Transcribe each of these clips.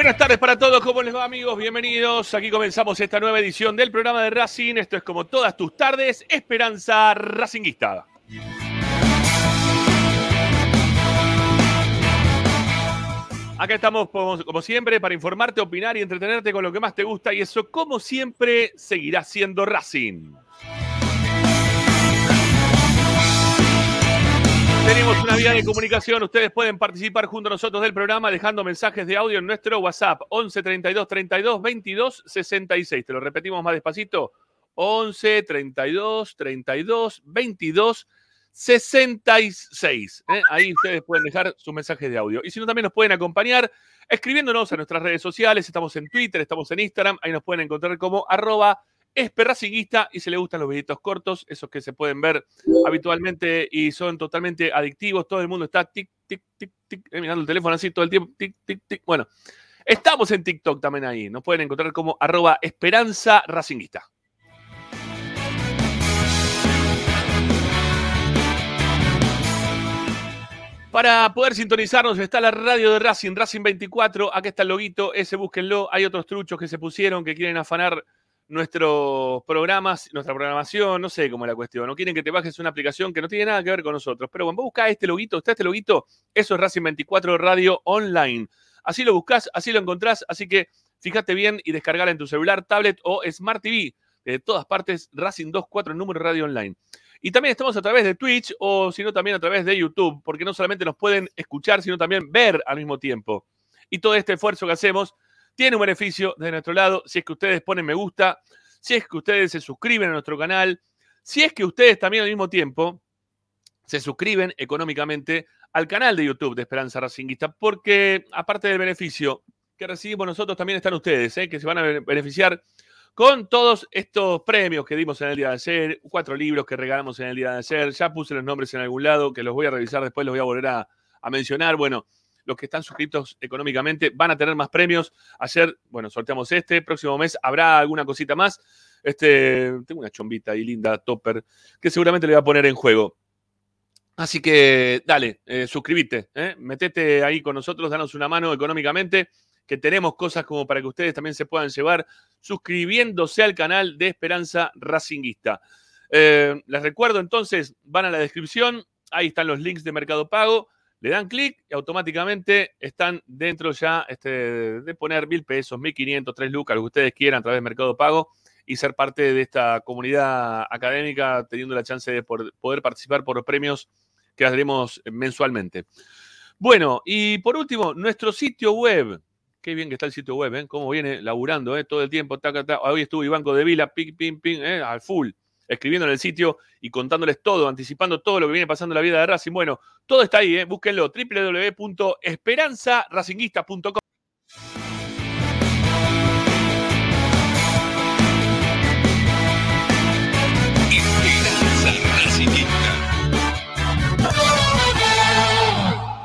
Buenas tardes para todos, ¿cómo les va amigos? Bienvenidos. Aquí comenzamos esta nueva edición del programa de Racing. Esto es como todas tus tardes, Esperanza Racinguista. Acá estamos como, como siempre para informarte, opinar y entretenerte con lo que más te gusta y eso como siempre seguirá siendo Racing. Tenemos una vía de comunicación. Ustedes pueden participar junto a nosotros del programa dejando mensajes de audio en nuestro WhatsApp 11 32 32 22 66. Te lo repetimos más despacito. 11 32 32 22 66. ¿eh? Ahí ustedes pueden dejar sus mensajes de audio. Y si no, también nos pueden acompañar escribiéndonos a nuestras redes sociales. Estamos en Twitter, estamos en Instagram. Ahí nos pueden encontrar como arroba esperracinguista y si les gustan los videitos cortos, esos que se pueden ver habitualmente y son totalmente adictivos. Todo el mundo está tic, tic, tic, tic, eh, mirando el teléfono así todo el tiempo. Tic, tic, tic. Bueno, estamos en TikTok también ahí. Nos pueden encontrar como arroba esperanza racinguista. Para poder sintonizarnos está la radio de Racing, Racing 24. Acá está el loguito, ese búsquenlo. Hay otros truchos que se pusieron que quieren afanar nuestros programas, nuestra programación, no sé cómo es la cuestión. No quieren que te bajes una aplicación que no tiene nada que ver con nosotros. Pero bueno, buscás este loguito, está este loguito, eso es Racing 24 Radio Online. Así lo buscás, así lo encontrás, así que fíjate bien y descargala en tu celular, tablet o Smart TV. De todas partes, Racing 24 número Radio Online. Y también estamos a través de Twitch o si no también a través de YouTube, porque no solamente nos pueden escuchar, sino también ver al mismo tiempo. Y todo este esfuerzo que hacemos tiene un beneficio de nuestro lado si es que ustedes ponen me gusta, si es que ustedes se suscriben a nuestro canal, si es que ustedes también al mismo tiempo se suscriben económicamente al canal de YouTube de Esperanza Racinguista, porque aparte del beneficio que recibimos nosotros, también están ustedes, ¿eh? que se van a beneficiar con todos estos premios que dimos en el día de ayer, cuatro libros que regalamos en el día de ayer, ya puse los nombres en algún lado, que los voy a revisar después, los voy a volver a, mencionar. Bueno, los que están suscritos económicamente van a tener más premios. Ayer, bueno, sorteamos este, próximo mes habrá alguna cosita más. Este, tengo una chombita ahí linda, topper, que seguramente le voy a poner en juego. Así que dale, eh, suscríbete, eh, metete ahí con nosotros, danos una mano económicamente que tenemos cosas como para que ustedes también se puedan llevar suscribiéndose al canal de Esperanza Racinguista. Eh, les recuerdo entonces, van a la descripción, ahí están los links de Mercado Pago, le dan clic y automáticamente están dentro ya este, de poner mil pesos, mil quinientos, tres lucas, lo que ustedes quieran a través de Mercado Pago y ser parte de esta comunidad académica teniendo la chance de poder participar por los premios que haremos mensualmente. Bueno, y por último, nuestro sitio web, Qué bien que está el sitio web, ¿eh? Cómo viene laburando, ¿eh? Todo el tiempo. Hoy estuvo de Vila, ping, ping, ping, ¿eh? al full, escribiendo en el sitio y contándoles todo, anticipando todo lo que viene pasando en la vida de Racing. Bueno, todo está ahí, ¿eh? Búsquenlo, www.esperanzaracinguista.com.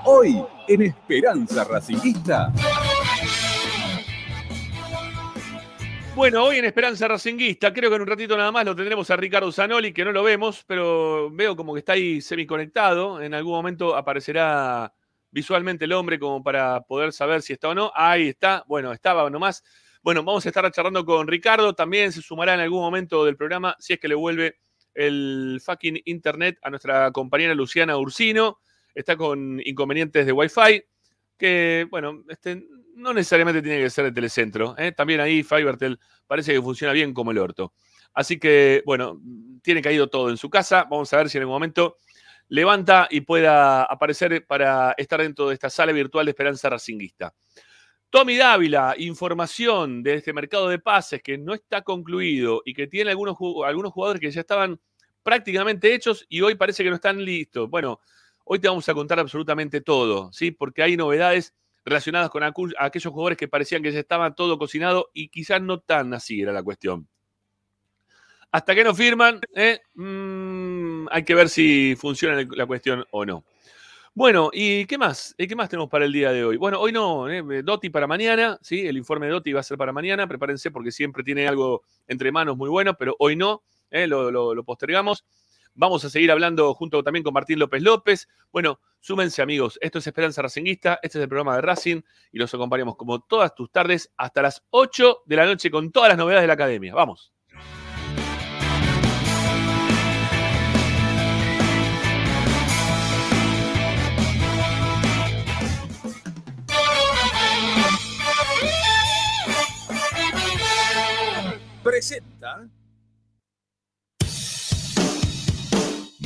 Hoy en Esperanza Racinguista. Bueno, hoy en Esperanza Racinguista, creo que en un ratito nada más lo tendremos a Ricardo Zanoli, que no lo vemos, pero veo como que está ahí semiconectado. En algún momento aparecerá visualmente el hombre como para poder saber si está o no. Ahí está, bueno, estaba nomás. Bueno, vamos a estar charlando con Ricardo, también se sumará en algún momento del programa, si es que le vuelve el fucking internet a nuestra compañera Luciana Ursino. Está con inconvenientes de Wi-Fi, que, bueno, este, no necesariamente tiene que ser de Telecentro. ¿eh? También ahí Fivertel parece que funciona bien como el orto. Así que, bueno, tiene caído todo en su casa. Vamos a ver si en algún momento levanta y pueda aparecer para estar dentro de esta sala virtual de Esperanza Racinguista. Tommy Dávila, información de este mercado de pases que no está concluido y que tiene algunos, algunos jugadores que ya estaban prácticamente hechos y hoy parece que no están listos. Bueno, hoy te vamos a contar absolutamente todo, ¿sí? Porque hay novedades relacionadas con aquellos jugadores que parecían que ya estaba todo cocinado y quizás no tan así era la cuestión. Hasta que no firman, eh, mm, hay que ver si funciona la cuestión o no. Bueno, ¿y qué más? ¿Y qué más tenemos para el día de hoy? Bueno, hoy no, eh, Doti para mañana, ¿sí? El informe de Doti va a ser para mañana, prepárense porque siempre tiene algo entre manos muy bueno, pero hoy no, eh, lo postergamos. Vamos a seguir hablando junto también con Martín López López. Bueno, súmense amigos. Esto es Esperanza Racinguista. Este es el programa de Racing y los acompañamos como todas tus tardes hasta las 8 de la noche con todas las novedades de la academia. Vamos. Presenta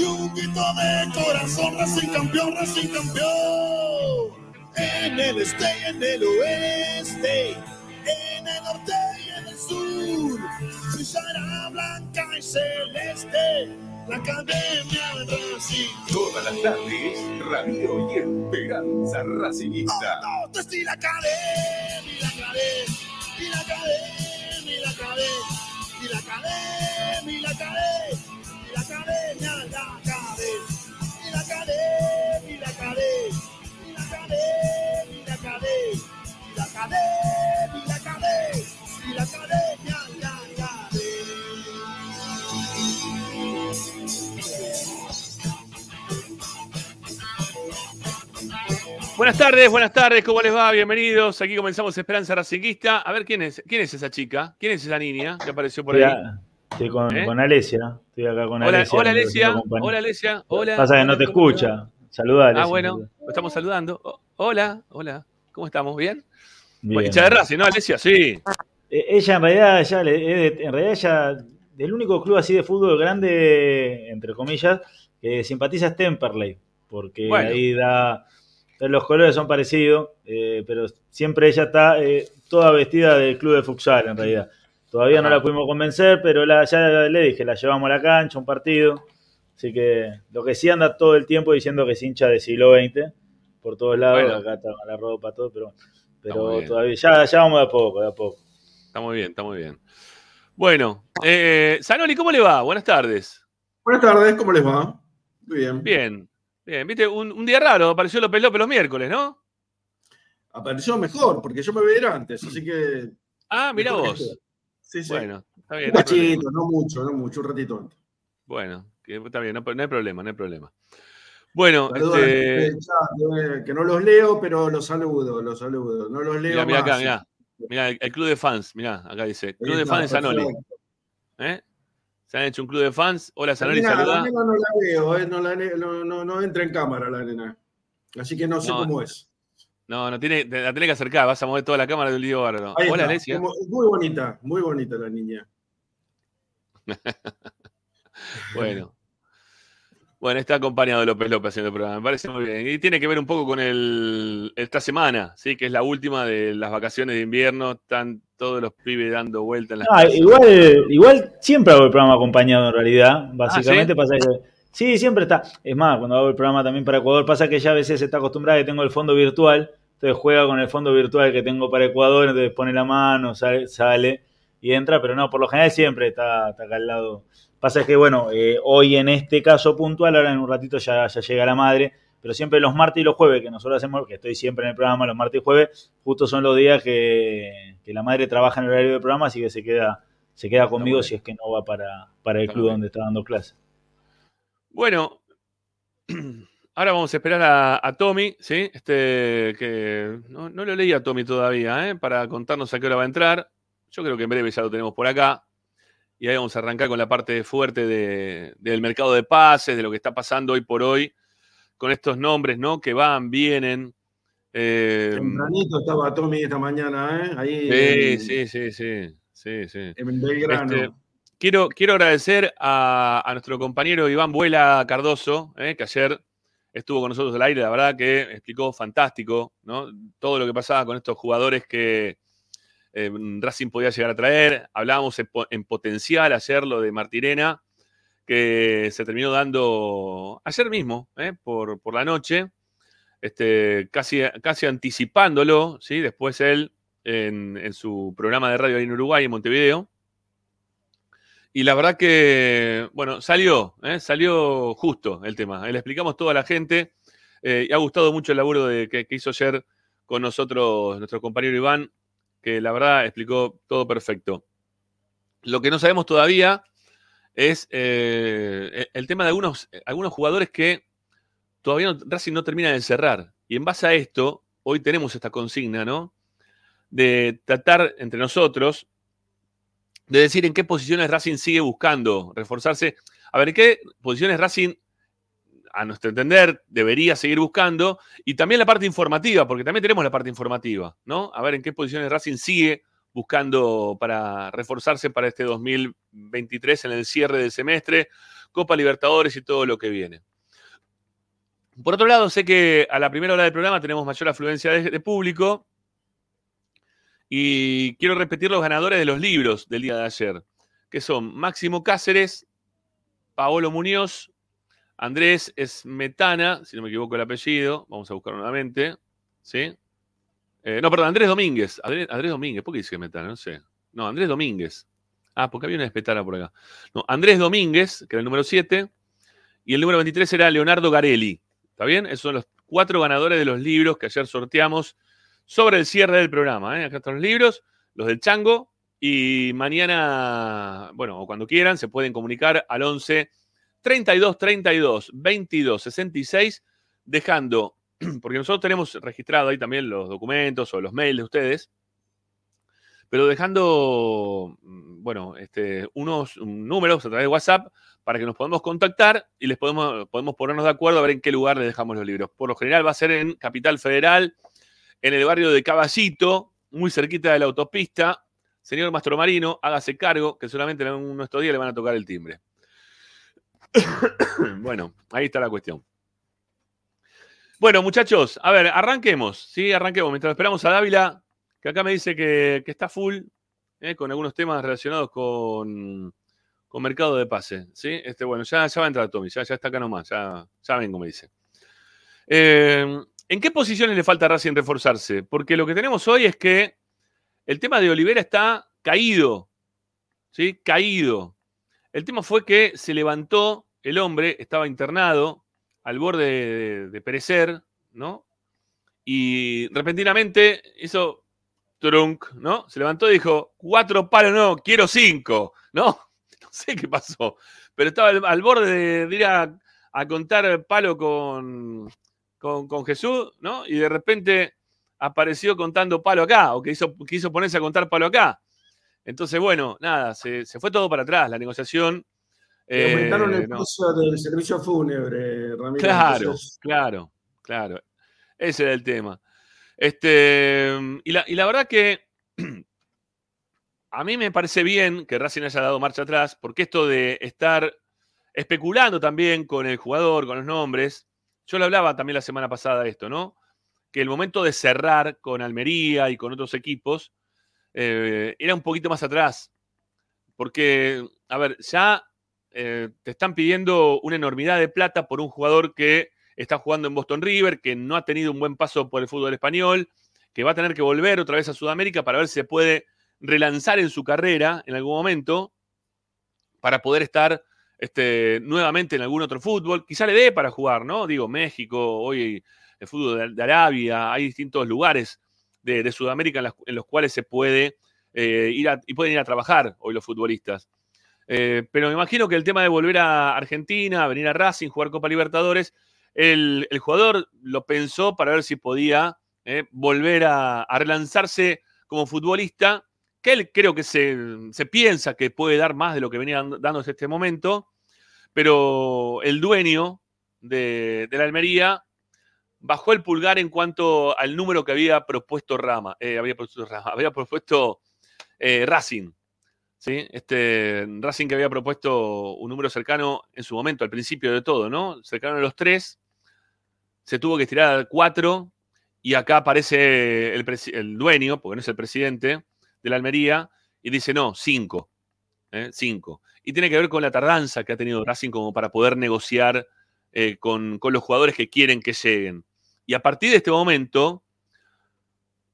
y un grito de corazón, Racing campeón, Racing campeón. En el este y en el oeste, en el norte y en el sur, brillará blanca y celeste la academia de Racing. Todas las tardes, Radio y Esperanza Racinguista. Oh, no, te la academia, la academia, y la academia, y la academia, y la academia, y la academia, y la academia, la academia, y la academia, y la academia, y la academia, y la academia, y la academia, y la academia, y la academia, la Buenas tardes, buenas tardes, ¿cómo les va? Bienvenidos. Aquí comenzamos Esperanza Racinguista. A ver, ¿quién es, quién es esa chica? ¿Quién es esa niña que apareció por ahí? Estoy, con, ¿Eh? con Alesia. Estoy acá con Hola, Alesia. hola Alesia. Hola Alesia. Hola. Pasa que no te escucha. Saluda, Alesia. Ah, bueno, lo estamos saludando. Oh, hola, hola. ¿Cómo estamos? ¿Bien? Bien. Bueno, hincha de Racing, ¿no, Alesia? Sí. Eh, Ella en realidad, ya en realidad ella, del único club así de fútbol grande, entre comillas, que simpatiza es Temperley, porque Bueno. ahí da, los colores son parecidos, eh, pero siempre ella está eh, toda vestida del club de futsal en realidad. Todavía no la pudimos convencer, pero la, ya le dije, la llevamos a la cancha, un partido. Así que lo que sí anda todo el tiempo diciendo que es hincha del siglo XX, por todos lados, Bueno. acá está la ropa, todo, pero, pero todavía, ya, ya vamos de a poco, de a poco. Está muy bien, está muy bien. Bueno, eh, Zanoli, ¿cómo le va? Buenas tardes. Buenas tardes, ¿cómo les va? Muy bien. Bien, bien. Viste, un, un día raro, apareció López López los miércoles, ¿no? Apareció mejor, porque yo me veía ir antes, así que. Ah, mira vos. Sí, sí. Bueno, está bien. un no cachito, no mucho, no mucho, un ratito antes. Bueno, que está bien, no, no hay problema, no hay problema. Bueno, gente este, eh, que no los leo, pero los saludo, los saludo. No los leo mira, mira más. acá, mira. Mira, el, club de fans, mira, acá dice. Club de fans de perfecto. ¿eh? Se han hecho un club de fans. Hola, nena- saluda. la nena no la veo, eh, no, la no, no- no entra en cámara la nena. Así que no sé No, cómo es. No, no tiene, la tenés que acercar, vas a mover toda la cámara de un lío bárbaro. Hola, está. Alesia. Muy bonita, muy bonita la niña. Bueno. Bueno, está acompañado de López López haciendo el programa, me parece muy bien. Y tiene que ver un poco con el, esta semana, ¿sí? que es la última de las vacaciones de invierno. Están todos los pibes dando vueltas en las Ah, igual, igual siempre hago el programa acompañado en realidad. Básicamente ¿sí? pasa que. Sí, siempre está. Es más, cuando hago el programa también para Ecuador, pasa que ya a veces está acostumbrada que tengo el fondo virtual. Entonces juega con el fondo virtual que tengo para Ecuador, entonces pone la mano, sale, sale y entra, pero no, por lo general siempre está, está acá al lado. Pasa que, bueno, eh, hoy en este caso puntual, ahora en un ratito ya, ya llega la madre, pero siempre los martes y los jueves que nosotros hacemos, que estoy siempre en el programa los martes y jueves, justo son los días que, que la madre trabaja en el horario del programa, así que se queda, se queda conmigo si es que no va para, para el Está club bien. donde está dando clase. Bueno, ahora vamos a esperar a, a Tommy, ¿sí? Este, que no, no lo leí a Tommy todavía, ¿eh? Para contarnos a qué hora va a entrar. Yo creo que en breve ya lo tenemos por acá. Y ahí vamos a arrancar con la parte fuerte de- del mercado de pases, de lo que está pasando hoy por hoy, con estos nombres, ¿no? Que van, vienen. Eh, Tempranito estaba Tommy esta mañana, ¿eh? Ahí sí, en, sí, sí, sí, sí, sí. en Belgrano. Este, quiero, quiero agradecer a, a nuestro compañero Iván Vuela Cardoso, eh, que ayer estuvo con nosotros al aire, la verdad que explicó fantástico, ¿no? Todo lo que pasaba con estos jugadores que eh, Racing podía llegar a traer. Hablábamos en, po- en potencial ayer lo de Martirena, que se terminó dando ayer mismo, eh, por, por la noche, este, casi, casi anticipándolo, ¿sí? Después él en, en su programa de radio en Uruguay, en Montevideo. Y la verdad que, bueno, salió, ¿eh? salió justo el tema. Le explicamos todo a la gente. eh, y ha gustado mucho el laburo de, que, hizo ayer con nosotros nuestro compañero Iván, que la verdad explicó todo perfecto. Lo que no sabemos todavía es eh, el tema de algunos, algunos jugadores que todavía Racing no termina de cerrar. Y en base a esto, hoy tenemos esta consigna, ¿no? De tratar entre nosotros de decir en qué posiciones Racing sigue buscando reforzarse. A ver, ¿en qué posiciones Racing a nuestro entender, debería seguir buscando. Y también la parte informativa, porque también tenemos la parte informativa, ¿no? A ver en qué posiciones Racing sigue buscando para reforzarse para este 2023 en el cierre del semestre, Copa Libertadores y todo lo que viene. Por otro lado, sé que a la primera hora del programa tenemos mayor afluencia de, de público y quiero repetir los ganadores de los libros del día de ayer, que son Máximo Cáceres, Paolo Muñoz, Andrés Esmetana, si no me equivoco el apellido, vamos a buscar nuevamente, ¿sí? Eh, no, perdón, Andrés Domínguez. Andrés, Andrés Domínguez, ¿por qué dice Esmetana? No sé. No, Andrés Domínguez. Ah, porque había una Espetana por acá. No, Andrés Domínguez, que era el número 7, y el número 23 era Leonardo Garelli. ¿Está bien? Esos son los cuatro ganadores de los libros que ayer sorteamos sobre el cierre del programa. ¿eh? Acá están los libros, los del Chango, y mañana, bueno, o cuando quieran, se pueden comunicar al 11 32 32 22 66, dejando, porque nosotros tenemos registrado ahí también los documentos o los mails de ustedes, pero dejando, mm, bueno, este, unos números a través de WhatsApp para que nos podamos contactar y les podemos, podemos ponernos de acuerdo a ver en qué lugar les dejamos los libros. Por lo general va a ser en Capital Federal, en el barrio de Caballito, muy cerquita de la autopista. Señor Mastro Marino, hágase cargo, que solamente en uno de estos días le van a tocar el timbre. bueno, ahí está la cuestión. Bueno, muchachos, a ver, arranquemos, ¿sí? Arranquemos. Mientras esperamos a Dávila, que acá me dice que, que está full, ¿eh? con algunos temas relacionados con, con mercado de pase, ¿sí? Este, bueno, ya, ya va a entrar Tommy, ya, ya está acá nomás, ya, ya vengo, me dice. Eh, ¿En qué posiciones le falta a Racing reforzarse? Porque lo que tenemos hoy es que el tema de Olivera está caído, ¿sí? Caído. El tema fue que se levantó el hombre, estaba internado, al borde de, perecer, ¿no? Y repentinamente hizo trunk, ¿no? Se levantó y dijo, cuatro palos no, quiero cinco, ¿no? No sé qué pasó, pero estaba al, borde de, de ir a, a contar palo con, con, con Jesús, ¿no? Y de repente apareció contando palo acá, o que hizo, quiso ponerse a contar palo acá. Entonces, bueno, nada, se, se fue todo para atrás, la negociación. Eh, aumentaron el no. precio del servicio fúnebre, Ramiro. Claro, Entonces, claro, claro. Ese era el tema. Este, y, la, y la verdad que a mí me parece bien que Racing haya dado marcha atrás, porque esto de estar especulando también con el jugador, con los nombres, yo lo hablaba también la semana pasada esto, ¿no? Que el momento de cerrar con Almería y con otros equipos eh, era un poquito más atrás. Porque, a ver, ya eh, te están pidiendo una enormidad de plata por un jugador que está jugando en Boston River, que no ha tenido un buen paso por el fútbol español, que va a tener que volver otra vez a Sudamérica para ver si se puede relanzar en su carrera en algún momento, para poder estar este, nuevamente en algún otro fútbol. Quizá le dé para jugar, ¿no? Digo, México, hoy el fútbol de, Arabia, hay distintos lugares de, Sudamérica en, los cuales se puede eh, ir y pueden ir a trabajar hoy los futbolistas. Eh, pero me imagino que el tema de volver a Argentina, venir a Racing, jugar Copa Libertadores, el, jugador lo pensó para ver si podía eh, volver a relanzarse como futbolista, que él creo que se, se piensa que puede dar más de lo que venía dando hasta este momento, pero el dueño de, de la Almería bajó el pulgar en cuanto al número que había propuesto Rama, eh, había propuesto, Rama, había propuesto eh, Racing. ¿sí? Este, Racing que había propuesto un número cercano en su momento, al principio de todo, ¿no? Cercano a los tres, se tuvo que estirar al cuatro, y acá aparece el, el dueño, porque no es el presidente de la Almería, y dice, no, cinco. ¿eh? Cinco. Y tiene que ver con la tardanza que ha tenido Racing como para poder negociar eh, con, con los jugadores que quieren que lleguen. Y a partir de este momento,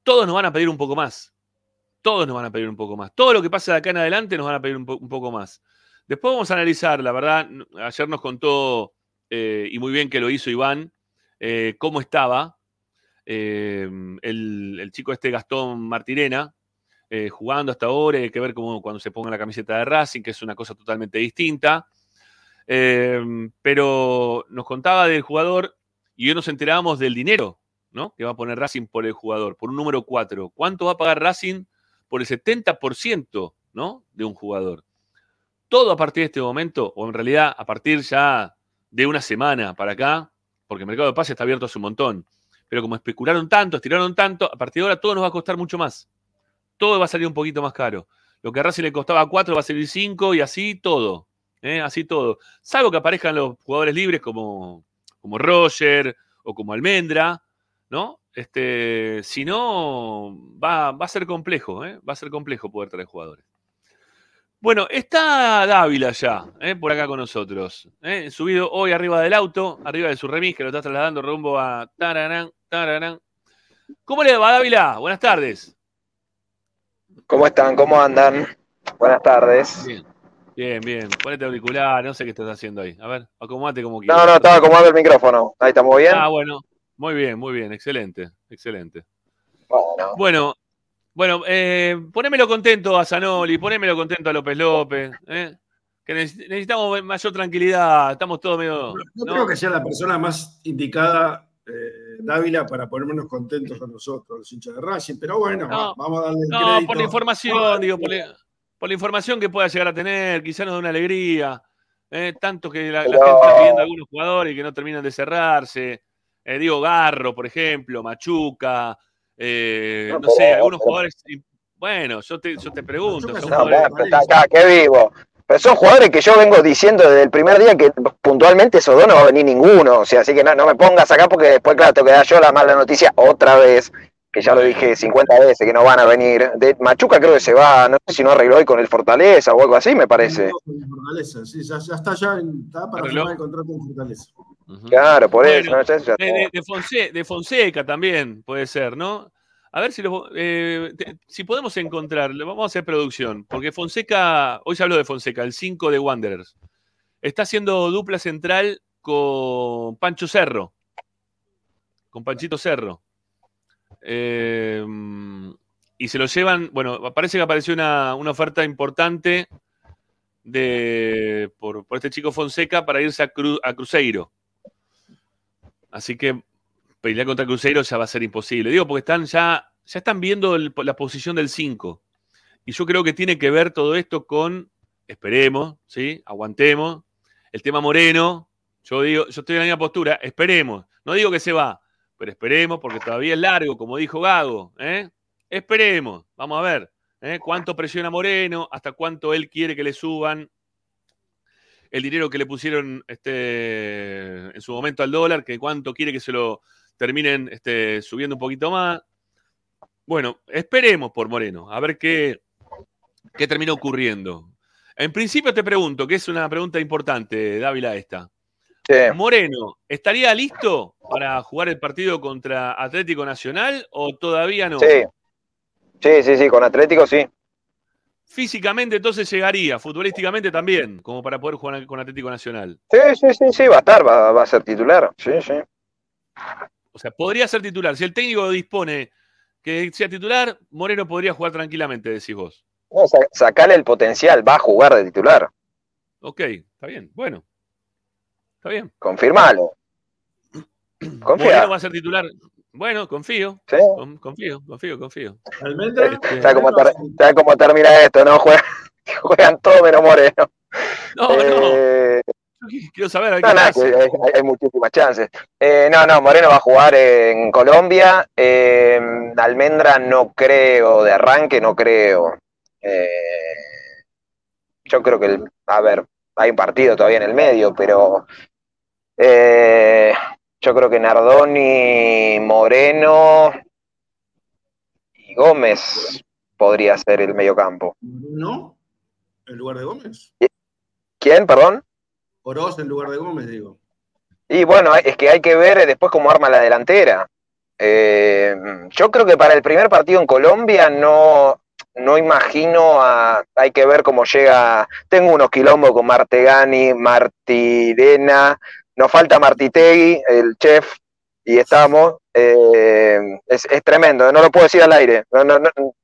todos nos van a pedir un poco más. Todos nos van a pedir un poco más. Todo lo que pasa de acá en adelante nos van a pedir un, po- un poco más. Después vamos a analizar, la verdad, ayer nos contó, eh, y muy bien que lo hizo Iván, cómo estaba el, el chico este Gastón Martirena, eh, jugando hasta ahora, y hay que ver cómo cuando se ponga la camiseta de Racing, que es una cosa totalmente distinta. Eh, pero nos contaba del jugador y hoy nos enterábamos del dinero, ¿no? Que va a poner Racing por el jugador, por un número 4. ¿Cuánto va a pagar Racing por el 70%, ¿no? De un jugador. Todo a partir de este momento, o en realidad a partir ya de una semana para acá, porque el mercado de pase está abierto hace un montón. Pero como especularon tanto, estiraron tanto, a partir de ahora todo nos va a costar mucho más. Todo va a salir un poquito más caro. Lo que a Racing le costaba 4 va a salir 5 y así todo. ¿eh? Así todo. Salvo que aparezcan los jugadores libres como, como Roger o como Almendra, ¿no? Este, si no, va, va a ser complejo, ¿eh? Va a ser complejo poder traer jugadores. Bueno, está Dávila ya, ¿eh? por acá con nosotros. ¿eh? Subido hoy arriba del auto, arriba de su remis, que lo está trasladando rumbo a Tararán, Tararán. ¿Cómo le va, Dávila? Buenas tardes. ¿Cómo están? ¿Cómo andan? Buenas tardes. Bien, bien, bien. Ponete auricular, no sé qué estás haciendo ahí. A ver, acomódate como quieras. No, no, estaba acomodando el micrófono. Ahí estamos bien. Ah, bueno. Muy bien, muy bien. Excelente, excelente. Bueno, Bueno, bueno, eh, ponémelo contento a Zanoli, ponémelo contento a López López, ¿eh? que neces- necesitamos mayor tranquilidad, estamos todos medio... No, ¿no? creo que sea la persona más indicada, eh, Dávila, para ponernos contentos a nosotros, los hinchas de Racing, pero bueno, No, va- vamos a darle el No, crédito. por la información, digo, por la, por la información que pueda llegar a tener, quizá nos dé una alegría, ¿eh? tanto que la, gente está pidiendo a algunos jugadores y que no terminan de cerrarse, eh, digo Garro, por ejemplo, Machuca, eh, No, sé, algunos pero- jugadores... Bueno, yo te, yo te pregunto, Machuca son jugadores- está acá, qué vivo. Pero son jugadores que yo vengo diciendo desde el primer día que puntualmente esos dos no va a venir ninguno. O sea, así que no, no me pongas acá porque después, claro, tengo que dar yo la mala noticia otra vez, que ya lo dije 50 veces que no van a venir. De Machuca creo que se va, no sé si no arregló hoy con el Fortaleza o algo así, me parece. Fortaleza, sí, ya, ya está ya en- está para ¿Arregló? firmar el contrato en Fortaleza. Claro, por Bueno, eso. ¿no? Ya- ya De, de- de Fonse- de Fonseca también puede ser, ¿no? A ver si, eh, si podemos encontrar, vamos a hacer producción, porque Fonseca, hoy se habló de Fonseca, el 5 de Wanderers, está haciendo dupla central con Pancho Cerro, con Panchito Cerro. Eh, y se lo llevan, bueno, parece que apareció una, oferta importante de, por, este chico Fonseca para irse a, a Cruzeiro. Así que pelear contra Cruzeiro ya va a ser imposible. Digo, porque están ya, ya están viendo la posición del 5. Y yo creo que tiene que ver todo esto con, esperemos, ¿sí? Aguantemos. El tema Moreno, yo digo, yo estoy en la misma postura, esperemos. No digo que se va, pero esperemos porque todavía es largo, como dijo Gago. ¿eh? Esperemos, vamos a ver. ¿eh? ¿Cuánto presiona Moreno? ¿Hasta cuánto él quiere que le suban? el dinero que le pusieron este, en su momento al dólar, que cuánto quiere que se lo terminen este, subiendo un poquito más. Bueno, esperemos por Moreno, a ver qué, qué termina ocurriendo. En principio te pregunto, que es una pregunta importante, Dávila, esta. Sí. Moreno, ¿estaría listo para jugar el partido contra Atlético Nacional o todavía no? Sí. Sí, sí, sí, con Atlético sí. Físicamente entonces llegaría, futbolísticamente también, como para poder jugar con Atlético Nacional. Sí, sí, sí, sí, va a estar, va, va a ser titular. Sí, sí. O sea, podría ser titular. Si el técnico dispone que sea titular, Moreno podría jugar tranquilamente, decís vos. No, sa- sacale el potencial, va a jugar de titular. Ok, está bien. Bueno, está bien. Confirmalo. Moreno Confía. va a ser titular. Bueno, confío, Sí. con- confío, confío, confío. Almendra, Este, ¿Sabes cómo, ter- sabe cómo termina esto? ¿No? Juegan, juegan todo menos Moreno. No, no, Eh, qu- quiero saber a ver no, nada, hay, hay muchísimas chances. Eh, no, no, Moreno va a jugar en Colombia. Eh, Almendra no creo, de arranque no creo. Eh, yo creo que, el- a ver, hay un partido todavía en el medio, pero eh, yo creo que Nardoni, Moreno y Gómez podría ser el mediocampo. ¿no? En lugar de Gómez. ¿Quién, perdón? Oroz en lugar de Gómez, digo. Y bueno, es que hay que ver después cómo arma la delantera. Eh, yo creo que para el primer partido en Colombia no, no imagino. Hay que ver cómo llega. Tengo unos quilombos con Martegani, Martirena. Nos falta Martitegui, el chef, y estamos. eh, es, es tremendo, no lo puedo decir al aire. No, no,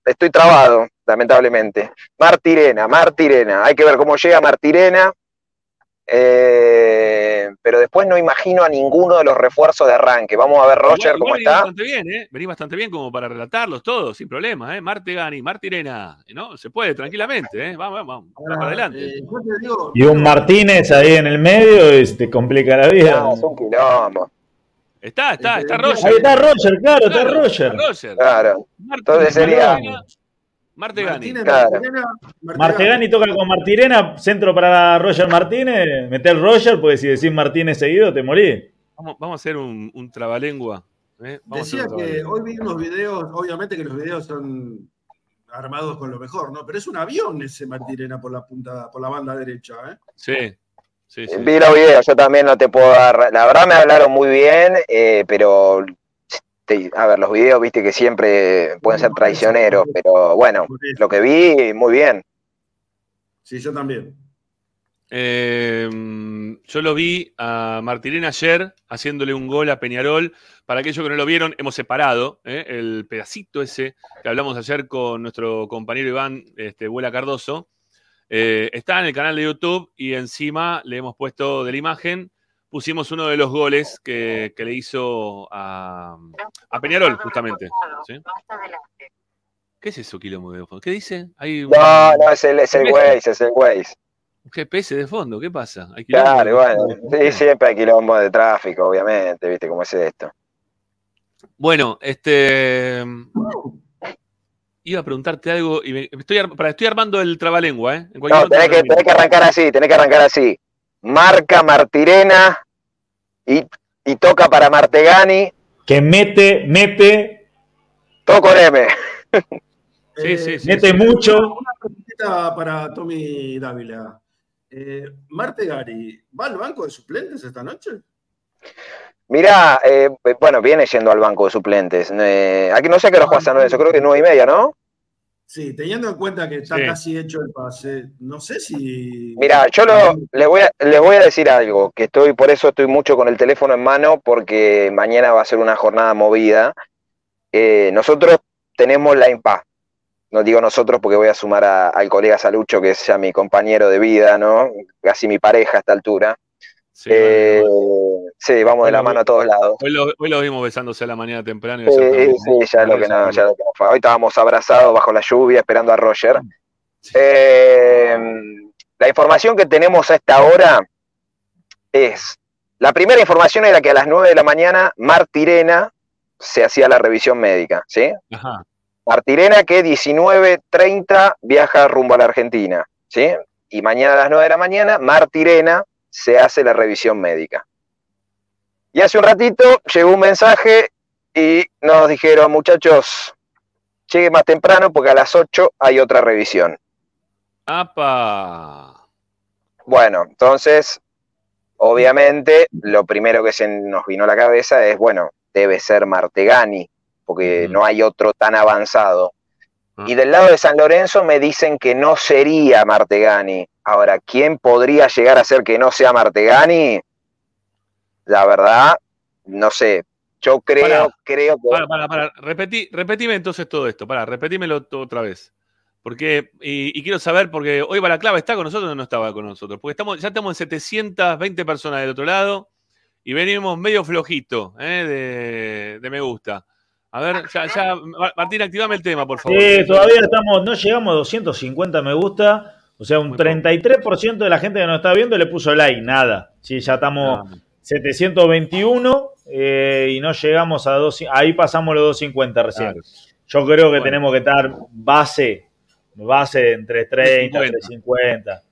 estoy trabado, lamentablemente. Martirena, Martirena. Hay que ver cómo llega Martirena. Eh, pero después no imagino a ninguno de los refuerzos de arranque. Vamos a ver Roger Igual- cómo igual está. bastante bien, ¿eh? Venís bastante bien como para relatarlos todos, sin problema, ¿eh? Martegani, Martirena, ¿no? Se puede, tranquilamente, ¿eh? Vamos, vamos, vamos, vamos para adelante. Eh, yo te digo, Y un Martínez ahí en el medio y te complica la vida. No, es un quilombo. Está, está, está Ahí Roger. Ahí está Roger, claro, está Claro, Roger. está Roger. Claro. Martín, Entonces sería- Martegani. Martínez, Claro. Martirena, Martegani toca con Martirena, centro para Roger Martínez, meter Roger, porque si decís Martínez seguido te morís. Vamos, vamos a hacer un, un trabalengua. ¿eh? Vamos Decía un que hoy vi unos videos, obviamente que los videos son armados con lo mejor, ¿no? Pero es un avión ese Martirena por la punta, por la banda derecha, ¿eh? Sí, sí, sí. Vi los videos, yo también no te puedo dar. La verdad me hablaron muy bien, eh, pero. Te- a ver, los videos, viste que siempre pueden ser traicioneros, pero bueno, lo que vi, muy bien. Sí, yo también. Eh, yo lo vi a Martirena ayer haciéndole un gol a Peñarol. Para aquellos que no lo vieron, hemos separado ¿eh? el pedacito ese que hablamos ayer con nuestro compañero Iván este, Vuela Cardoso. Eh, está en el canal de YouTube y encima le hemos puesto de la imagen, pusimos uno de los goles que, que le hizo a, a Peñarol, justamente. ¿sí? ¿Qué es eso, quilombo de fondo? ¿Qué dice? Hay un No, no, es el, es el Waze, es el Waze. un GPS de fondo, ¿qué pasa? Claro, bueno, sí, siempre hay quilombo de tráfico, obviamente, viste cómo es esto. Bueno, este. Iba a preguntarte algo y me, estoy, ar- estoy armando el trabalengua, ¿eh? En No, tenés que, tenés que arrancar así, tenés que arrancar así. Marca Martirena y, y toca para Martegani, Que mete, mete, todo con M. Sí, sí, sí. mete sí. mucho. Una preguntita para Tommy Dávila. Eh, Marte Gari, ¿va al banco de suplentes esta noche? Mirá, eh, bueno, viene yendo al banco de suplentes. Eh, aquí no sé qué hora juega San Lorenzo, creo que nueve y media, ¿no? Sí, teniendo en cuenta que está Sí. casi hecho el pase, no sé si. Mirá, yo lo, les, voy a, les voy a decir algo, que estoy, por eso estoy mucho con el teléfono en mano, porque mañana va a ser una jornada movida. Eh, nosotros tenemos la impa. No digo nosotros porque voy a sumar a- al colega Salucho, que es ya mi compañero de vida, ¿no? Casi mi pareja a esta altura. Sí, Eh, sí, vamos de la mano a todos lados. hoy, lo, hoy lo vimos besándose a la mañana temprano. y Sí, sí, ya es lo que no, ya lo que no fue. Hoy estábamos abrazados bajo la lluvia esperando a Roger. Sí. Eh, la información que tenemos a esta hora es, la primera información era que a las 9 de la mañana Martirena se hacía la revisión médica, ¿sí? Ajá. Martirena que 19.30 viaja rumbo a la Argentina, ¿sí? Y mañana a las 9 de la mañana Martirena se hace la revisión médica. Y hace un ratito llegó un mensaje y nos dijeron, muchachos, llegue más temprano porque a las 8 hay otra revisión. ¡Apa! Bueno, entonces, obviamente, lo primero que se nos vino a la cabeza es, bueno, debe ser Martegani, porque no hay otro tan avanzado. Ah. Y del lado de San Lorenzo me dicen que no sería Martegani. Ahora, ¿quién podría llegar a ser que no sea Martegani? La verdad, no sé. Yo creo, creo que. Para, para, para. Repetí, repetime entonces todo esto. Para, repetímelo otra vez. Porque, y, y quiero saber, porque hoy Balaclava está con nosotros o no estaba con nosotros. Porque estamos, ya estamos en 720 personas del otro lado y venimos medio flojito ¿eh? de, de me gusta. A ver, ya, ya, Ma- Martín, activame el tema, por favor. Sí, todavía estamos, no llegamos a 250 me gusta. O sea, un Muy poco. 33% de la gente que nos está viendo le puso like, nada. Sí, ya estamos Ah, 721 eh, y no llegamos a 2, ahí pasamos los 250 recién. claro. Yo creo que Bueno. tenemos que estar base, base entre 30, 350. 350.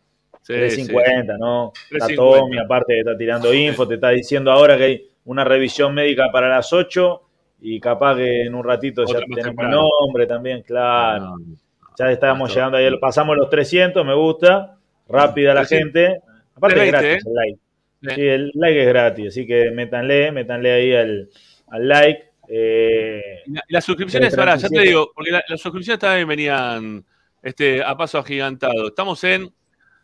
Sí, 350, ¿no? Está 350. Tommy, aparte que está tirando info, te está diciendo ahora que hay una revisión médica para las 8 y capaz que en un ratito ya Otra tenemos temprano. nombre también, claro. No, Ya Listo. llegando ahí, pasamos los 300, me gusta, rápida la 300. gente. Aparte es 320, gratis ¿eh? el like. Sí. Sí, el like es gratis, así que métanle, métanle ahí al, al like. Eh, la- las suscripciones, ahora, ya te 37. digo, porque la- las suscripciones también venían este, a paso agigantado. Estamos en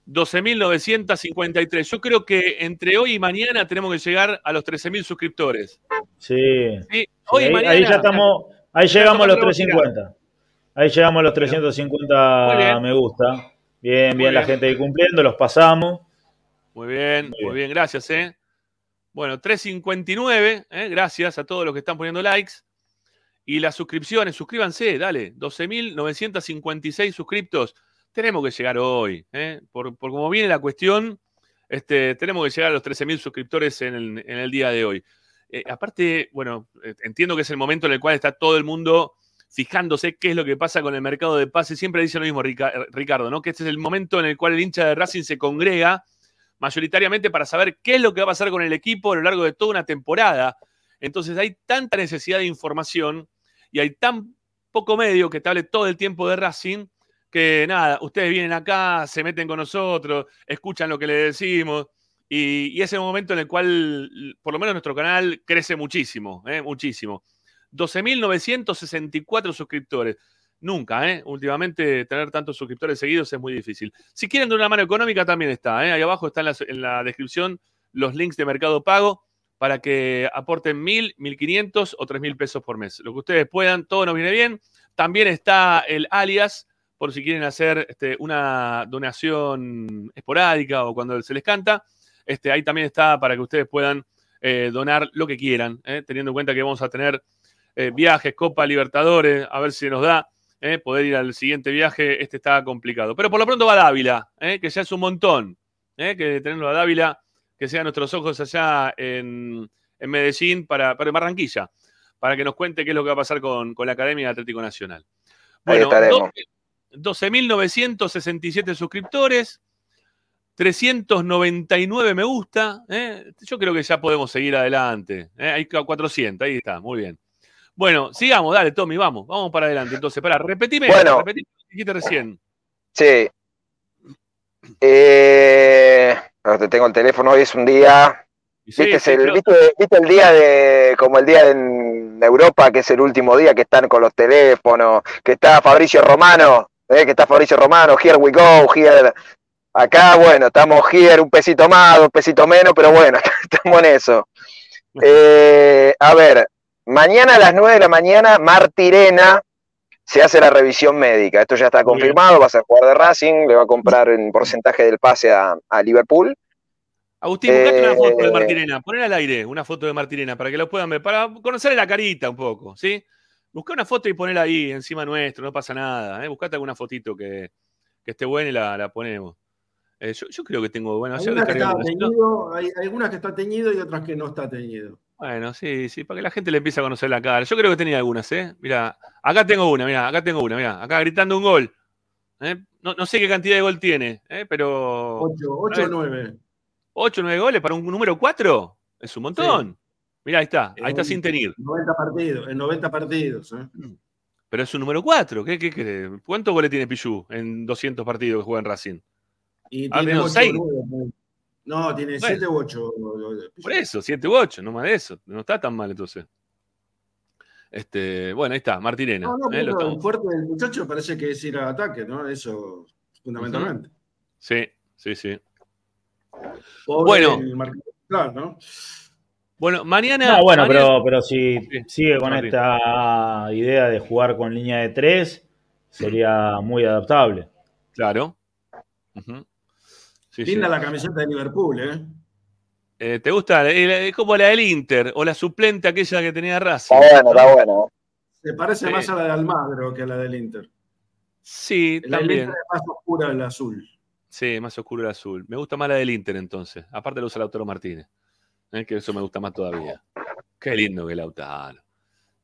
12.953. Yo creo que entre hoy y mañana tenemos que llegar a los 13.000 suscriptores. sí. Sí, Hoy y ahí, mañana. ahí ya estamos, ahí llegamos a los estamos 350. Ahí llegamos a los Muy 350 bien. me gusta. Bien, bien, la gente ahí cumpliendo, los pasamos. Muy bien, muy bien, gracias, ¿eh? Bueno, 359, ¿eh? gracias a todos los que están poniendo likes. Y las suscripciones, suscríbanse, dale, 12.956 suscriptos. Tenemos que llegar hoy, ¿eh? por, por como viene la cuestión, este, tenemos que llegar a los 13.000 suscriptores en el, día de hoy. Eh, aparte, bueno, eh, entiendo que es el momento en el cual está todo el mundo fijándose qué es lo que pasa con el mercado de pases. Siempre dice lo mismo Ricardo, ¿no? Que este es el momento en el cual el hincha de Racing se congrega mayoritariamente para saber qué es lo que va a pasar con el equipo a lo largo de toda una temporada. Entonces hay tanta necesidad de información y hay tan poco medio que te hable todo el tiempo de Racing que nada, ustedes vienen acá, se meten con nosotros, escuchan lo que les decimos y, y es el momento en el cual, por lo menos nuestro canal crece muchísimo, ¿eh? muchísimo. 12.964 suscriptores. Nunca, ¿eh? Últimamente tener tantos suscriptores seguidos es muy difícil. Si quieren de una mano económica también está, ¿eh? Ahí abajo está en la, en la, descripción los links de Mercado Pago para que aporten mil, mil quinientos o tres mil pesos por mes. Lo que ustedes puedan, todo nos viene bien. También está el alias por si quieren hacer este, una donación esporádica o cuando se les canta. Este, ahí también está para que ustedes puedan eh, donar lo que quieran, ¿eh? teniendo en cuenta que vamos a tener eh, viajes, Copa Libertadores, a ver si nos da poder ir al siguiente viaje. Este está complicado. Pero por lo pronto va a Dávila, que ya es un montón, que tenerlo a Dávila, que sean nuestros ojos allá en, en Medellín, para, para Barranquilla, para que nos cuente qué es lo que va a pasar con, con la Academia de Atlético Nacional. Bueno, 12.967 suscriptores, 399 me gusta. ¿eh? Yo creo que ya podemos seguir adelante. ¿eh? Hay 400, ahí está, muy bien. Bueno, sigamos, dale, Tommy, vamos, vamos para adelante. Entonces, para, repetime, bueno, repetime lo que dijiste recién. Sí. Eh, tengo el teléfono, hoy es un día. Sí, ¿Viste, sí, el, pero- ¿viste, viste el día de, como el día en Europa, que es el último día que están con los teléfonos, que está Fabricio Romano, eh, que está Fabricio Romano, here we go, here. Acá, bueno, estamos here un pesito más, un pesito menos, pero bueno, estamos en eso. Eh, a ver, mañana a las 9 de la mañana, Martirena se hace la revisión médica. Esto ya está confirmado, va a ser jugador de Racing, le va a comprar un porcentaje del pase a, a Liverpool. Agustín, buscate una Eh, foto de Martirena, poner al aire una foto de Martirena para que lo puedan ver, para conocerle la carita un poco, ¿sí? Busca una foto y ponela ahí encima nuestro, no pasa nada, ¿eh? Buscate alguna fotito que, que esté buena y la, la ponemos. Eh, yo, yo creo que tengo, bueno, una que está teñido, hay hay algunas que está teñido y otras que no está teñido. Bueno, sí, sí, para que la gente le empiece a conocer la cara. Yo creo que tenía algunas, ¿eh? Mira, acá tengo una, mira, acá tengo una, mira, acá gritando un gol. ¿eh? No, no sé qué cantidad de gol tiene, ¿eh? pero 8, 8 o 9. 8 o 9 goles para un número 4 es un montón. Mira, ahí está, ahí está sin tenir. 90 partidos, en 90 partidos. ¿eh? Pero es un número 4. ¿Qué, qué, qué? ¿Cuántos goles tiene Pichu en 200 partidos que juega en Racing? Y Ah, tiene tiene 8 seis. o 9. No, tiene Bueno. 7 u 8. Por eso, 7 u 8, no más de eso. No está tan mal entonces. Este, bueno, ahí está, Martirena. No, no, ¿eh? El fuerte del muchacho parece que es ir al ataque, ¿no? Eso, fundamentalmente. Sí, sí, sí. Pobre Bueno. el marcador ¿no? Bueno, mañana. No, bueno, mañana- pero, pero si Sí. sigue con Martín. esta idea de jugar con línea de tres, sería muy adaptable. Claro. Sí. Linda la camiseta de Liverpool, ¿eh? Eh, ¿Te gusta? Eh, Es como la del Inter o la suplente aquella que tenía Racing. Está bueno, está bueno. Se parece Sí. más a la de Almagro que a la del Inter. Sí, La del también. Inter es más oscura el azul. Sí, más oscuro el azul. Me gusta más la del Inter entonces. Aparte lo usa Lautaro Martínez. Eh, Que eso me gusta más todavía. Qué lindo que es Lautaro.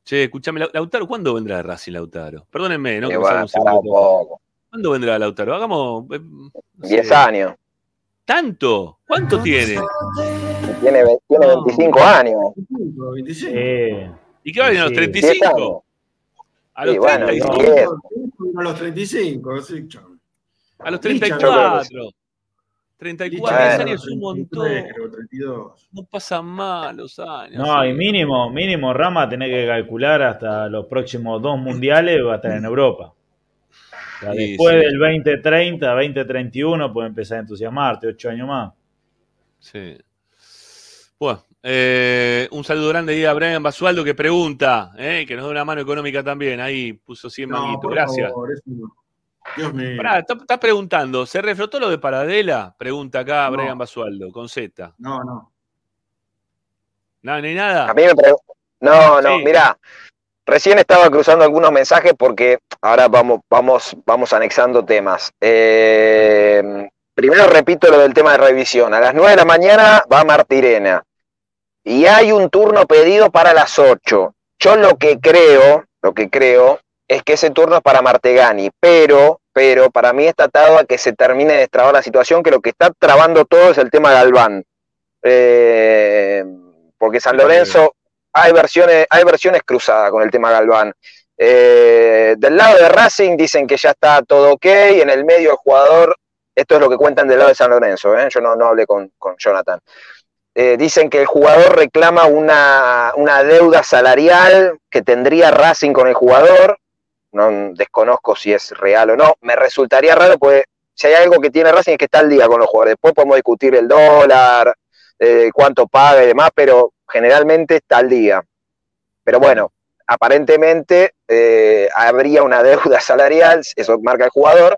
Che, escúchame, Lau- Lautaro, ¿cuándo vendrá Racing Lautaro? Perdónenme, ¿no? Bueno, un. ¿Cuándo vendrá Lautaro? Hagamos. eh, no sé, 10 años. ¿Tanto? ¿Cuánto tiene? Tiene, tiene No. 25 años. 25, 25. Eh, ¿Y qué va a venir a los Sí. 10 35? años. A los Sí, bueno, 35. 10. A los 35, sí, chaval. A los Licha, 34. 34 Licha, años es un 33, montón. creo, 32. No pasan mal los años. no, y mínimo, mínimo Rama tenés que calcular hasta los próximos dos mundiales va a estar en Europa. O sea, Sí, después sí. del 2030, 2031 puede empezar a entusiasmarte, ocho años más. Sí. Bueno, eh, un saludo grande ahí a Brian Basualdo que pregunta, eh, que nos da una mano económica también. Ahí puso 100 No, manguitos. Gracias. favor. Dios mío. Pará, está, está preguntando, ¿se reflotó lo de Paradela? Pregunta acá No. Brian Basualdo, con Z. No, no. No, ni nada. A mí me preguntan. No, no, Sí. mira, recién estaba cruzando algunos mensajes porque ahora vamos, vamos, vamos anexando temas. Eh, primero repito lo del tema de revisión. A las 9 de la mañana va Martirena. Y hay un turno pedido para las 8. Yo lo que creo, lo que creo, es que ese turno es para Martegani, pero, pero para mí está atado a que se termine de destrabar la situación, que lo que está trabando todo es el tema Galván. Eh, porque San Lorenzo hay versiones, hay versiones cruzadas con el tema Galván. Eh, del lado de Racing dicen que ya está todo ok, en el medio el jugador, esto es lo que cuentan del lado de San Lorenzo, ¿eh? yo no, no hablé con, con Jonathan. Eh, dicen que el jugador reclama una, una deuda salarial que tendría Racing con el jugador, no desconozco si es real o no, me resultaría raro porque si hay algo que tiene Racing es que está al día con los jugadores, después podemos discutir el dólar, eh, cuánto paga y demás, pero generalmente está al día. Pero bueno, aparentemente eh, habría una deuda salarial, eso marca el jugador,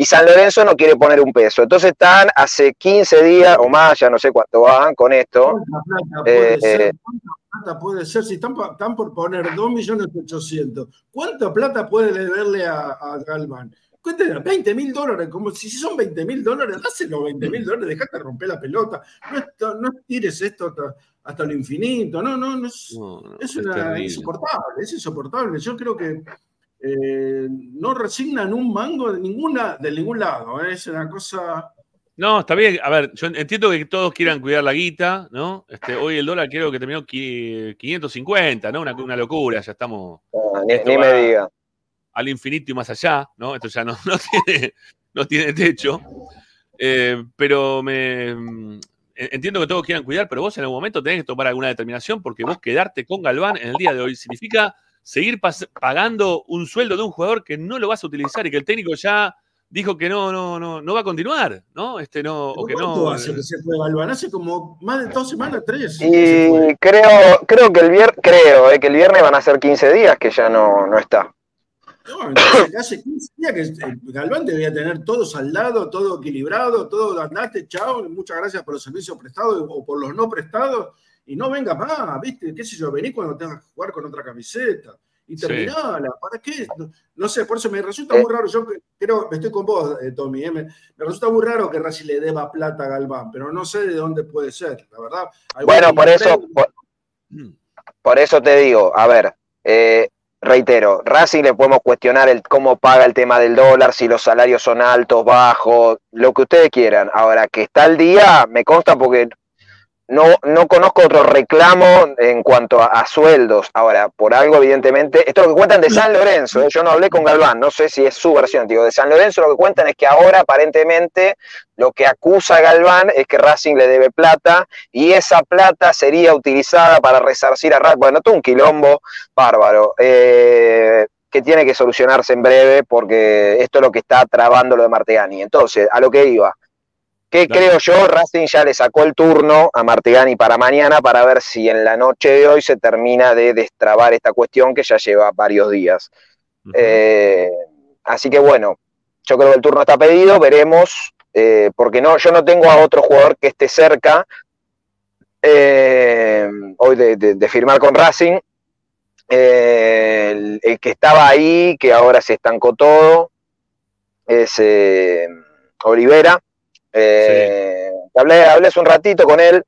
y San Lorenzo no quiere poner un peso. Entonces están hace 15 días o más, ya no sé cuánto van con esto. ¿Cuánta plata puede Eh, ser? ¿Cuánta plata puede ser? Si están, por poner 2.800.000, ¿cuánta plata puede deberle a, a Galván? Cuéntenle, 20 mil dólares, como si son 20 mil dólares, dáselo 20 mil dólares, dejate romper la pelota. No, esto- no tires esto hasta, hasta lo infinito. No, no, no es, No, no, es es una- terrible. insoportable, es insoportable. Yo creo que eh, no resignan un mango de ninguna, de ningún lado. ¿eh? Es una cosa. No, está bien. A ver, yo entiendo que todos quieran cuidar la guita, ¿no? Este, hoy el dólar creo que terminó qui- 550, ¿no? Una, una locura, ya estamos Ah, ni, me diga. al infinito y más allá, ¿no? Esto ya no, no, tiene, no tiene techo. Eh, pero me mm, entiendo que todos quieran cuidar, pero vos en algún momento tenés que tomar alguna determinación porque vos quedarte con Galván en el día de hoy significa seguir pagando un sueldo de un jugador que no lo vas a utilizar y que el técnico ya dijo que no, no, no, no va a continuar, ¿no? Este no, o que ¿Cuánto no. hace que se fue Galván? Hace como más de dos semanas, tres. Y creo, creo que el viernes, creo, eh, que el viernes van a ser 15 días que ya no, no está. No, entonces, hace 15 días que eh, Galván debía tener todo saldado, todo equilibrado, todo andate, chao, muchas gracias por los servicios prestados o por los no prestados, y no venga más, ¿viste? ¿Qué sé yo? Vení cuando tengas que jugar con otra camiseta y Sí. terminala. ¿Para qué? No, no sé, por eso me resulta Eh. muy raro. Yo creo, estoy con vos, eh, Tommy, eh, me, me resulta muy raro que Racing le deba plata a Galván, pero no sé de dónde puede ser, la verdad. Bueno, por eso, por, Mm. por eso te digo, a ver, eh, reitero, Racing le podemos cuestionar el cómo paga el tema del dólar, si los salarios son altos, bajos, lo que ustedes quieran. Ahora, que está al día, me consta porque no, no conozco otro reclamo en cuanto a, sueldos. Ahora, por algo, evidentemente, esto es lo que cuentan de San Lorenzo, ¿eh? yo no hablé con Galván, no sé si es su versión, digo, de San Lorenzo lo que cuentan es que ahora aparentemente lo que acusa Galván es que Racing le debe plata y esa plata sería utilizada para resarcir a Racing. Bueno, todo un quilombo bárbaro. eh, que tiene que solucionarse en breve porque esto es lo que está trabando lo de Martegani. Entonces, a lo que iba. ¿Qué Dale. creo yo? Racing ya le sacó el turno a Martegani para mañana para ver si en la noche de hoy se termina de destrabar esta cuestión que ya lleva varios días. Eh, así que bueno, yo creo que el turno está pedido, veremos, eh, porque no, yo no tengo a otro jugador que esté cerca eh, hoy de, de- de firmar con Racing. El, el que estaba ahí, que ahora se estancó todo, es Olivera. Eh, hablé, hablé hace un ratito con él,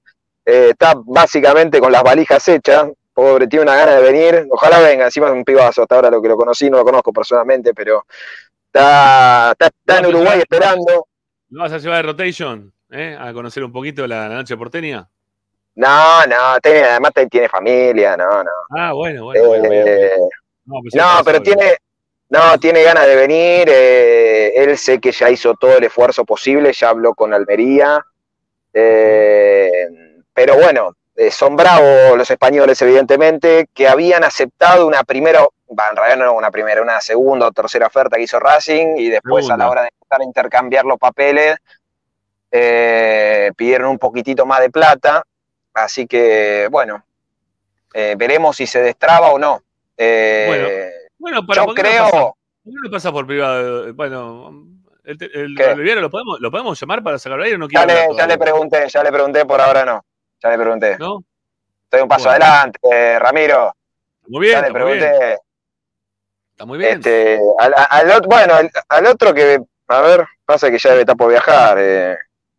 eh, está básicamente con las valijas hechas, pobre, tiene una gana de venir, ojalá venga, encima es un pibazo, hasta ahora lo que lo conocí, no lo conozco personalmente, pero está, está, está en Uruguay esperando. ¿No vas a llevar de rotation? ¿eh? A conocer un poquito la, la noche porteña. No, no, tiene, además tiene familia, no, no. Ah, bueno, bueno, bueno. No, pues No, pero tiene, no, tiene ganas de venir. eh, él sé que ya hizo todo el esfuerzo posible, ya habló con Almería. eh, pero bueno, eh, son bravos los españoles, evidentemente, que habían aceptado una primera, va, en realidad no una primera, una segunda o tercera oferta que hizo Racing y después Segunda. a la hora de empezar a intercambiar los papeles eh, pidieron un poquitito más de plata. Así que, bueno, veremos si se destraba o no. Eh, Bueno, Bueno, para yo ¿por qué no pasamos- creo, ¿Por qué no pasa por privado? Bueno, el, el. Oliviero, ¿lo podemos, ¿lo podemos llamar para sacarlo o no quiere Ya le, ya le pregunté, ya le pregunté, por ahora no. Ya le pregunté. ¿No? Estoy un paso Bueno. adelante, eh, Ramiro. Muy bien, ya le está muy bien. pregunté. Está muy bien. Este, al, al bueno, al, al otro que, a ver, pasa que ya debe estar por viajar. Eh,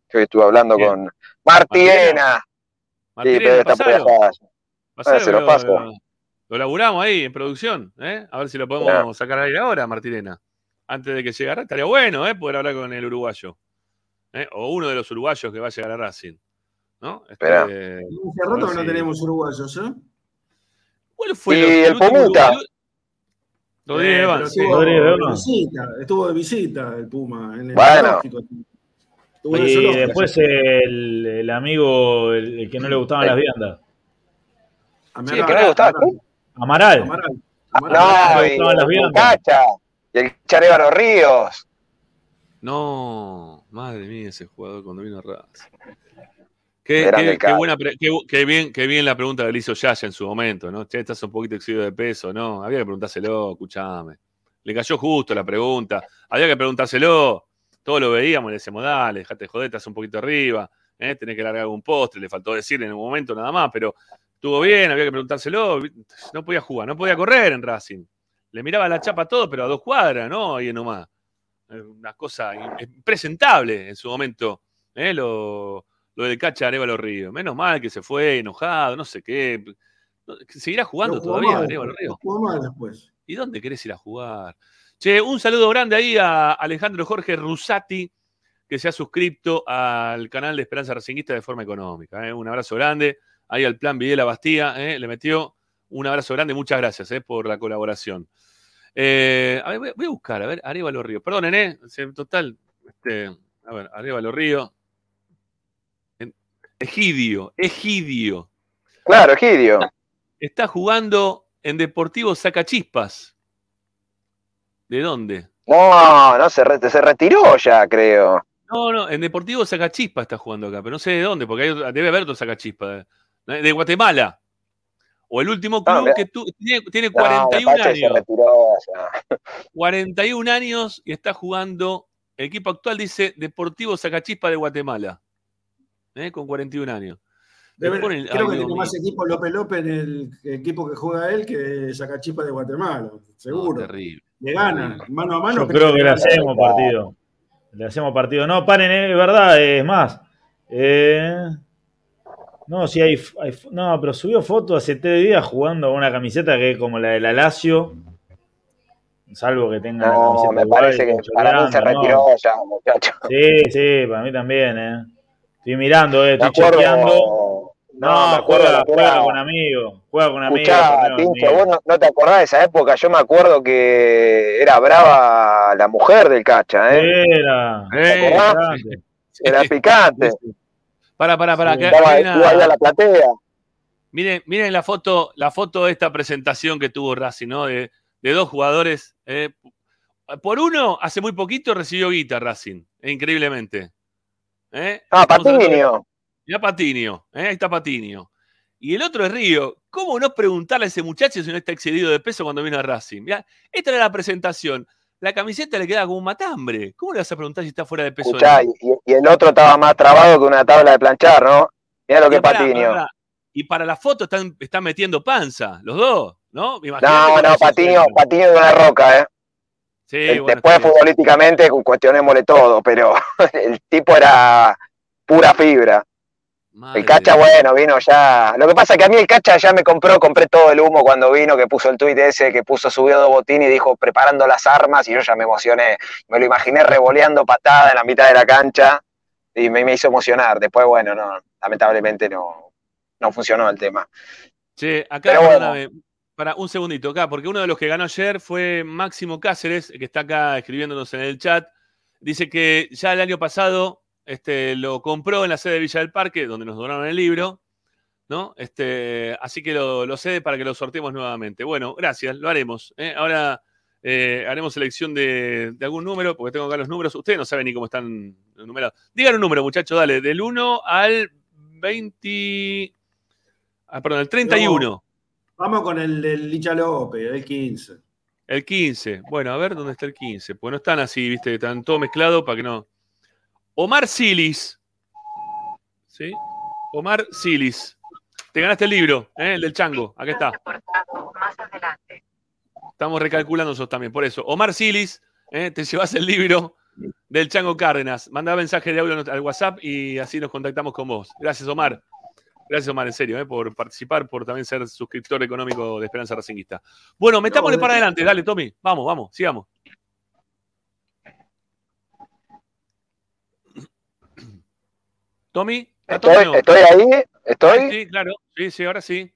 que hoy estuve hablando Bien. con Martirena. Sí, Martirena, pero está por pasalo, viajar. pasalo, se lo lo, paso. lo- lo laburamos ahí en producción, ¿eh? A ver si lo podemos sacar ahí ahora, Martirena. Antes de que llegara, estaría bueno, ¿eh? Poder hablar con el uruguayo. ¿eh? O uno de los uruguayos que va a llegar a Racing. ¿No? Este. Hace rato que no Sí. tenemos uruguayos, ¿eh? ¿Cuál fue Y el último Pumuta. Rodríguez Eh, Evans, sí. estuvo Rodríguez de estuvo de visita el Puma. En el Bueno. el Y después el, el amigo, el, el que no le gustaban las viandas. Sí, que no le gustaba, Amaral, Amaral. Amaral, Ah, Amaral. No, y el. Cacha. Y el Charevaro Ríos. No, madre mía, ese jugador cuando vino a Racing. Qué, el buena qué bien, qué bien la pregunta que le hizo Yaya en su momento, ¿no? Che, estás un poquito excedido de peso, ¿no? Había que preguntárselo, escuchame. Le cayó justo la pregunta. Había que preguntárselo. Todos lo veíamos y le decíamos, dale, dejate de joder, estás un poquito arriba, ¿eh? tenés que largar un postre, le faltó decirle en un momento nada más, pero estuvo bien, había que preguntárselo. No podía jugar, no podía correr en Racing. Le miraba la chapa a todo, pero a dos cuadras, ¿no? Ahí nomás. Una cosa impresentable en su momento, ¿eh? Lo, lo del cacha Arevalo Río. Menos mal que se fue enojado, no sé qué. ¿Seguirá jugando No todavía más Arevalo Río? más después. ¿Y dónde querés ir a jugar? Che, un saludo grande ahí a Alejandro Jorge Rusati, que se ha suscrito al canal de Esperanza Racinguista de forma económica. ¿eh? Un abrazo grande. Ahí al plan Videla Bastía, ¿eh? le metió un abrazo grande. Muchas gracias ¿eh? por la colaboración. Eh, a ver, voy, a buscar, a ver, Arevalo Río. Perdonen, ¿eh? Total, este, a ver, Arevalo Río. En- Egidio, Egidio. Claro, Gidio. Está jugando en Deportivo Sacachispas. ¿De dónde? No, no, se, re- se retiró ya, creo. No, no, en Deportivo Sacachispa está jugando acá, pero no sé de dónde, porque hay debe haber otro Sacachispa. De, Guatemala. O el último Ah, club que tu- tiene, tiene No, me 41 parece que se años. retiró ya. 41 años y está jugando. El equipo actual dice Deportivo Sacachispa de Guatemala. ¿eh? Con 41 años. Creo que tiene más equipo López López en el equipo que juega él que Sacachipa de Guatemala. No, Seguro. terrible. le ganan, mano a mano. Yo creo que le hacemos partido. Le hacemos partido. No, paren, es verdad, es más. Eh, no, sí hay, hay- No, pero subió foto hace tres días jugando con una camiseta que es como la de la Lazio. Salvo que tenga la No, me igual, parece que para mí se retiró ya, muchacho. Sí, sí, para mí también, eh. Estoy mirando, eh, estoy chequeando. No, No, me acuerdo juega, era. con amigos. Juega con amigos. Escuchá, Tincho, amigo. vos no, no te acordás de esa época. Yo me acuerdo que era brava la mujer del cacha, ¿eh? Era. Eh, grande. Era picante. Para, para, para. Sí. Estaba, una- a la platea. Miren, miren la foto, la foto de esta presentación que tuvo Racing, ¿no? De, de dos jugadores. eh. Por uno, hace muy poquito recibió guita Racing, eh, increíblemente. ¿Eh? Ah, Patiño. Mirá Patinio, ¿eh? ahí está Patinio. Y el otro es Río. ¿Cómo no preguntarle a ese muchacho si no está excedido de peso cuando vino a Racing? Mirá, esta era la presentación. La camiseta le queda como un matambre. ¿Cómo le vas a preguntar si está fuera de peso? no? Escuchá, y, y el otro estaba más trabado que una tabla de planchar, ¿no? Mirá lo que pará, Patiño. Y para la foto están, están metiendo panza, los dos, ¿no? No, no, Patiño. Patiño de una roca, ¿eh? Sí, El- bueno, Después bien. futbolísticamente cuestionémosle todo, pero el tipo era pura fibra. Madre El cacha, bueno, vino ya. Lo que pasa es que a mí el cacha ya me compró, compré todo el humo cuando vino, que puso el tuit ese, que puso subió dos botines y dijo preparando las armas, y yo ya me emocioné. Me lo imaginé revoleando patada en la mitad de la cancha y me, me hizo emocionar. Después, bueno, no, lamentablemente no, no funcionó el tema. Che, acá, Pero bueno. perdóname, para un segundito acá, porque uno de los que ganó ayer fue Máximo Cáceres, que está acá escribiéndonos en el chat. Dice que ya el año pasado este, lo compró en la sede de Villa del Parque, donde nos donaron el libro, ¿no? Este, así que lo, lo cede para que lo sorteemos nuevamente. Bueno, gracias, lo haremos. ¿eh? Ahora eh, haremos selección de, de algún número, porque tengo acá los números. Ustedes no saben ni cómo están numerados. Digan un número, muchachos, dale, del 1 al 20. Ah, perdón, el 31. Vamos con el del Licha López, el 15. El 15. Bueno, a ver dónde está el 15. Pues no están así, viste, están todo mezclado para que no. Omar Silis. ¿Sí? Omar Silis. Te ganaste el libro, ¿eh? el del chango. Acá está. Estamos recalculando nosotros también, por eso. Omar Silis, ¿eh? te llevas el libro del Chango Cárdenas. Manda mensaje de audio al WhatsApp y así nos contactamos con vos. Gracias, Omar. Gracias, Omar, en serio, ¿eh? por participar, por también ser suscriptor económico de Esperanza Racinguista. Bueno, metámosle para adelante. Dale, Tommy. Vamos, vamos, sigamos. Tommy. ¿está Estoy, no? ahí, estoy. Sí, claro. Sí, sí, ahora sí.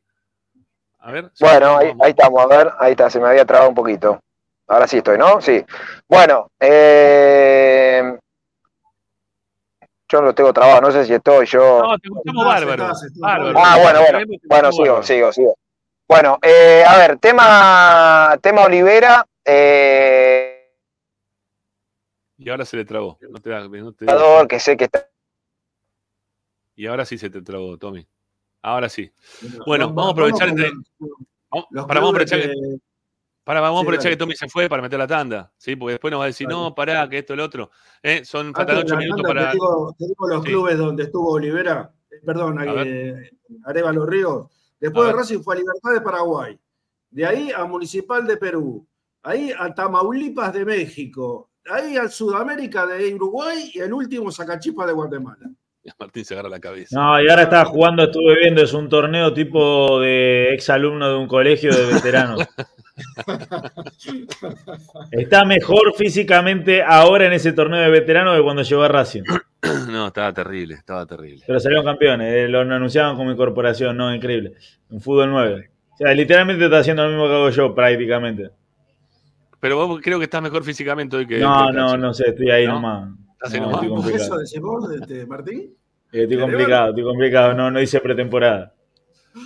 A ver. sí, Bueno, ahí, estamos, a ver, ahí está, se me había trabado un poquito. Ahora sí estoy, ¿no? Sí. Bueno, eh, yo no lo tengo trabado, no sé si estoy yo. No, te gustamos Estás, bárbaro. bárbaro. Ah, bueno, bueno, bueno, sigo, bárbaro. sigo, sigo. Bueno, eh, a ver, tema, tema Olivera, eh, Y ahora se le trabó. No te da- no te- que sé que está Y ahora sí se te trabó, Tommy. Ahora sí. Bueno, vamos a aprovechar con entre- los- Vamos- para, vamos a aprovechar que, que- para, vamos a Sí, aprovechar dale. que Tommy se fue para meter la tanda. ¿sí? Porque después nos va a decir, no, pará, que esto, el otro. ¿Eh? Son faltan ocho minutos para. Te digo, te digo los Sí. clubes donde estuvo Olivera, eh, perdón, eh, Arevalo Ríos. Después de. Racing fue a Libertad de Paraguay. De ahí a Municipal de Perú. Ahí a Tamaulipas de México. Ahí al Sudamérica de Uruguay y el último Sacachipa de Guatemala. Martín se agarra la cabeza. No, y ahora estaba jugando, estuve viendo, es un torneo tipo de exalumno de un colegio de veteranos. Está mejor físicamente ahora en ese torneo de veteranos que cuando llegó a Racing. No, estaba terrible, estaba terrible. Pero salieron campeones, eh, lo anunciaban como incorporación, no, increíble. En fútbol 9. O sea, literalmente está haciendo lo mismo que hago yo, prácticamente. Pero vos creo que estás mejor físicamente hoy que. No, no, no sé, estoy ahí ¿No? nomás. ¿Estás ahí No, eso decís vos, este, Martín? Eh, Estoy complicado, estoy complicado. No, no hice pretemporada.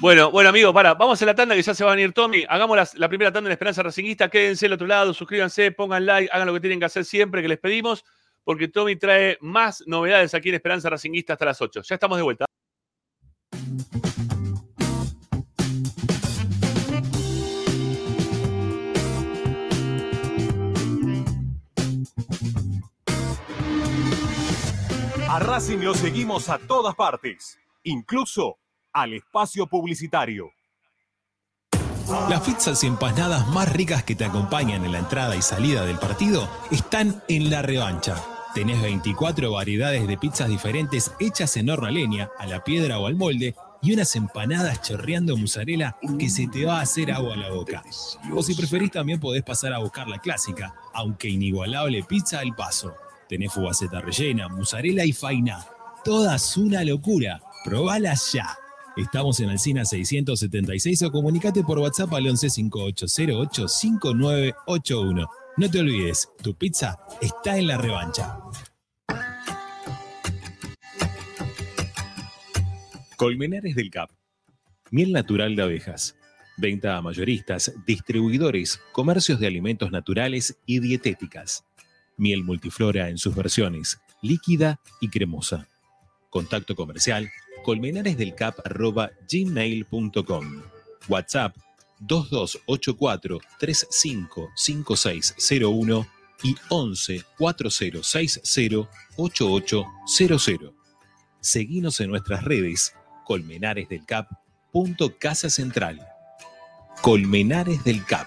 Bueno, bueno, amigos, para, vamos a la tanda que ya se va a venir Tommy. Hagamos la, la primera tanda en Esperanza Racinguista. Quédense al otro lado, suscríbanse, pongan like, hagan lo que tienen que hacer siempre que les pedimos, porque Tommy trae más novedades aquí en Esperanza Racinguista hasta las 8. Ya estamos de vuelta. A Racing lo seguimos a todas partes, incluso al espacio publicitario. Las pizzas y empanadas más ricas que te acompañan en la entrada y salida del partido están en la revancha. Tenés 24 variedades de pizzas diferentes hechas en horno leña, a la piedra o al molde y unas empanadas chorreando mozzarella que se te va a hacer agua a la boca. O si preferís también podés pasar a buscar la clásica, aunque inigualable pizza al paso. Tenés fugaceta rellena, mozzarella y faina. Todas una locura. Probalas ya. Estamos en Alcina 676 o comunicate por WhatsApp al 11 5808 5981. No te olvides, tu pizza está en la revancha. Colmenares del Cap. Miel natural de abejas. Venta a mayoristas, distribuidores, comercios de alimentos naturales y dietéticas. Miel multiflora en sus versiones, líquida y cremosa. Contacto comercial colmenaresdelcap.gmail.com WhatsApp 2284 355601 y 11 4060 8800. Seguinos en nuestras redes colmenaresdelcap.casa central. Colmenares del Cap.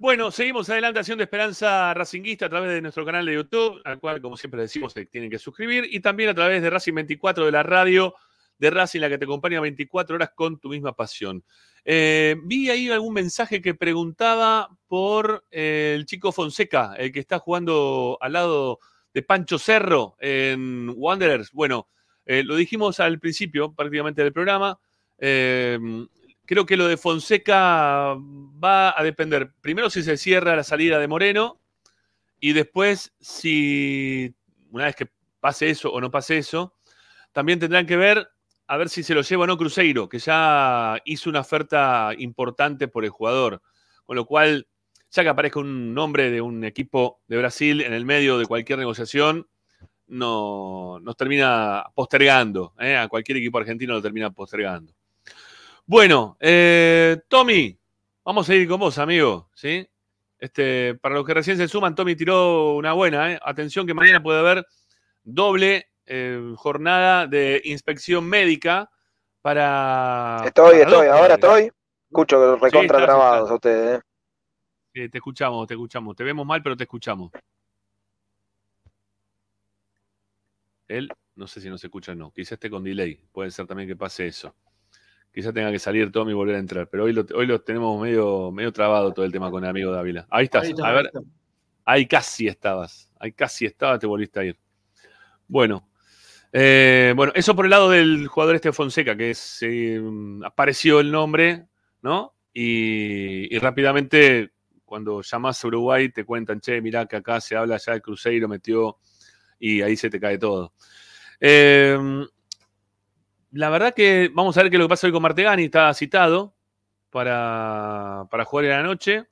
Bueno, seguimos adelante haciendo Esperanza Racinguista a través de nuestro canal de YouTube, al cual, como siempre decimos, tienen que suscribir, y también a través de Racing 24 de la radio de Racing, la que te acompaña 24 horas con tu misma pasión. Eh, vi ahí algún mensaje que preguntaba por eh, el chico Fonseca, el que está jugando al lado de Pancho Cerro en Wanderers. Bueno, eh, lo dijimos al principio prácticamente del programa. Creo que lo de Fonseca va a depender, primero si se cierra la salida de Moreno y después si, una vez que pase eso o no pase eso, también tendrán que ver a ver si se lo lleva o no Cruzeiro, que ya hizo una oferta importante por el jugador. Con lo cual, ya que aparezca un nombre de un equipo de Brasil en el medio de cualquier negociación, no, nos termina postergando. ¿eh? A cualquier equipo argentino lo termina postergando. Bueno, eh, Tommy, vamos a ir con vos, amigo. ¿sí? Este, para los que recién se suman, Tommy tiró una buena. ¿eh? Atención que mañana puede haber doble eh, jornada de inspección médica para... Estoy, para estoy, ahora estoy. Escucho Sí, recontra trabados a ustedes. ¿eh? Te escuchamos, te escuchamos. Te vemos mal, pero te escuchamos. Él, no sé si nos escucha o no. Quizás esté con delay. Puede ser también que pase eso. Quizás tenga que salir Tommy y volver a entrar. Pero hoy lo, hoy lo tenemos medio, medio trabado todo el tema con el amigo Dávila. Ahí estás. Ahí está, a ver, ahí casi estabas. Ahí casi estabas, te volviste a ir. Bueno. Eh, bueno, eso por el lado del jugador este Fonseca, que es, eh, apareció el nombre, ¿no? Y, y rápidamente, cuando llamas a Uruguay, te cuentan, che, mirá que acá se habla ya de Cruzeiro, metió, y ahí se te cae todo. Eh, la verdad que vamos a ver qué es lo que pasa hoy con Martegani, está citado para, para jugar en la noche.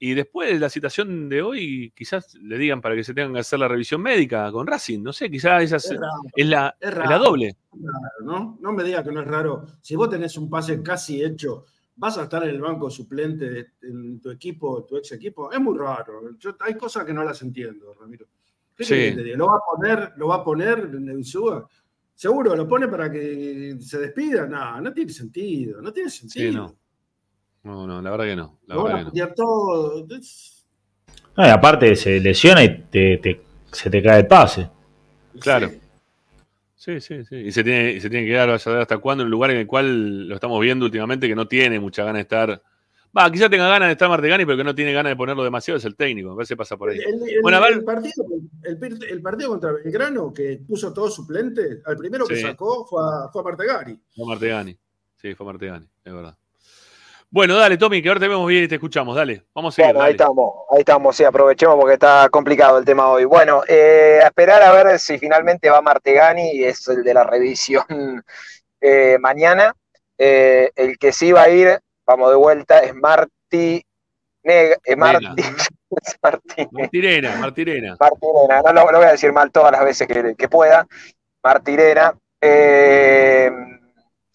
Y después de la citación de hoy, quizás le digan para que se tengan que hacer la revisión médica con Racing. No sé, quizás esa es, Es raro, es la, es la doble. ¿no? No me diga que no es raro. Si vos tenés un pase casi hecho, vas a estar en el banco suplente de, en tu equipo, tu ex equipo. Es muy raro. Yo- hay cosas que no las entiendo, Ramiro. ¿Qué Sí. ¿Lo va a poner, lo va a poner en Insúa? ¿Seguro lo pone para que se despida? No, no tiene sentido. No tiene sentido. Sí, no. No, no, la verdad que no. La Lo van a que no. putear todo. Es- No, y aparte se lesiona y te, te- se te cae el pase. Claro. Sí, sí, sí. Y se tiene, y se tiene que quedar, vaya a saber hasta cuándo, en un lugar en el cual lo estamos viendo últimamente que no tiene mucha ganas de estar. Va, quizás tenga ganas de estar Martegani, pero que no tiene ganas de ponerlo demasiado es el técnico. A ver si pasa por ahí. El, el- Bueno, a ver. el partido, el, partido contra Belgrano, que puso todo suplente, al primero que sacó fue a, fue a Martegari. Fue Martegani. Sí, fue Martegani, es verdad. Bueno, dale, Tommy, que ahora te vemos bien y te escuchamos. Dale, vamos a seguir. Bueno, ahí estamos, ahí estamos, sí, aprovechemos porque está complicado el tema hoy. Bueno, eh, a esperar a ver si finalmente va Martegani, y es el de la revisión eh, mañana. Eh, el que sí va a ir, vamos de vuelta, es Marti. Neg- eh, Marti, Marti- Martirena, Martirena. Martirena, no lo, lo voy a decir mal todas las veces que, que pueda. Martirena. Eh,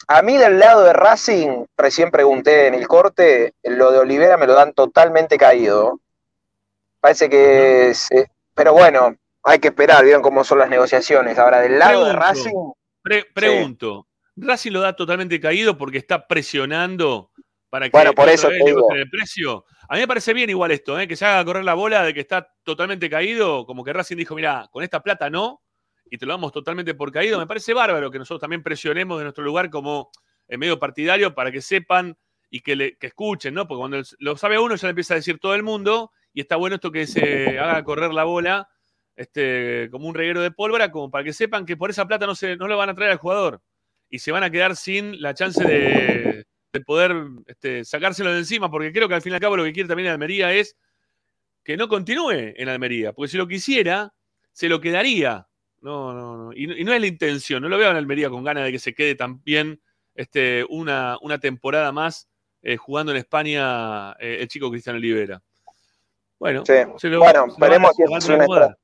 a mí del lado de Racing, recién pregunté en el corte, lo de Olivera me lo dan totalmente caído. Parece que... se- pero bueno, hay que esperar, vieron cómo son las negociaciones. Ahora, del lado de. Racing, Pre- pregunto, ¿Racing lo da totalmente caído porque está presionando para que Bueno, por eso te digo. el precio? A mí me parece bien igual esto, ¿eh? que se haga correr la bola de que está totalmente caído, como que Racing dijo, mira, con esta plata no, y te lo damos totalmente por caído. Me parece bárbaro que nosotros también presionemos de nuestro lugar como en medio partidario para que sepan y que, le, que escuchen, ¿no? Porque cuando lo sabe uno ya le empieza a decir todo el mundo y está bueno esto que se haga correr la bola este, como un reguero de pólvora, como para que sepan que por esa plata no, se, no lo van a traer al jugador y se van a quedar sin la chance de, de poder este, sacárselo de encima, porque creo que al fin y al cabo lo que quiere también Almería es que no continúe en Almería, porque si lo quisiera, se lo quedaría. No, no, no. Y, no- y no es la intención, no lo veo en Almería con ganas de que se quede también este, una, una temporada más eh, jugando en España eh, el chico Cristiano Olivera. Bueno, Sí. se lo- Bueno, se lo veremos si es una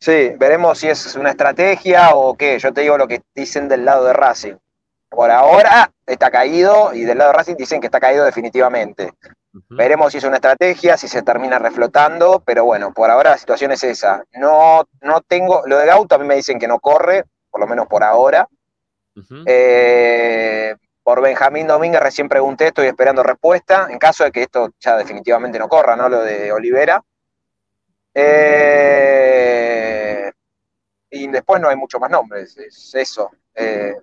sí, veremos si es una estrategia o qué. Yo te digo lo que dicen del lado de Racing. Por ahora está caído y del lado de Racing dicen que está caído definitivamente. Veremos si es una estrategia, si se termina reflotando, pero bueno, por ahora la situación es esa. No, no tengo, lo de Gauto a mí me dicen que no corre, por lo menos por ahora. Eh, por Benjamín Domínguez recién pregunté, estoy esperando respuesta, en caso de que esto ya definitivamente no corra, ¿no? Lo de Olivera. Eh, y después no hay muchos más nombres, es eso. Eh,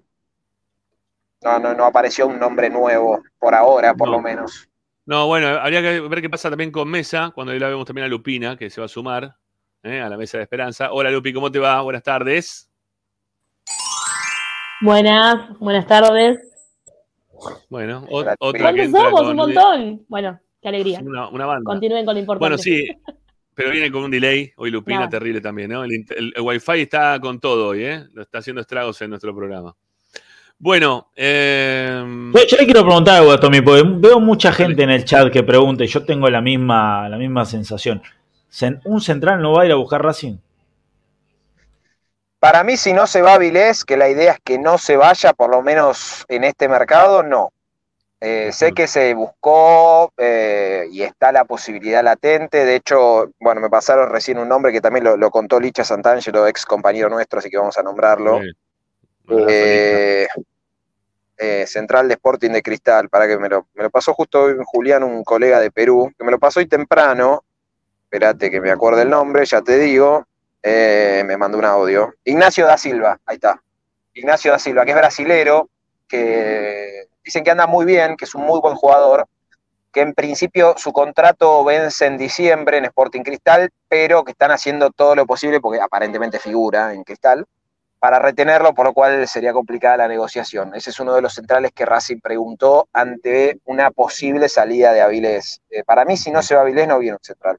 no, no, no apareció un nombre nuevo, por ahora, por lo menos. No, bueno, habría que ver qué pasa también con Mesa, cuando ahí la vemos también a Lupina, que se va a sumar eh, a la mesa de esperanza. Hola Lupi, ¿cómo te va? Buenas tardes. Buenas, buenas tardes. Bueno, o- otra que ¿Cuántos entra somos? con Un montón. Bueno, qué alegría. Una, una banda. Continúen con lo importante. Bueno, sí, pero viene con un delay. Hoy Lupina, No. terrible también, ¿no? El, int- el- el Wi-Fi está con todo hoy, ¿eh? Lo está haciendo estragos en nuestro programa. Bueno, eh, Yo, yo le quiero preguntar algo a Tommy, porque veo mucha gente en el chat que pregunta y yo tengo la misma, la misma sensación. ¿Un central no va a ir a buscar Racing? Para mí, si no se va Vilés, que la idea es que no se vaya, por lo menos en este mercado, no. Eh, sé que se buscó eh, y está la posibilidad latente. De hecho, bueno, me pasaron recién un nombre que también lo, lo contó Licha Santangelo, ex compañero nuestro, así que vamos a nombrarlo. Eh, eh, Central de Sporting de Cristal, para que me lo, pasó justo hoy Julián, un colega de Perú, que me lo pasó hoy temprano. Espérate que me acuerde el nombre, ya te digo. Eh, me mandó un audio. Ignacio da Silva, ahí está. Ignacio da Silva, que es brasilero, que dicen que anda muy bien, que es un muy buen jugador, que en principio su contrato vence en diciembre en Sporting Cristal, pero que están haciendo todo lo posible, porque aparentemente figura en Cristal, para retenerlo, por lo cual sería complicada la negociación. Ese es uno de los centrales que Racing preguntó ante una posible salida de Avilés. Eh, para mí, si no se va Avilés, no viene un central.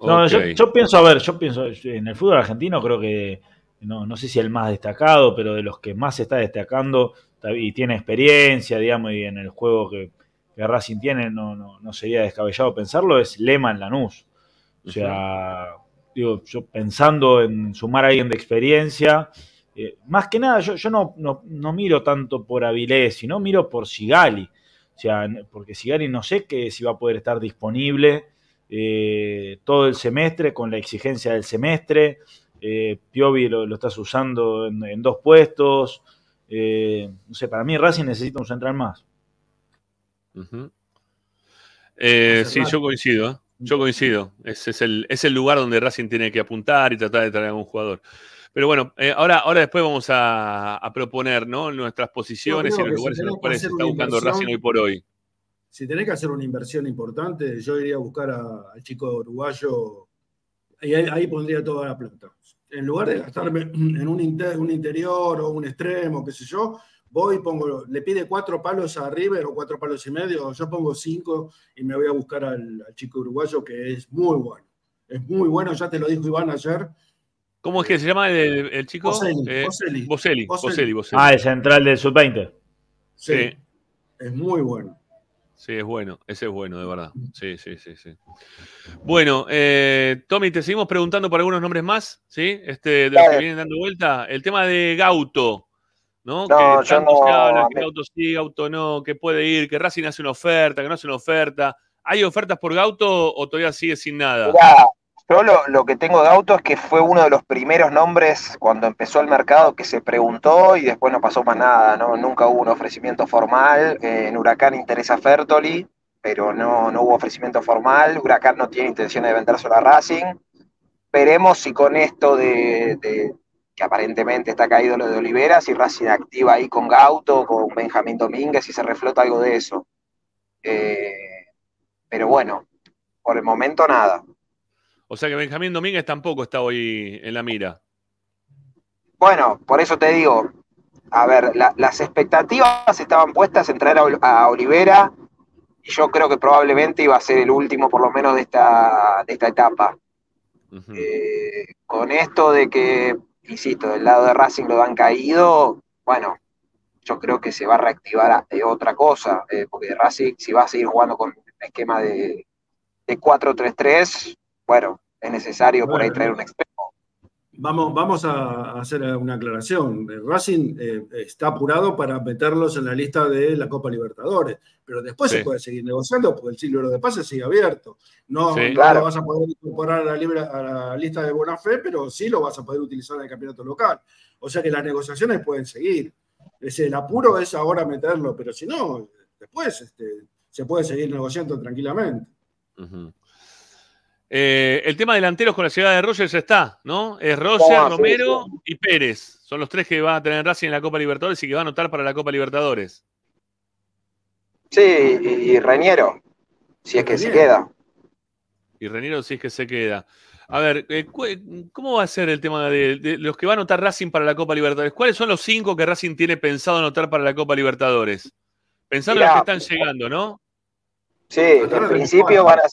No, yo, yo pienso, a ver, yo pienso, en el fútbol argentino creo que, no, no sé si el más destacado, pero de los que más se está destacando y tiene experiencia, digamos, y en el juego que, que Racing tiene, no, no, no sería descabellado pensarlo, es Lehmann Lanús. O sea, digo, yo pensando en sumar a alguien de experiencia, eh, más que nada, yo, yo no, no, no, miro tanto por Avilés, sino miro por Sigali. O sea, porque Sigali no sé que si va a poder estar disponible eh, todo el semestre con la exigencia del semestre. Eh, Piovi lo, lo, estás usando en, en dos puestos. Eh, no sé, para mí Racing necesita un central más. Uh -huh. eh, sí, yo coincido. Yo coincido. Ese es el, es el lugar donde Racing tiene que apuntar y tratar de traer a un jugador. Pero bueno, eh, ahora, ahora después vamos a, a proponer ¿no? nuestras posiciones y los lugares en los cuales se está buscando Racing hoy por hoy. Si tenés que hacer una inversión importante, yo iría a buscar a, al chico uruguayo y ahí, ahí, pondría toda la plata. En lugar de gastarme en un, inter, un interior o un extremo, qué sé yo, voy y pongo, le pide cuatro palos a River o cuatro palos y medio, yo pongo cinco y me voy a buscar al, al chico uruguayo que es muy bueno. Es muy bueno, ya te lo dijo Iván ayer. ¿Cómo es que se llama el, el chico? Boselli, eh, Boselli. Boselli, Boselli, Boselli. Ah, el central del sub-20. Sí, sí. Es muy bueno. Sí, es bueno, ese es bueno, de verdad. Sí, sí, sí, sí. Bueno, eh, Tommy, te seguimos preguntando por algunos nombres más, ¿sí? Este, de los que vienen dando vuelta. El tema de Gauto, ¿no? no que tanto no, se habla, que Gauto sí, Gauto no, que puede ir, que Racing hace una oferta, que no hace una oferta. ¿Hay ofertas por Gauto o todavía sigue sin nada? Mirá, yo lo, lo, que tengo de Gauto es que fue uno de los primeros nombres cuando empezó el mercado que se preguntó y después no pasó más nada, ¿no? Nunca hubo un ofrecimiento formal. Eh, en Huracán interesa Fertoli, pero no, no hubo ofrecimiento formal. Huracán no tiene intención de vendérselo a Racing. Veremos si con esto de, de, que aparentemente está caído lo de Olivera, si Racing activa ahí con Gauto, con Benjamín Domínguez, si se reflota algo de eso. Eh, pero bueno, por el momento nada. O sea que Benjamín Domínguez tampoco está hoy en la mira. Bueno, por eso te digo, a ver, la, las expectativas estaban puestas en traer a, a, Olivera y yo creo que probablemente iba a ser el último por lo menos de esta, de esta etapa. Uh -huh. eh, con esto de que, insisto, del lado de Racing lo han caído, bueno, yo creo que se va a reactivar a, eh, otra cosa, eh, porque Racing si va a seguir jugando con un esquema de, de 4-3-3, bueno, es necesario por ahí traer un extremo. Vamos, vamos a hacer una aclaración. Racing eh, está apurado para meterlos en la lista de la Copa Libertadores, pero después sí. se puede seguir negociando porque el ciclo de pases sigue abierto. No, sí, no claro. lo vas a poder incorporar a la, libre, a la, lista de buena fe, pero sí lo vas a poder utilizar en el campeonato local. O sea que las negociaciones pueden seguir. Ese, el apuro es ahora meterlo, pero si no, después este, se puede seguir negociando tranquilamente. Uh -huh. Eh, el tema delanteros con la llegada de Rogers está, ¿no? Es Roger, oh, Romero sí, sí. y Pérez. Son los tres que van a tener Racing en la Copa Libertadores y que van a anotar para la Copa Libertadores. Sí, y, y Reñero, si es que se queda. Y Reñero, si es que se queda. A ver, eh, ¿cómo va a ser el tema de, de, los que va a anotar Racing para la Copa Libertadores? ¿Cuáles son los cinco que Racing tiene pensado anotar para la Copa Libertadores? Pensando en los que están llegando, ¿no? Sí, en principio van a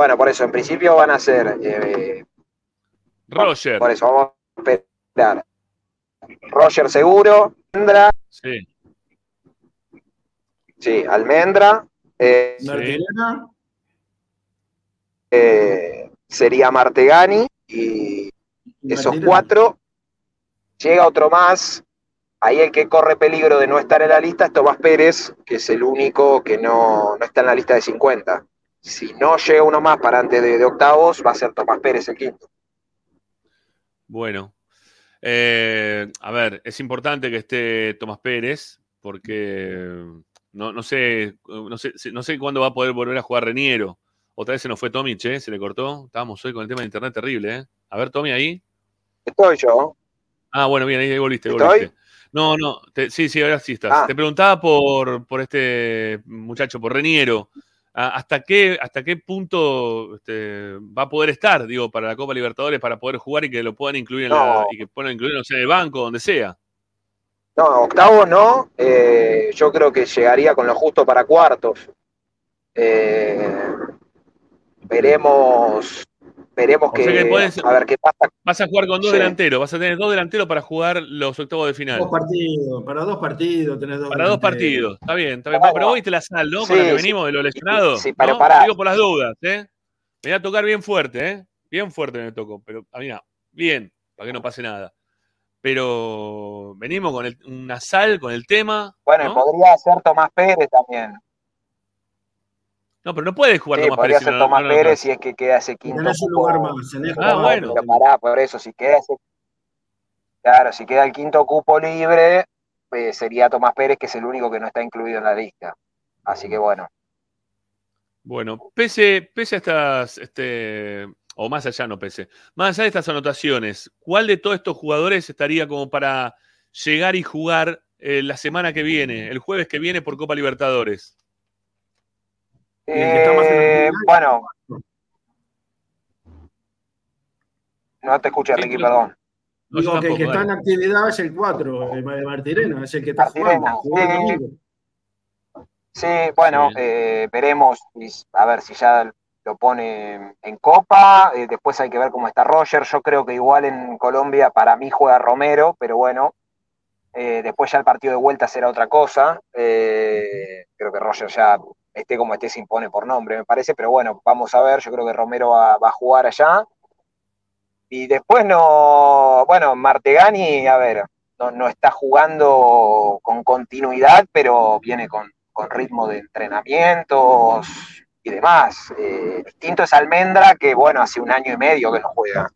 bueno, por eso, en principio van a ser. Eh, Roger. Por eso, vamos a esperar. Roger seguro, Almendra. Sí. Sí, Almendra. Eh, eh, sería Martegani y esos cuatro. Llega otro más. Ahí el que corre peligro de no estar en la lista es Tomás Pérez, que es el único que no, no está en la lista de 50 si no llega uno más para antes de, de octavos, va a ser Tomás Pérez el quinto. Bueno, eh, a ver, es importante que esté Tomás Pérez, porque no, no, sé, no, sé, no sé cuándo va a poder volver a jugar Reniero. Otra vez se nos fue Tommy, che, se le cortó. Estábamos hoy con el tema de internet terrible, ¿eh? A ver, Tommy, ahí. Estoy yo. Ah, bueno, bien, ahí volviste, volviste. No, no, te, sí, sí, ahora sí estás. Ah. Te preguntaba por, por este muchacho, por Reniero. Hasta qué, hasta qué punto este, va a poder estar, digo, para la Copa Libertadores, para poder jugar y que lo puedan incluir en la, y que puedan incluir, no sé, en el banco, donde sea. No, octavos no. eh, yo creo que llegaría con lo justo para cuartos. Eh, veremos, veremos O sea que, que podés- a ver qué pasa. Vas a jugar con dos Sí. delanteros, vas a tener dos delanteros para jugar los octavos de final. Dos partidos, para dos partidos tenés dos Para dos partidos, está bien, está bien. Claro. Pero hoy te la sal, ¿no? Sí, Con la que sí. venimos de los lesionados. Sí, pero ¿no? pará. Digo por las dudas, ¿eh? Me voy a tocar bien fuerte, ¿eh? Bien fuerte me tocó, pero a mí no. Bien, para que no pase nada. Pero venimos con el- una sal, con el tema. Bueno, y ¿no? podría ser Tomás Pérez también. No, pero no puede jugar Sí, Tomás podría Pérez. si ser no- Tomás no Pérez si es que queda ese quinto. Tenés un cupo. lugar más. tenés Ah, bueno. Pero pará, por eso, si queda ese. Claro, si queda el quinto cupo libre, eh, sería Tomás Pérez, que es el único que no está incluido en la lista. Así que bueno. Bueno, pese, pese a estas, este, o más allá, no pese, más allá de estas anotaciones, ¿cuál de todos estos jugadores estaría como para llegar y jugar eh, la semana que viene, el jueves que viene por Copa Libertadores? el que está más en la Eh, bueno. No te escuché, Ricky, perdón. Digo que el que está en actividad es el 4, el de Martirena, es el que está Martirena, jugando. sí. Sí, bueno, eh, veremos, a ver si ya lo pone en Copa, eh, después hay que ver cómo está Roger, yo creo que igual en Colombia para mí juega Romero, pero bueno, eh, después ya el partido de vuelta será otra cosa, eh, creo que Roger ya esté como esté se impone por nombre, me parece, pero bueno, vamos a ver, yo creo que Romero va, va a jugar allá, y después no, bueno, Martegani, a ver, no, no está jugando con continuidad, pero viene con, con ritmo de entrenamientos y demás. Eh, distinto es Almendra, que bueno, hace un año y medio que no juega.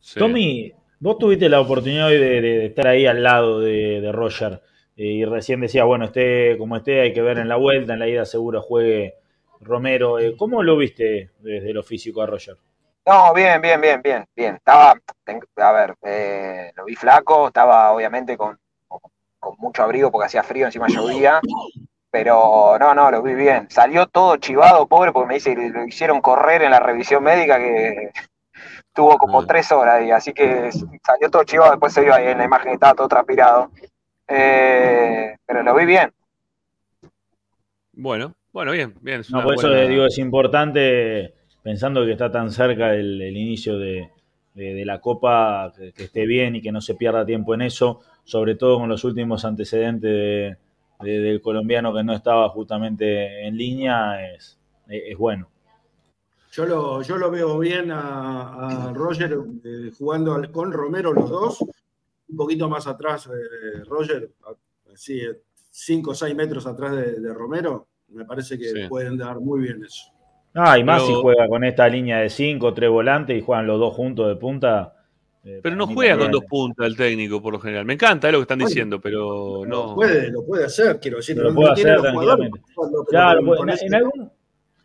Sí. Tommy, vos tuviste la oportunidad hoy de, de estar ahí al lado de, de Roger eh, y recién decía, bueno, esté como esté, hay que ver en la vuelta, en la ida seguro juegue Romero. Eh, ¿Cómo lo viste desde lo físico a Roger? No, bien, bien, bien, bien, bien. Estaba, a ver, eh, lo vi flaco, estaba obviamente con, con- mucho abrigo porque hacía frío, encima llovía, pero no, no, lo vi bien. Salió todo chivado, pobre, porque me dice que lo hicieron correr en la revisión médica que tuvo como tres horas y así que salió todo chivado, después se vio ahí en la imagen que estaba todo transpirado. Eh, pero lo vi bien. Bueno, bueno, bien, bien. es No, por eso buena- le digo, es importante, pensando que está tan cerca el, el inicio de, de- de la Copa, que, que esté bien y que no se pierda tiempo en eso, sobre todo con los últimos antecedentes de- de- del colombiano que no estaba justamente en línea, es, es bueno. Yo lo, yo lo veo bien a, a Roger eh, jugando al- con Romero los dos, un poquito más atrás, eh, Roger, a- sí, eh, cinco o seis metros atrás de, de Romero, me parece que Sí. pueden dar muy bien eso. Ah, y más Pero- si juega con esta línea de 5, tres volantes y juegan los dos juntos de punta. eh, Pero no juega con dos puntas el técnico por lo general. Me encanta eh, lo que están diciendo, pero no. Lo puede, lo puede hacer, quiero decir, Lo no, puede hacer tranquilamente. Claro, en, algún, en algún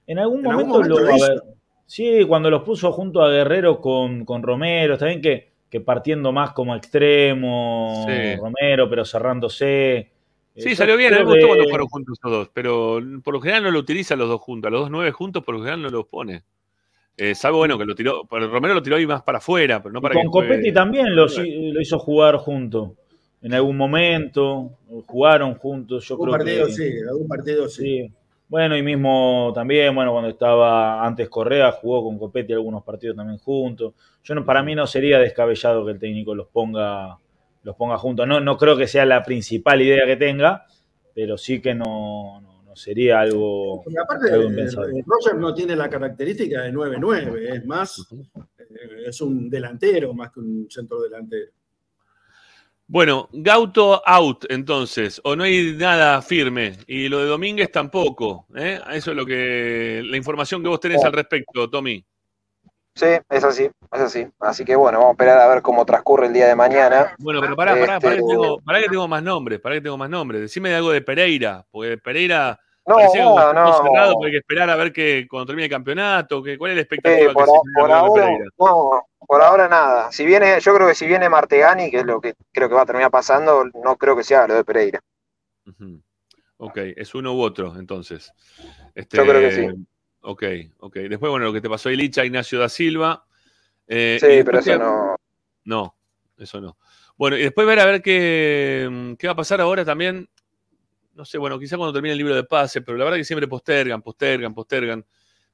En algún momento, momento lo, lo a ver, sí, cuando los puso junto a Guerrero con, con Romero, está bien que, que partiendo más como extremo, Sí. Romero, pero cerrándose. Eh, Sí, yo salió bien, a mí creo me gustó cuando fueron juntos los dos, pero por lo general no lo utiliza los dos juntos, a los dos nueve juntos por lo general no los pone. Eh, salvo bueno que lo tiró, pero Romero lo tiró ahí más para afuera, pero no y para con que juegue- Copetti también lo hizo jugar junto. En algún momento jugaron juntos, yo creo partido que sí, algún partido sí. Sí. Bueno, y mismo también, bueno, cuando estaba antes Correa, jugó con Copetti algunos partidos también juntos. Yo no, para mí no sería descabellado que el técnico los ponga, los ponga juntos. No, no creo que sea la principal idea que tenga, pero sí que no, no, no sería algo, Porque aparte, algo eh, impensable. Roger no tiene la característica de 9-9, es más, eh, es un delantero más que un centro delantero. Bueno, Gauto out entonces, o no hay nada firme, y lo de Domínguez tampoco, ¿eh? Eso es lo que, la información que vos tenés al respecto, Tommy. Sí, es así, es así. Así que bueno, vamos a esperar a ver cómo transcurre el día de mañana. Bueno, pero pará, pará, pará, que Este- tengo, pará que tengo más nombres, pará que tengo más nombres. Decime de algo de Pereira, porque Pereira No, parecía no, no. cerrado, hay que esperar a ver que cuando termine el campeonato, que, cuál es la Sí, expectativa por, que a- se por ahora, no, por ahora nada. Si viene, yo creo que si viene Martegani, que es lo que creo que va a terminar pasando, no creo que sea lo de Pereira. Ujú. Ok, es uno u otro, entonces. Este, Yo creo que sí. Ok, ok. Después, bueno, lo que te pasó a Licha, Ignacio da Silva. Eh, Sí, pero eso no. No, eso no. Bueno, y después ver a ver qué, qué va a pasar ahora también. No sé, bueno, quizá cuando termine el libro de pases, pero la verdad que siempre postergan, postergan, postergan.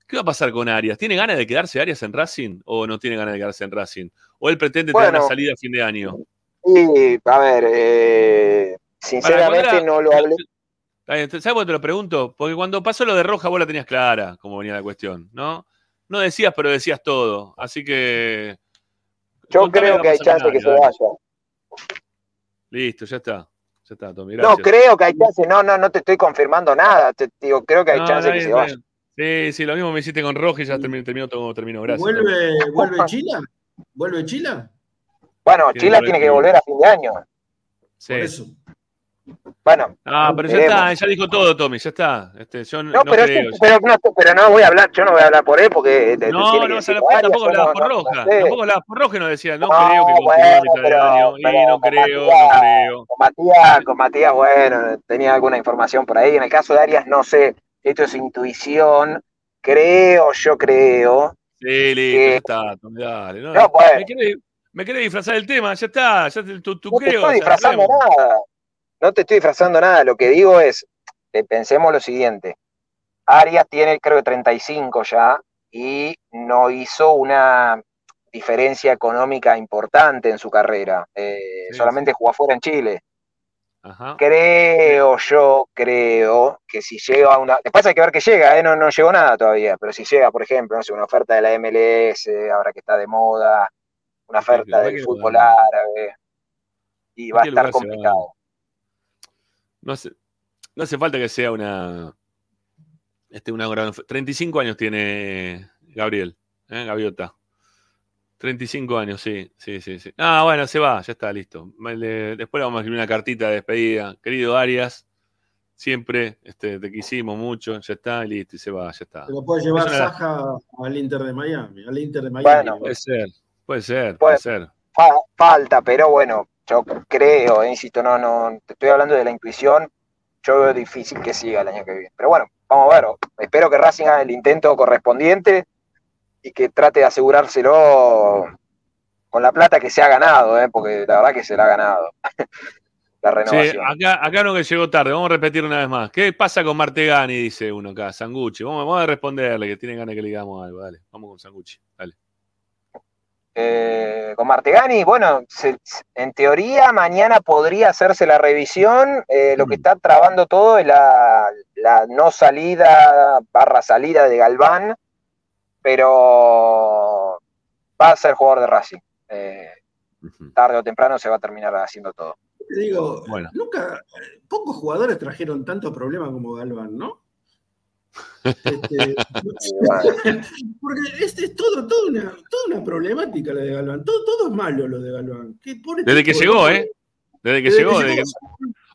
¿Qué va a pasar con Arias? ¿Tiene ganas de quedarse Arias en Racing o no tiene ganas de quedarse en Racing? ¿O él pretende tener una salida a fin de año? Y, a ver, eh, sinceramente no lo hablé. ¿Sabes por qué te lo pregunto? Porque cuando pasó lo de Roja vos la tenías clara, como venía la cuestión, ¿no? No decías, pero decías todo. Así que. Yo creo que hay chance con que se vaya. Listo, ya está. Ya está, Tommy. No, creo que hay chance. No, no, no te estoy confirmando nada. Te digo, creo que hay No, chance está que se vaya. Sí, sí, lo mismo me hiciste con Roja y ya terminó, terminó todo terminó. Gracias. ¿Vuelve, ¿Vuelve Chila? ¿Vuelve Chila? Bueno, Chila tiene que volver. volver a fin de año. Sí. Por eso. Bueno, Ah, pero ya está, ya dijo todo, Tommy, ya está. Este, yo no, No, no pero, creo. este- pero, no, pero no voy a hablar, yo no voy a hablar por él porque te No, no decir tampoco hablabas no- por no- Roja. no. Tampoco hablabas por Roja y no decías, no, No, creo que bueno, pero- año. Y no creo, no Matías- creo. Con Matías, con Matías, bueno, tenía alguna información por ahí. En el caso de Arias, no sé, esto es intuición. Creo, yo creo. Sí, listo, que- ya está, Tommy, dale. No, No, bueno. me, querés, me querés disfrazar el tema, ya está. Ya tu, tu No creo. estoy o sea, disfrazando nada. No te estoy disfrazando nada. Lo que digo es, eh, pensemos lo siguiente. Arias tiene, creo que 35 ya, y no hizo una diferencia económica importante en su carrera. Eh, Sí, solamente jugó afuera en Chile. Ajá. Creo yo, creo que si llega a una. Después hay que ver que llega, ¿eh? no, no llegó nada todavía, pero si llega, por ejemplo, no sé, una oferta de la MLS, ahora que está de moda, una oferta del fútbol árabe, y va a estar complicado. No hace, no hace falta que sea una. Este, una gran. ofe- 35 años tiene Gabriel, ¿eh? Gaviota. 35 años, sí, sí, sí, sí. Ah, bueno, se va, ya está, listo. Después le vamos a escribir una cartita de despedida. Querido Arias, siempre este, te quisimos mucho, ya está, y listo, y se va, ya está. Se lo puede llevar una- Saja al Inter de Miami. Al Inter de Miami. Bueno, Puede ser, puede ser, Puede- puede ser. Fa- falta, pero bueno, yo creo, eh, insisto, no, no, te estoy hablando de la intuición. Yo veo difícil que siga el año que viene. Pero bueno, vamos a ver. Espero que Racing haga el intento correspondiente y que trate de asegurárselo con la plata que se ha ganado, eh, porque la verdad que se la ha ganado. la Sí, renovación. acá, acá no que llegó tarde, vamos a repetir una vez más. ¿Qué pasa con Martegani? Dice uno acá, Sangucci. Vamos, vamos a responderle, que tiene ganas que le digamos algo. Dale, vamos con Sangucci. Eh, con Martegani, bueno, se- en teoría mañana podría hacerse la revisión. eh, lo que está trabando todo es la, la no salida barra salida de Galván, pero va a ser jugador de Racing. Eh, tarde o temprano se va a terminar haciendo todo. Te digo, Bueno. nunca, pocos jugadores trajeron tanto problema como Galván, ¿no? Este, porque este es todo, todo una, toda una problemática la de Galván. Todo, todo es malo lo de Galván. Pobre Desde que llegó. ¿eh? Desde que llegó.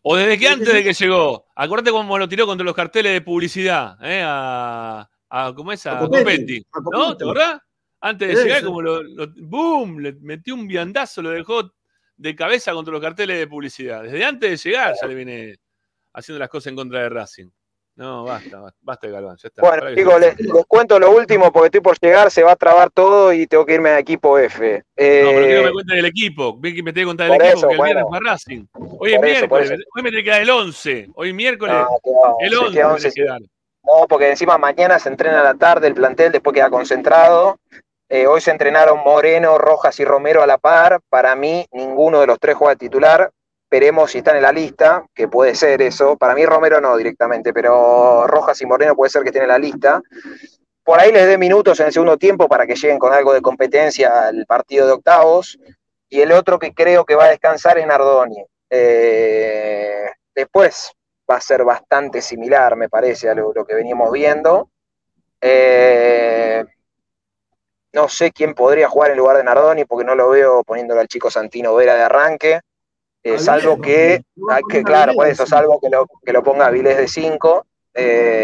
o desde que antes de que llegó. Acuérdate cómo lo tiró contra los carteles de publicidad, ¿eh? A, a- ¿cómo es? A, A Copetti, ¿No? ¿Te acordás? Antes de llegar, como lo, lo- ¡Boom! Le metió un viandazo, lo dejó de cabeza contra los carteles de publicidad. Desde antes de llegar ya le viene haciendo las cosas en contra de Racing. No, basta, basta, de Galván, ya está. Bueno, chicos, les, les cuento lo último porque estoy por llegar, se va a trabar todo y tengo que irme a equipo F. No, pero quiero que Eh, me cuente del equipo. Ven que me tengo que contar del Por equipo eso, porque el viernes fue Racing. Hoy es miércoles. eso. Hoy me tiene que dar el 11. Hoy miércoles. no, queda- el se 11 queda me 11, tiene que dar. No, porque encima mañana se entrena a la tarde el plantel, después queda concentrado. Eh, hoy se entrenaron Moreno, Rojas y Romero a la par. Para mí, ninguno de los tres juega titular. Veremos si están en la lista, que puede ser eso. Para mí, Romero no directamente, pero Rojas y Moreno puede ser que estén en la lista. Por ahí les dé minutos en el segundo tiempo para que lleguen con algo de competencia al partido de octavos. Y el otro que creo que va a descansar es Nardoni. Eh, después va a ser bastante similar, me parece, a lo, que veníamos viendo. Eh, no sé quién podría jugar en lugar de Nardoni, porque no lo veo poniéndolo al chico Santino Vera de arranque. Eh, salvo que, claro, por eso, salvo que lo, que lo ponga a Vilés de 5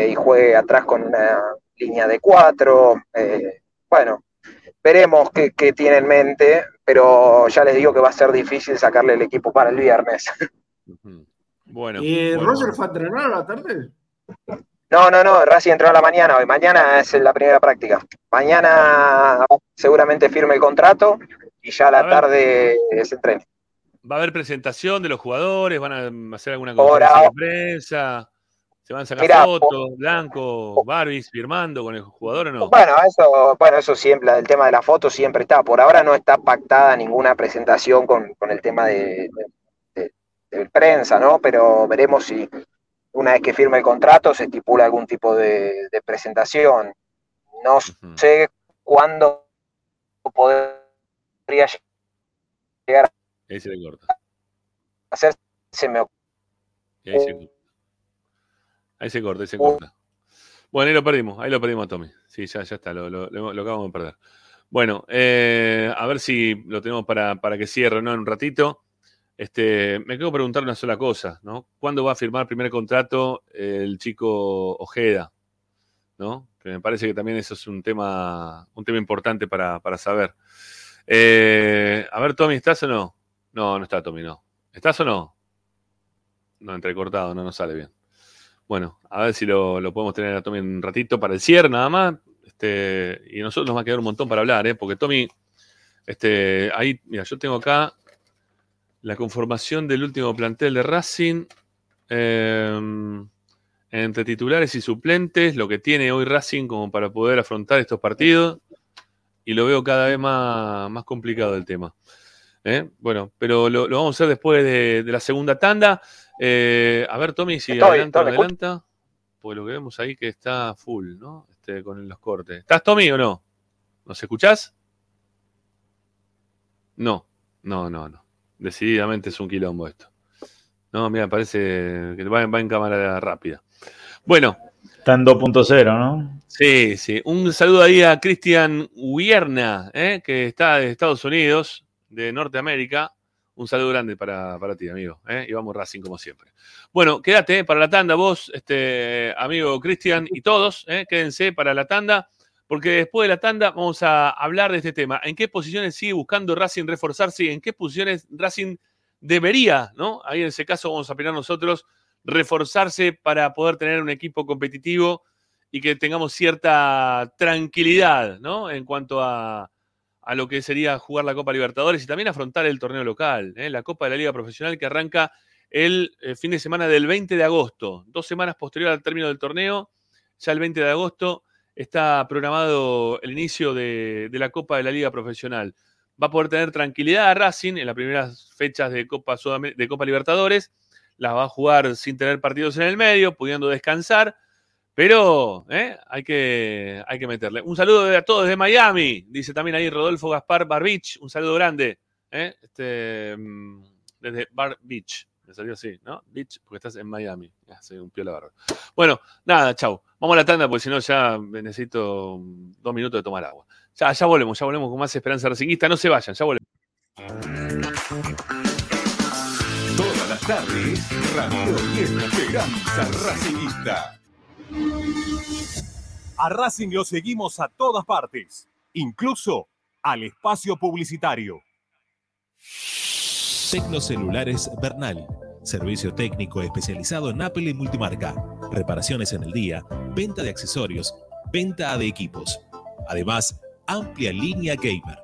y juegue atrás con una línea de 4. bueno, veremos qué, qué tiene en mente, pero ya les digo que va a ser difícil sacarle el equipo para el viernes. Bueno. ¿Y bueno. Roger fue a entrenar a la tarde? No, no, no, Racing entró a la mañana hoy. Mañana es la primera práctica. Mañana seguramente firme el contrato y ya a la tarde se entrena. ¿Va a haber presentación de los jugadores? ¿Van a hacer alguna conferencia de prensa? ¿Se van a sacar Mirá, fotos? Blanco, Barbies firmando con el jugador o no? Bueno, eso, bueno, eso siempre, el tema de la foto siempre está. Por ahora no está pactada ninguna presentación con, con el tema de, de- de- de prensa, ¿no? Pero veremos si una vez que firme el contrato se estipula algún tipo de, de presentación. No sé cuándo podría llegar Ahí se le corta. hacer. Se me Y ahí se corta. Ahí se corta, ahí se corta. Bueno, ahí lo perdimos, ahí lo perdimos a Tommy. Sí, ya, ya está, lo, lo- lo- acabamos de perder. Bueno, eh, a ver si lo tenemos para, para que cierre, ¿no? En un ratito. Este, me quedo preguntar una sola cosa, ¿no? ¿Cuándo va a firmar primer contrato el chico Ojeda? ¿No? Que me parece que también eso es un tema, un tema importante para, para saber. Eh, a ver, Tommy, ¿estás o no? No, no está Tommy, no. ¿Estás o no? No, entrecortado, no nos sale bien. Bueno, a ver si lo, podemos tener a Tommy un ratito para el cierre nada más. Este, y nosotros nos va a quedar un montón para hablar, ¿eh? porque Tommy, este, ahí, mira, yo tengo acá la conformación del último plantel de Racing. eh, entre titulares y suplentes, lo que tiene hoy Racing como para poder afrontar estos partidos. Y lo veo cada vez más, más complicado el tema. ¿Eh? Bueno, pero lo, lo vamos a hacer después de, de la segunda tanda. Eh, a ver, Tommy, si Estoy, adelanta o adelanta. Porque lo que vemos ahí que está full, ¿no? Este, con los cortes. ¿Estás, Tommy, o no? ¿Nos escuchás? No, no, no, no. Decididamente es un quilombo esto. No, mira, parece que va, va en cámara rápida. Bueno, Está en 2.0, ¿no? Sí, sí. Un saludo ahí a Cristian Huierna, ¿eh? que está de Estados Unidos, de Norteamérica. Un saludo grande para, para ti, amigo. ¿eh? Y vamos Racing como siempre. Bueno, quédate ¿eh? para la tanda, vos, este, amigo Cristian, y todos, ¿eh? quédense para la tanda, porque después de la tanda vamos a hablar de este tema. ¿En qué posiciones sigue buscando Racing reforzarse y en qué posiciones Racing debería, ¿no? Ahí en ese caso vamos a opinar nosotros, reforzarse para poder tener un equipo competitivo y que tengamos cierta tranquilidad, ¿no? En cuanto a, a lo que sería jugar la Copa Libertadores y también afrontar el torneo local, ¿eh? la Copa de la Liga Profesional que arranca el eh, fin de semana del 20 de agosto, dos semanas posterior al término del torneo, ya el 20 de agosto está programado el inicio de, la Copa de la Liga Profesional. Va a poder tener tranquilidad a Racing en las primeras fechas de Copa, de Copa Libertadores, las va a jugar sin tener partidos en el medio, pudiendo descansar, pero ¿eh? hay, que, hay que meterle. Un saludo a todos de Miami, dice también ahí Rodolfo Gaspar Bar Beach, un saludo grande, ¿eh? este, mm, desde Bar Beach, me salió así, ¿no? Beach, porque estás en Miami, ya, soy un piola bárbaro. Bueno, nada, chau. Vamos a la tanda, porque si no ya necesito mm, dos minutos de tomar agua. Ya, ya volvemos, ya volvemos con más Esperanza Racinguista, no se vayan, ya volvemos. Todas las tardes, Radio Esperanza Racingista. A Racing lo seguimos a todas partes, incluso al espacio publicitario. Tecnocelulares Bernal. Servicio técnico especializado en Apple y multimarca. Reparaciones en el día, venta de accesorios, venta de equipos. Además, amplia línea gamer.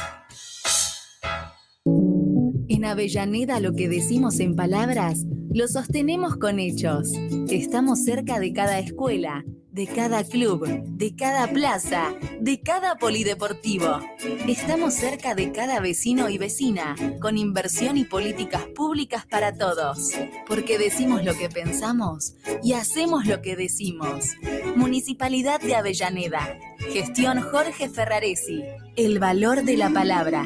En Avellaneda lo que decimos en palabras, lo sostenemos con hechos. Estamos cerca de cada escuela, de cada club, de cada plaza, de cada polideportivo. Estamos cerca de cada vecino y vecina, con inversión y políticas públicas para todos. Porque decimos lo que pensamos y hacemos lo que decimos. Municipalidad de Avellaneda. Gestión Jorge Ferraresi. El valor de la palabra.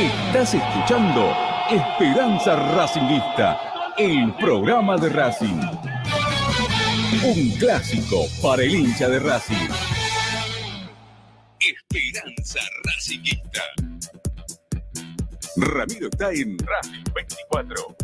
Estás escuchando Esperanza Racingista, el programa de Racing. Un clásico para el hincha de Racing. Esperanza Racingista. Ramiro está en Racing 24.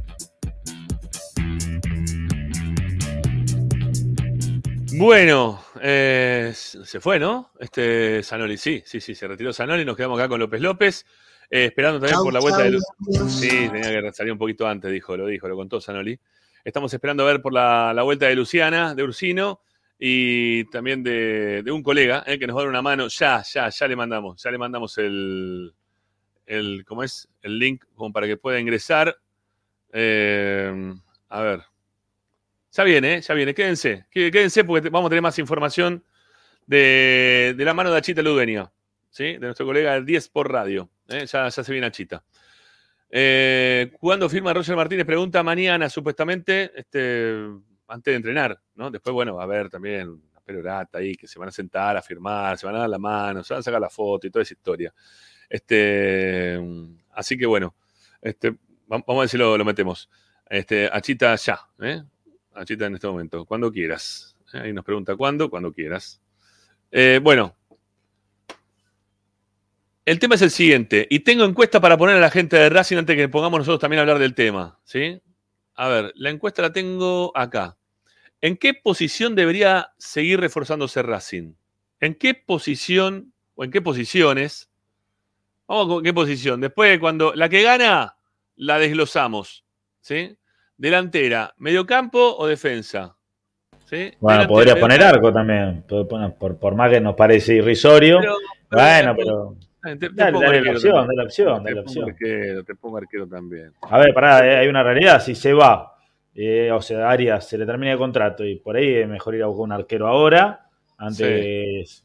Bueno, eh, se fue, ¿no? Este Sanoli, sí, sí, sí, se retiró Sanoli, nos quedamos acá con López López, eh, esperando también Chau, por la vuelta de chau, Luz. adiós. Sí, tenía que salir un poquito antes, dijo, lo dijo, lo contó Sanoli. Estamos esperando a ver por la, la vuelta de Luciana, de Ursino y también de, de un colega eh, que nos va a dar una mano. Ya, ya, ya le mandamos, ya le mandamos el, el ¿cómo es? El link como para que pueda ingresar. Eh, a ver. Ya viene, ¿eh? ya viene. Quédense, qué- quédense porque vamos a tener más información de, de la mano de Achita Ludeña, ¿sí? de nuestro colega del 10 por radio. ¿Eh? Ya, se viene Achita. Eh, ¿Cuándo firma Roger Martínez? Pregunta mañana, supuestamente, este, antes de entrenar. ¿no? Después, bueno, va a haber también una perorata ahí que se van a sentar a firmar, se van a dar la mano, se van a sacar la foto y toda esa historia. Este, así que bueno, este, va- vamos a ver si lo, metemos. Este, Achita ya, ¿eh? Achita en este momento, cuando quieras. Ahí nos pregunta cuándo, cuando quieras. Eh, bueno. El tema es el siguiente, y tengo encuesta para poner a la gente de Racing antes que pongamos nosotros también a hablar del tema, ¿sí? A ver, la encuesta la tengo acá. ¿En qué posición debería seguir reforzándose Racing? ¿En qué posición o en qué posiciones? Vamos con qué posición. Después, cuando la que gana, la desglosamos, ¿sí? Delantera, mediocampo o defensa. ¿Sí? Bueno, Delantera, podría poner arco también. por, por más que nos parece irrisorio. Pero- bueno, pero- pero. Te, Dale, dale la opción, también. dale la opción, Te dale la pongo opción. arquero, te pongo arquero también. A ver, pará, eh, hay una realidad. Si se va, eh, o sea, Arias se le termina el contrato y por ahí es mejor ir a buscar un arquero ahora. Antes.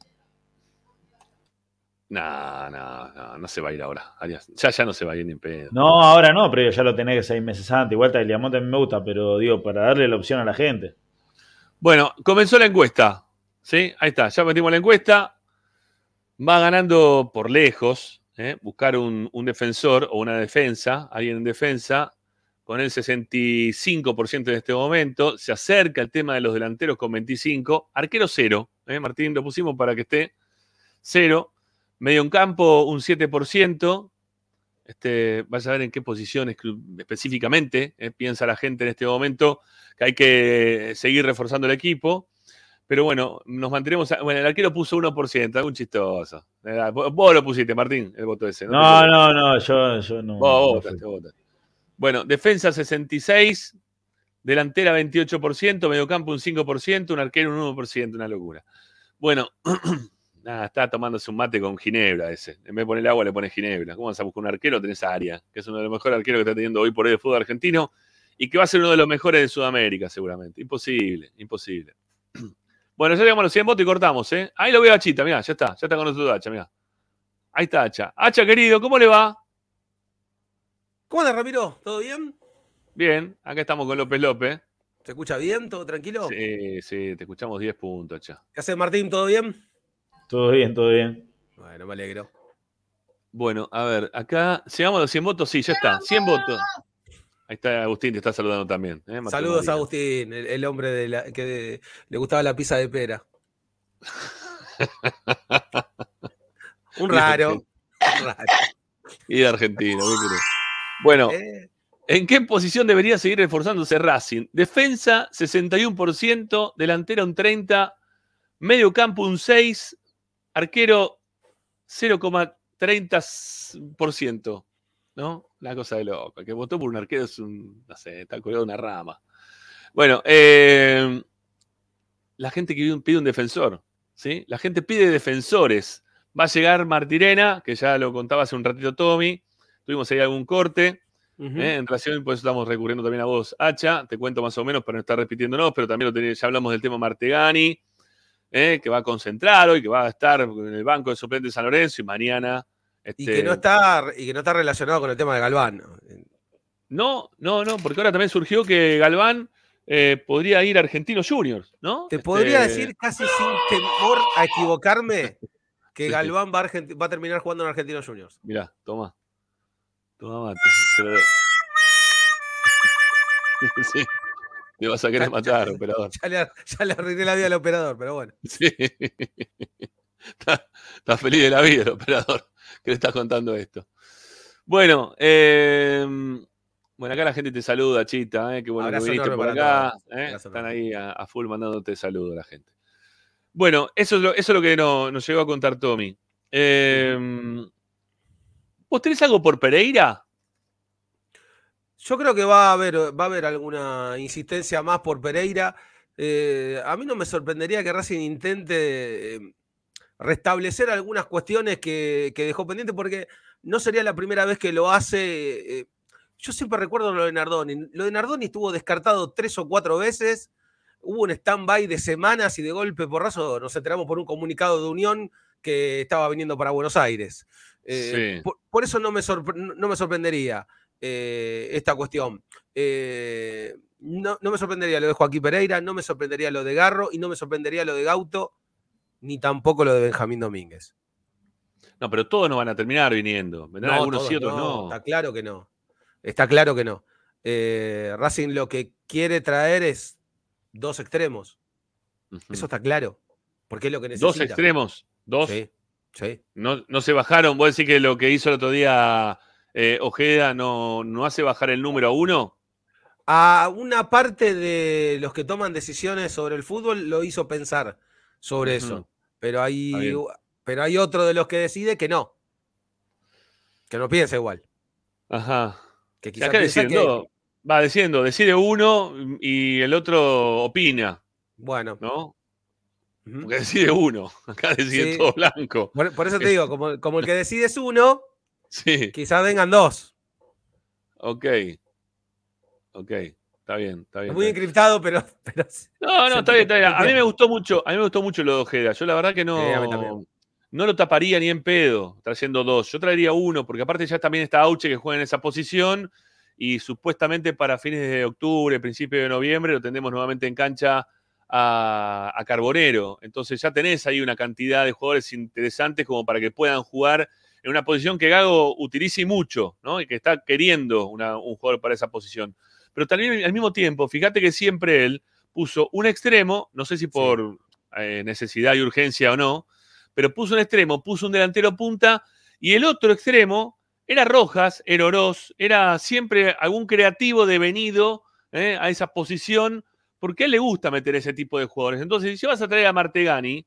No, no, no, no se va a ir ahora. Arias. Ya, ya no se va a ir ni en pedo. No, ahora no, pero ya lo tenés seis meses antes. Igual Tagliamonte me gusta, pero digo, para darle la opción a la gente. Bueno, comenzó la encuesta. ¿Sí? Ahí está, ya metimos la encuesta. Va ganando por lejos. ¿eh? Buscar un, defensor o una defensa, alguien en defensa, con el 65% en este momento. Se acerca el tema de los delanteros con 25. Arquero cero. ¿eh? Martín, lo pusimos para que esté cero. Medio en campo, un 7%. Este, vaya a ver en qué posición exclu- específicamente ¿eh? piensa la gente en este momento que hay que seguir reforzando el equipo. Pero bueno, nos mantenemos. a- bueno, el arquero puso 1%, algún chistoso. Eh, Vos vos lo pusiste, Martín, el voto ese. No, no, no, yo, yo no. Vos votaste, vos votaste. Bueno, defensa 66, delantera 28%, mediocampo un 5%, un arquero un 1%, una locura. Bueno, nada, está tomándose un mate con Ginebra ese. En vez de poner agua, le pones Ginebra. ¿Cómo vas a buscar un arquero? Tenés a Aria, que es uno de los mejores arqueros que está teniendo hoy por hoy el fútbol argentino y que va a ser uno de los mejores de Sudamérica, seguramente. Imposible, imposible. Bueno, ya llegamos a los 100 votos y cortamos, ¿eh? Ahí lo veo a Chita, mirá, ya está, ya está con nosotros Hacha, mirá. Ahí está Hacha. Hacha, querido, ¿cómo le va? ¿Cómo andas, Ramiro? ¿Todo bien? Bien, acá estamos con López López. ¿Se escucha bien? ¿Todo tranquilo? Sí, sí, te escuchamos 10 puntos, Hacha. ¿Qué haces, Martín? ¿Todo bien? Todo bien, todo bien. Bueno, me alegro. Bueno, a ver, acá llegamos a los 100 votos, sí, ya está, 100 votos. Ahí está Agustín, te está saludando también. ¿eh? Saludos a Agustín, el, el hombre de la, que de- le gustaba la pizza de pera. Un raro. un raro. Y de argentino, ¿qué querés? Bueno, Eh, ¿en qué posición debería seguir reforzándose Racing? Defensa, 61%, delantera un 30%, medio campo un 6%, arquero 0,30%. ¿No? Una cosa de loco. El que votó por un arquero es un, no sé, está colgado una rama. Bueno, eh, la gente que pide un- defensor, ¿sí? La gente pide defensores. Va a llegar Martirena, que ya lo contaba hace un ratito Tommy. Tuvimos ahí algún corte. ujú. ¿eh? En relación, pues estamos recurriendo también a vos, Hacha. Te cuento más o menos para no estar repitiéndonos, pero también lo tenés- ya hablamos del tema Martegani, ¿eh? que va a concentrar hoy, que va a estar en el banco de suplentes de San Lorenzo y mañana. Y este, que no está, y que no está relacionado con el tema de Galván. No, no, no, porque ahora también surgió que Galván eh, podría ir a Argentinos Juniors, ¿no? Te podría Este, decir casi sin temor a equivocarme que. Galván va a, va a terminar jugando en Argentinos Juniors. Mirá, toma. Toma mate. te lo sí. Te vas a querer matar, operador. Ya le, ya le arruiné la vida al operador, pero bueno. Sí. Está, está feliz de la vida el operador que le estás contando esto. Bueno, eh, bueno, acá la gente te saluda, Chita, eh, qué bueno Abrazo que viniste por acá. eh, están ahí a, a full mandándote saludos la gente. Bueno, eso es lo, eso es lo que no- nos llegó a contar Tommy. Eh, ¿Vos tenés algo por Pereira? Yo creo que va a haber, va a haber alguna insistencia más por Pereira. Eh, a mí no me sorprendería que Racing intente eh, restablecer algunas cuestiones que, que dejó pendiente, porque no sería la primera vez que lo hace. eh, yo siempre recuerdo lo de Nardoni. Lo de Nardoni estuvo descartado tres o cuatro veces. Hubo un stand-by de semanas y de golpe porrazo nos enteramos por un comunicado de Unión que estaba viniendo para Buenos Aires. Eh, Sí. por, por eso no me, no me sorprendería eh, esta cuestión. Eh, no, no me sorprendería lo de Joaquín Pereira, no me sorprendería lo de Garro y no me sorprendería lo de Gauto, ni tampoco lo de Benjamín Domínguez. No, pero todos no van a terminar viniendo. Vendrán algunos y otros no. Está claro que no. Está claro que no. Eh, Racing lo que quiere traer es dos extremos. Eso está claro. Porque es lo que necesita. Dos extremos. Dos. Sí. Sí. No, no se bajaron. ¿Vos decís que lo que hizo el otro día eh, Ojeda no, no hace bajar el número a uno? A una parte de los que toman decisiones sobre el fútbol lo hizo pensar sobre eso. Pero hay, pero hay otro de los que decide que no. Que no piensa igual. Ajá. Que Y quizá acá piensa deciden que-. Va diciendo, decide uno y el otro opina, Bueno. ¿no? Porque decide uno. Acá decide Sí. todo blanco. Por, por eso te digo, como, como el que decide es uno, Sí. quizás vengan dos. Ok. Ok. Está bien, está bien. Muy está bien. encriptado, pero. pero No, no, está bien, está bien. A mí me gustó mucho, a mí me gustó mucho lo de Ojeda. Yo la verdad que no, no lo taparía ni en pedo trayendo dos. Yo traería uno, porque aparte ya también está Auche que juega en esa posición y supuestamente para fines de octubre, principio de noviembre, lo tendremos nuevamente en cancha a, a Carbonero. Entonces ya tenés ahí una cantidad de jugadores interesantes como para que puedan jugar en una posición que Gago utilice mucho, ¿no? Y que está queriendo una- un jugador para esa posición. Pero también al mismo tiempo, fíjate que siempre él puso un extremo, no sé si por eh, necesidad y urgencia o no, pero puso un extremo, puso un delantero punta y el otro extremo era Rojas, era Oroz, era siempre algún creativo devenido eh, a esa posición, porque a él le gusta meter ese tipo de jugadores. Entonces, si vas a traer a Martegani,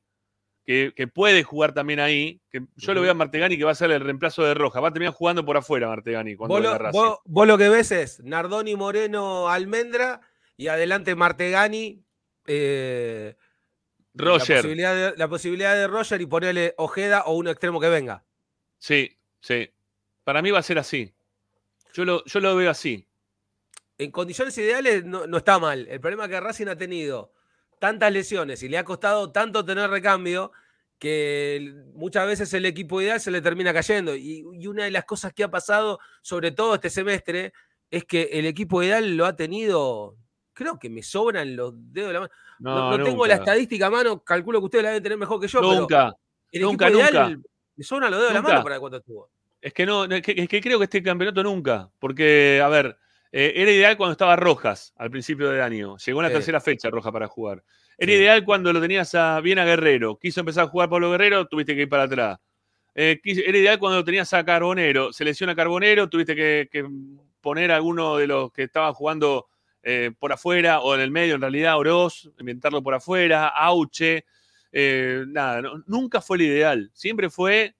que, que puede jugar también ahí, que yo lo veo a Martegani que va a ser el reemplazo de Rojas, va a terminar jugando por afuera Martegani cuando Vos lo, vos- vos lo que ves es Nardoni Moreno Almendra y adelante Martegani. eh, Roger. La posibilidad, de, la posibilidad de Roger y ponerle Ojeda o un extremo que venga. Sí, sí. Para mí va a ser así. Yo lo, yo lo veo así. En condiciones ideales no, no está mal. El problema es que Racing ha tenido tantas lesiones y le ha costado tanto tener recambio que muchas veces el equipo ideal se le termina cayendo. Y, y una de las cosas que ha pasado, sobre todo este semestre, es que el equipo ideal lo ha tenido. Creo que me sobran los dedos de la mano. No, No, no tengo la estadística a mano, calculo que ustedes la deben tener mejor que yo. pero Nunca. el Nunca, equipo ideal me sobran los dedos de la mano para cuando estuvo. Es que no, es que, es que creo que este campeonato nunca. Porque, a ver, eh, era ideal cuando estaba Rojas al principio del año. Llegó en la Sí. tercera fecha Rojas para jugar. Era Sí. ideal cuando lo tenías a, bien a Guerrero. Quiso empezar a jugar Pablo Guerrero, tuviste que ir para atrás. Eh, era ideal cuando lo tenías a Carbonero. Se lesiona Carbonero, tuviste que, que poner a alguno de los que estaban jugando eh, por afuera o en el medio, en realidad, Oroz, inventarlo por afuera, Auche. nada, no- nunca fue el ideal. Siempre fue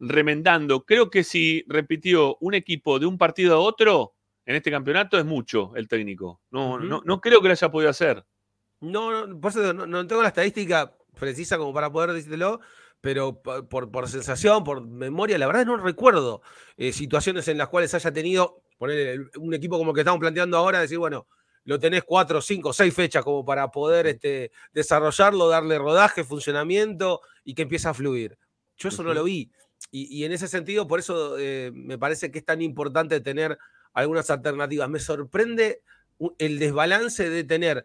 remendando. Creo que si repitió un equipo de un partido a otro en este campeonato es mucho el técnico. No, no, no creo que lo haya podido hacer. No, no, por eso no, no tengo la estadística precisa como para poder decírtelo, pero por, por- por sensación, por memoria, la verdad no recuerdo eh, situaciones en las cuales haya tenido, poner un equipo como el que estamos planteando ahora, decir, bueno, lo tenés cuatro, cinco, seis fechas como para poder este, desarrollarlo, darle rodaje, funcionamiento y que empiece a fluir. Yo eso no lo vi. Y, y en ese sentido, por eso eh, me parece que es tan importante tener algunas alternativas. Me sorprende el desbalance de tener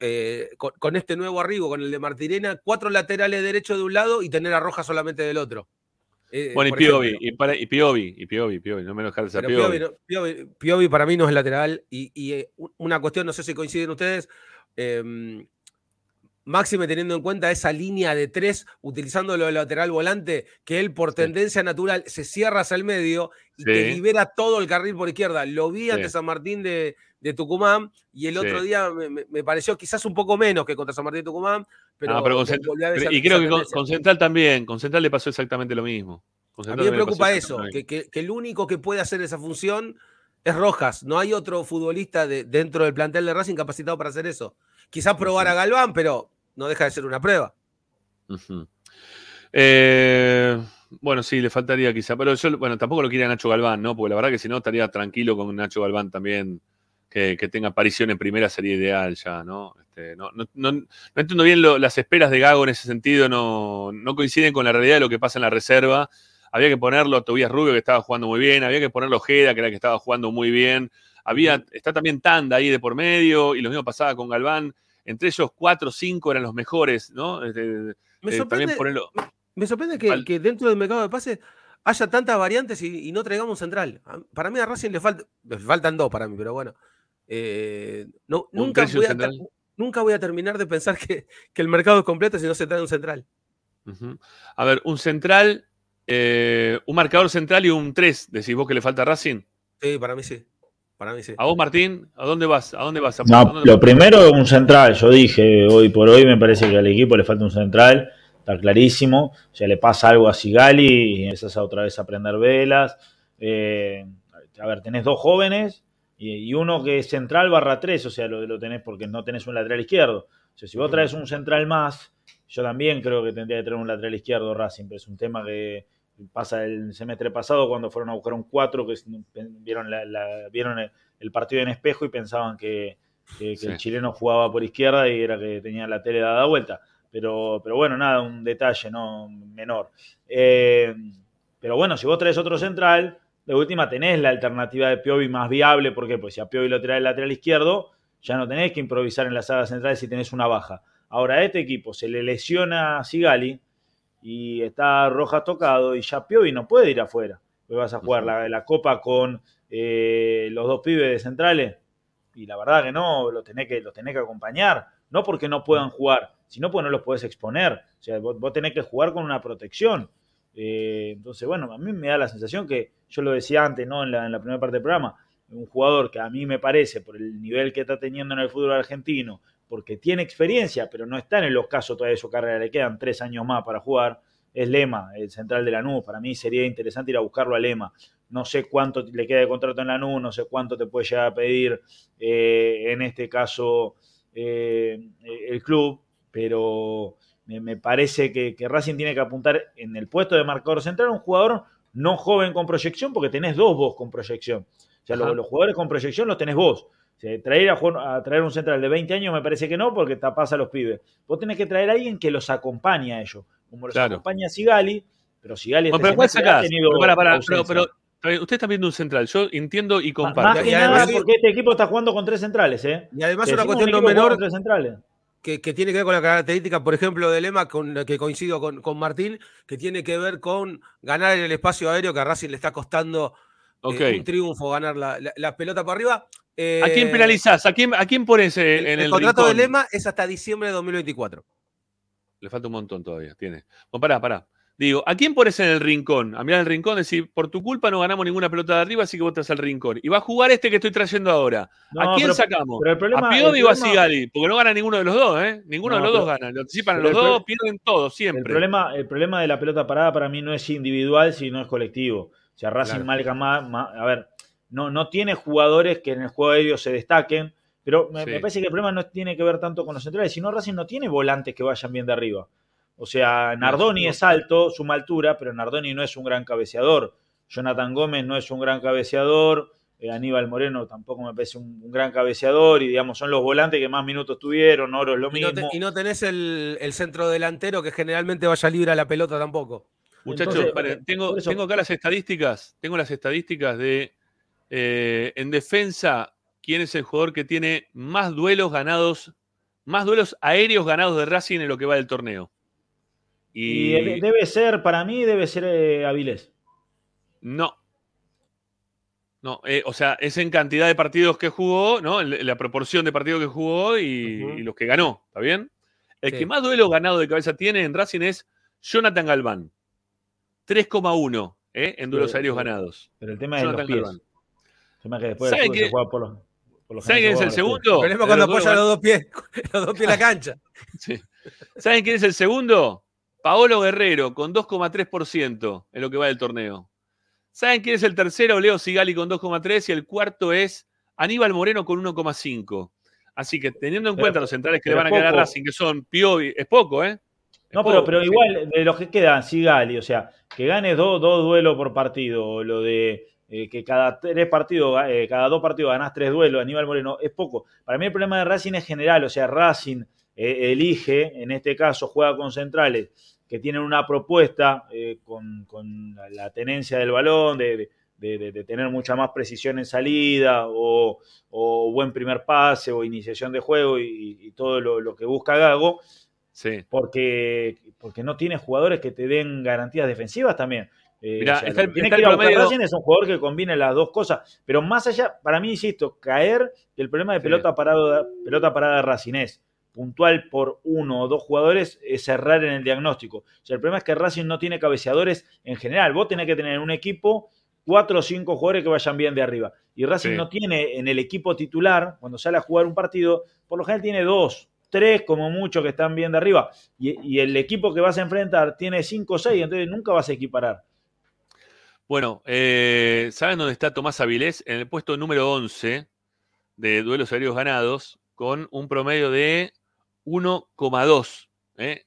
eh, con, con este nuevo arribo, con el de Martirena, cuatro laterales derechos de un lado y tener a Roja solamente del otro. Eh, Bueno, y Piovi, y, para- y Piovi, y Piovi, Piovi, no me enojes a Piovi. Piovi, no- Piovi- Piovi para mí no es lateral. Y, y, eh, una cuestión, no sé si coinciden ustedes, eh, máxime teniendo en cuenta esa línea de tres, utilizándolo de lateral volante, que él por tendencia natural se cierra hacia el medio y te Sí. libera todo el carril por izquierda. Lo vi ante Sí. San Martín de, de Tucumán y el otro día me, me- pareció quizás un poco menos que contra San Martín de Tucumán, pero, Ah, pero con vol- Cent- volví a ver pero- esa- y creo que con, Central también, con Central le pasó exactamente lo mismo. A Central mí me preocupa eso, que- que el único que puede hacer esa función es Rojas. No hay otro futbolista de- dentro del plantel de Racing capacitado para hacer eso. Quizás probar a Galván, pero no deja de ser una prueba. Eh, bueno, sí, le faltaría quizá, pero yo, bueno, tampoco lo quiere a Nacho Galván, ¿no? Porque la verdad que si no estaría tranquilo con Nacho Galván también, que, que tenga aparición en primera sería ideal ya, ¿no? Este, no, no, no- no entiendo bien lo- las esperas de Gago en ese sentido, no, no coinciden con la realidad de lo que pasa en la reserva. Había que ponerlo a Tobías Rubio, que estaba jugando muy bien, había que ponerlo a Ojeda, que era el que estaba jugando muy bien. Había, está también Tanda ahí de por medio, y lo mismo pasaba con Galván. Entre ellos, cuatro o cinco eran los mejores, ¿no? Este, Me eh, sorprende, también ponerlo. me sorprende que, que dentro del mercado de pases haya tantas variantes y, y no traigamos un central. Para mí a Racing le, falta, le faltan dos para mí, pero bueno. Eh, no, nunca, voy a, nunca voy a terminar de pensar que, que el mercado es completo si no se trae un central. A ver, un central, eh, un marcador central y un 3, decís vos que le falta a Racing. Sí, para mí sí. Para mí sí. A vos, Martín, ¿a dónde vas? ¿A dónde vas? ¿A No, dónde lo vas? primero un central, yo dije, hoy por hoy me parece que al equipo le falta un central, está clarísimo, o sea, le pasa algo a Sigali y empiezas a otra vez a prender velas. Eh, a ver, tenés dos jóvenes y, y uno que es central barra tres, o sea, lo, lo tenés porque no tenés un lateral izquierdo. O sea, si vos traes un central más, yo también creo que tendría que tener un lateral izquierdo Racing, pero es un tema que pasa el semestre pasado cuando fueron a buscar un 4 que vieron, la- la- vieron el, el partido en espejo y pensaban que, que- que Sí. el chileno jugaba por izquierda y era que tenía la tele dada vuelta. Pero, pero bueno, nada, un detalle no menor. Eh, pero bueno, si vos traes otro central, de última tenés la alternativa de Piovi más viable. ¿Por qué? Pues si a Piovi lo trae el lateral izquierdo, ya no tenés que improvisar en la saga central si tenés una baja. Ahora a este equipo se le lesiona a Sigali y está Rojas tocado y ya Piovi no puede ir afuera. Hoy vas a jugar la, la copa con eh, los dos pibes de centrales y la verdad que no, los tenés que, los tenés que acompañar. No porque no puedan jugar, sino porque no los podés exponer. O sea, vos, vos tenés que jugar con una protección. Eh, entonces, bueno, a mí me da la sensación que, yo lo decía antes, ¿no? En la, en la primera parte del programa, un jugador que a mí me parece, por el nivel que está teniendo en el fútbol argentino, porque tiene experiencia, pero no está en el ocaso todavía de su carrera, le quedan tres años más para jugar, es Lema, el central de Lanús. Para mí sería interesante ir a buscarlo a Lema. No sé cuánto le queda de contrato en Lanús, no sé cuánto te puede llegar a pedir eh, en este caso eh, el club, pero me, me parece que, que Racing tiene que apuntar en el puesto de marcador central a un jugador no joven con proyección, porque tenés dos vos con proyección. O sea, los jugadores con proyección los tenés vos. O sea, traer a, jugar- a traer un central de 20 años me parece que no, porque tapás a los pibes. Vos tenés que traer a alguien que los acompañe a ellos, como los Claro. acompaña Sigali, pero Sigali Bueno, este pero ¿cuál semestre ha tenido Pero, está bien, usted está viendo un central. Yo entiendo y Más comparto. que nada porque este equipo está jugando con tres centrales, ¿eh? Y además una cuestión un no jugando menor con tres centrales. que, que tiene que ver con la característica, por ejemplo, de Lema, con que coincido con, con Martín, que tiene que ver con ganar en el espacio aéreo, que a Racing le está costando eh, un triunfo ganar la, la- la pelota por arriba. ¿A quién Eh, penalizás? ¿A quién, a quién pones eh, El, en el el, contrato rincón? de Lema es hasta diciembre de 2024. Le falta un montón todavía, tiene. Bueno, pará, pará. Digo, ¿a quién pones en el rincón? A mirar el rincón, decir, por tu culpa no ganamos ninguna pelota de arriba, así que vos vas al rincón. Y va a jugar este que estoy trayendo ahora. No, ¿A quién pero- sacamos? pero el problema- ¿A Piovi el o a Sigali? Porque no gana ninguno de los dos, ¿eh? Ninguno No, de los dos gana. Le anticipan los el dos, pierden todo, El siempre. problema, el problema de la pelota parada para mí no es individual, sino es colectivo. O sea, Racing Claro. más- a ver, no, no tiene jugadores que en el juego aéreo se destaquen, pero me, Sí. me parece que el problema no tiene que ver tanto con los centrales, sino Racing no tiene volantes que vayan bien de arriba. O sea, Nardoni no. es alto, suma altura, pero Nardoni no es un gran cabeceador. Jonathan Gómez no es un gran cabeceador. eh, Aníbal Moreno tampoco me parece un, un gran cabeceador. Y digamos, son los volantes que más minutos tuvieron. Oro es lo Y no, mismo. te- y no tenés el, el centro delantero que generalmente vaya libre a la pelota tampoco. Muchachos, paren, tengo, tengo acá las estadísticas. Tengo las estadísticas de eh, en defensa, quién es el jugador que tiene más duelos ganados, más duelos aéreos ganados de Racing en lo que va del torneo. Y Y, de- debe ser, para mí, debe ser eh, Avilés. no. No, eh, o sea, es en cantidad de partidos que jugó, ¿no? La proporción de partidos que jugó y, los que ganó, ¿está bien? El Sí. que más duelo ganado de cabeza tiene en Racing es Jonathan Galván. 3,1 ¿eh? en duelos aéreos ganados. Pero el tema es los pies. El tema es que después ¿Saben qué- se juega por los, por los ¿Saben quién es el segundo? De cuando apoya los dos pies, los dos pies en la cancha. Sí. ¿Saben quién es el segundo? Paolo Guerrero, con 2,3% en lo que va del torneo. ¿Saben quién es el tercero? Leo Sigali con 2,3% y el cuarto es Aníbal Moreno con 1,5%. Así que teniendo en Pero- cuenta los centrales que le van a quedar a. Racing, que son Piovi, es poco, ¿eh? No, pero, pero igual, de los que quedan, Sigali, o sea, que gane dos, dos duelos por partido, o lo de eh, que cada tres partidos, eh, cada dos partidos ganás tres duelos, Aníbal Moreno, es poco. Para mí el problema de Racing es general, o sea, Racing eh, elige, en este caso, juega con centrales que tienen una propuesta eh, con, con la- la tenencia del balón, de, de- de- de tener mucha más precisión en salida, o, o buen primer pase, o iniciación de juego, y, y todo lo, lo que busca Gago Sí. porque, porque no tiene jugadores que te den garantías defensivas también. Eh, Mirá, o sea, está lo el- que tiene está que el ir a buscar es un jugador que combine las dos cosas. Pero más allá, para mí, insisto, caer, el problema de Sí. pelota, parado, pelota parada de Racing es puntual por uno o dos jugadores es errar en el diagnóstico. O sea, el problema es que Racing no tiene cabeceadores en general. Vos tenés que tener en un equipo cuatro o cinco jugadores que vayan bien de arriba. Y Racing Sí. no tiene en el equipo titular, cuando sale a jugar un partido, por lo general tiene dos, tres como mucho que están bien de arriba. Y, y el equipo que vas a enfrentar tiene cinco o seis, entonces nunca vas a equiparar. Bueno, eh, ¿saben dónde está Tomás Avilés? En el puesto número 11 de duelos aéreos ganados, con un promedio de 1,2. ¿eh?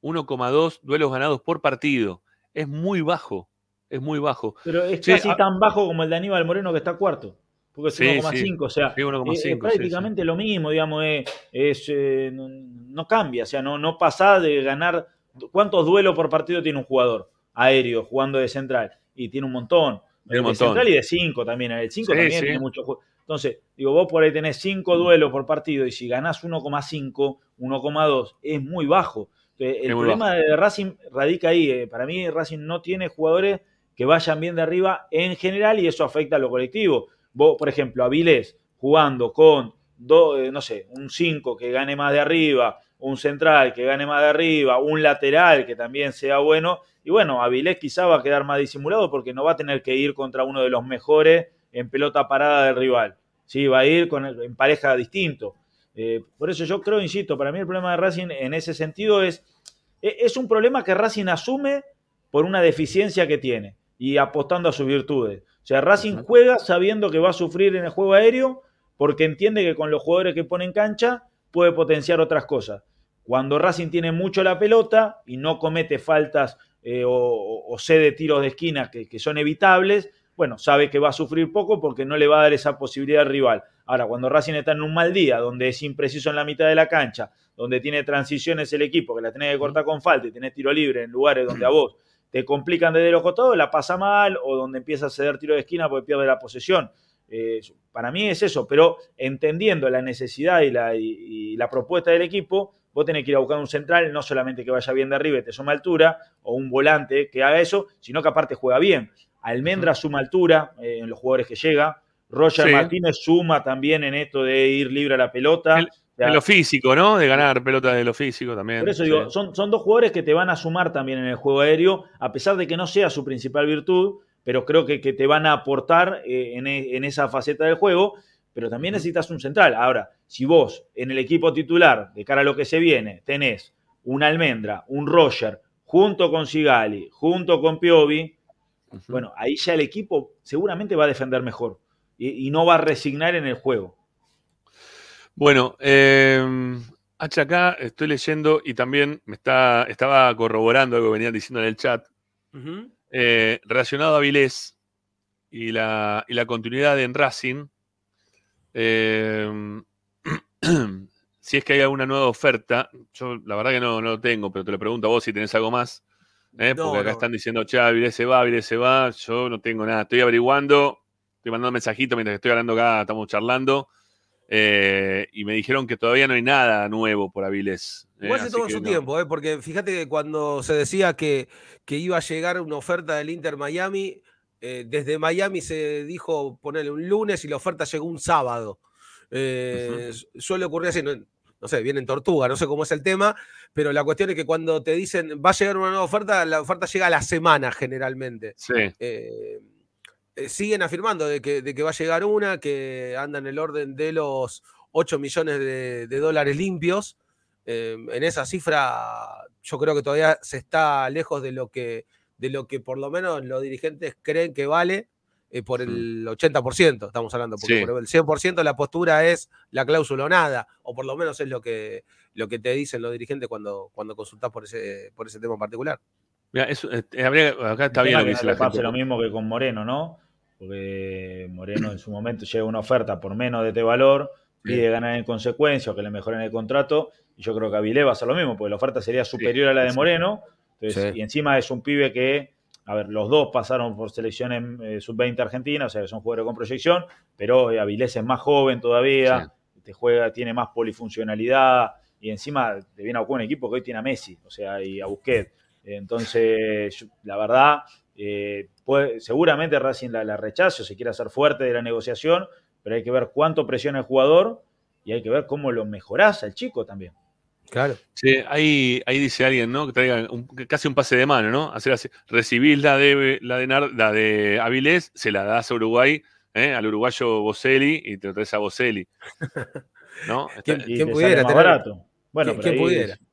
1,2 duelos ganados por partido. Es muy bajo, es muy bajo. Pero es casi a- tan bajo como el de Aníbal Moreno que está cuarto. Porque es Sí, 1,5, o sea, sí, 1,5, es- sí, es prácticamente lo mismo, digamos, es, es, eh, no, cambia, o sea, no, no pasa de ganar. ¿Cuántos duelos por partido tiene un jugador aéreo jugando de central? Y tiene un montón. Tiene un de montón. central y de 5 también. El 5 Sí, también sí. tiene mucho juego. Entonces, digo, vos por ahí tenés 5 duelos por partido y si ganás 1,5, 1,2, es muy bajo. Entonces, el Es problema de Racing radica ahí. eh. Para mí, Racing no tiene jugadores que vayan bien de arriba en general y eso afecta a lo colectivo. Vos, por ejemplo, Avilés jugando con, do- eh, no sé, un 5 que gane más de arriba, un central que gane más de arriba, un lateral que también sea bueno. Y bueno, Avilés quizá va a quedar más disimulado porque no va a tener que ir contra uno de los mejores en pelota parada del rival. Sí, va a ir con en pareja distinto. Eh, por eso yo creo, insisto, para mí el problema de Racing en ese sentido es, e- es un problema que Racing asume por una deficiencia que tiene y apostando a sus virtudes. O sea, Racing juega sabiendo que va a sufrir en el juego aéreo porque entiende que con los jugadores que pone en cancha puede potenciar otras cosas. Cuando Racing tiene mucho la pelota y no comete faltas eh, o, o- o cede tiros de esquina que, que son evitables, bueno, sabe que va a sufrir poco porque no le va a dar esa posibilidad al rival. Ahora, cuando Racing está en un mal día, donde es impreciso en la mitad de la cancha, donde tiene transiciones el equipo, que la tenés que cortar con falta y tenés tiro libre en lugares donde a vos te complican desde los costados, la pasa mal o donde empieza a ceder tiro de esquina porque pierde la posesión. Eh, para mí es eso, pero entendiendo la necesidad y la, y- y la propuesta del equipo, vos tenés que ir a buscar un central, no solamente que vaya bien de arriba y te suma altura, o un volante que haga eso, sino que aparte juega bien. Almendra suma altura eh, en los jugadores que llega. Roger Sí. Martínez suma también en esto de ir libre a la pelota. Sea, En lo físico, ¿no? De ganar pelota de lo físico también. por eso sí. digo, son, son dos jugadores que te van a sumar también en el juego aéreo, a pesar de que no sea su principal virtud, pero creo que, que te van a aportar eh, en, e- en esa faceta del juego, pero también necesitas un central. Ahora, si vos en el equipo titular, de cara a lo que se viene, tenés un Almendra, un Roger, junto con Sigali, junto con Piovi, bueno, ahí ya el equipo seguramente va a defender mejor y, y no va a resignar en el juego. Bueno, eh, H acá estoy leyendo y también me está, estaba corroborando algo que venían diciendo en el chat. Eh, relacionado a Vilés y la, y la continuidad en Racing, eh, si es que hay alguna nueva oferta, yo la verdad que no, no lo tengo, pero te lo pregunto a vos si tenés algo más, ¿eh? No, porque acá no. están diciendo, che, Vilés se va, Vilés se va, yo no tengo nada, estoy averiguando, estoy mandando mensajitos mientras que estoy hablando acá, estamos charlando, eh, y me dijeron que todavía no hay nada nuevo por Avilés. ¿eh? Igual se que su no. tiempo, ¿eh? porque fíjate que cuando se decía que, que iba a llegar una oferta del Inter Miami, eh, desde Miami se dijo ponerle un lunes y la oferta llegó un sábado. Su- Suele ocurrir así, no, no sé, viene en tortuga, no sé cómo es el tema, pero la cuestión es que cuando te dicen va a llegar una nueva oferta, la oferta llega a la semana generalmente. Sí. Eh, siguen afirmando de que, de que va a llegar una, que anda en el orden de los 8 millones de, de dólares limpios. Eh, en esa cifra yo creo que todavía se está lejos de lo que, de lo que por lo menos los dirigentes creen que vale eh, por el 80%, estamos hablando, porque Sí. por el 100% la postura es la cláusula o nada, o por lo menos es lo que, lo que te dicen los dirigentes cuando, cuando consultás por ese, por ese tema en particular. Mirá, eso, eh, habría- acá está bien lo que dice la le pase gente. lo mismo que con Moreno, ¿no? Porque Moreno en su momento llega una oferta por menos de este valor, pide ganar en consecuencia o que le mejoren el contrato, y yo creo que Avilés va a hacer lo mismo, porque la oferta sería superior a la de. Moreno, entonces, Sí. y encima es un pibe que, a ver, los dos pasaron por selecciones eh, sub-20 argentina, o sea, que son jugadores con proyección, pero eh, Avilés es más joven todavía, te juega, tiene más polifuncionalidad, y encima te viene a un equipo que hoy tiene a Messi, o sea, y a Busquets. Entonces, la verdad, eh, puede- seguramente Racing la, la rechace o se quiere hacer fuerte de la negociación, pero hay que ver cuánto presiona el jugador y hay que ver cómo lo mejorás al chico también. Claro. Sí, ahí, ahí dice alguien, ¿no? Que traiga un- casi un pase de mano, ¿no? Hacer así. Recibís la de, la de, Nar- la de Avilés, se la das a Uruguay, ¿eh? al uruguayo Boselli, y te lo traes a Boselli. ¿No? ¿Quién, quién pudiera más tener- barato. Bueno, ¿Quién- pero quién ahí- pudiera? No,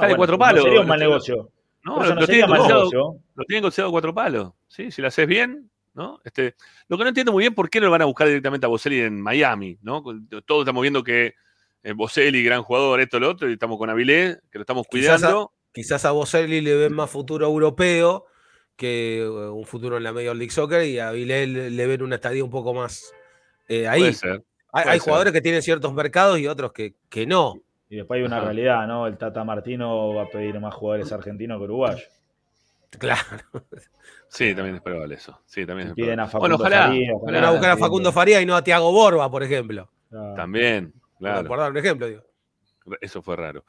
Sale bueno, cuatro no palos. sería un mal negocio. No, lo, no lo tienen lo tienen considerado cuatro palos. Sí, si lo haces bien, ¿no? Este, lo que no entiendo muy bien por qué no lo van a buscar directamente a Boselli en Miami, ¿no? Todos estamos viendo que eh, Boselli, gran jugador, esto, lo otro, y estamos con Avilés, que lo estamos Quizás a, cuidando. quizás a Boselli le ven más futuro europeo que eh, un futuro en la Major League Soccer y a Vilés le, ven una estadía un poco más eh, ahí. Puede ser. Hay, puede hay jugadores que tienen ciertos mercados y otros que, que no. Y después hay una Ajá. realidad, ¿no? El Tata Martino va a pedir más jugadores argentinos que uruguayos. Claro. Sí, también es probable eso. Sí, también es Piden a probable. Bueno, Facundo ojalá. Faría, ojalá. Van a buscar a Facundo sí. Faría y no a Tiago Borba, por ejemplo. También, Por- claro. Por dar un ejemplo, digo. Eso fue raro.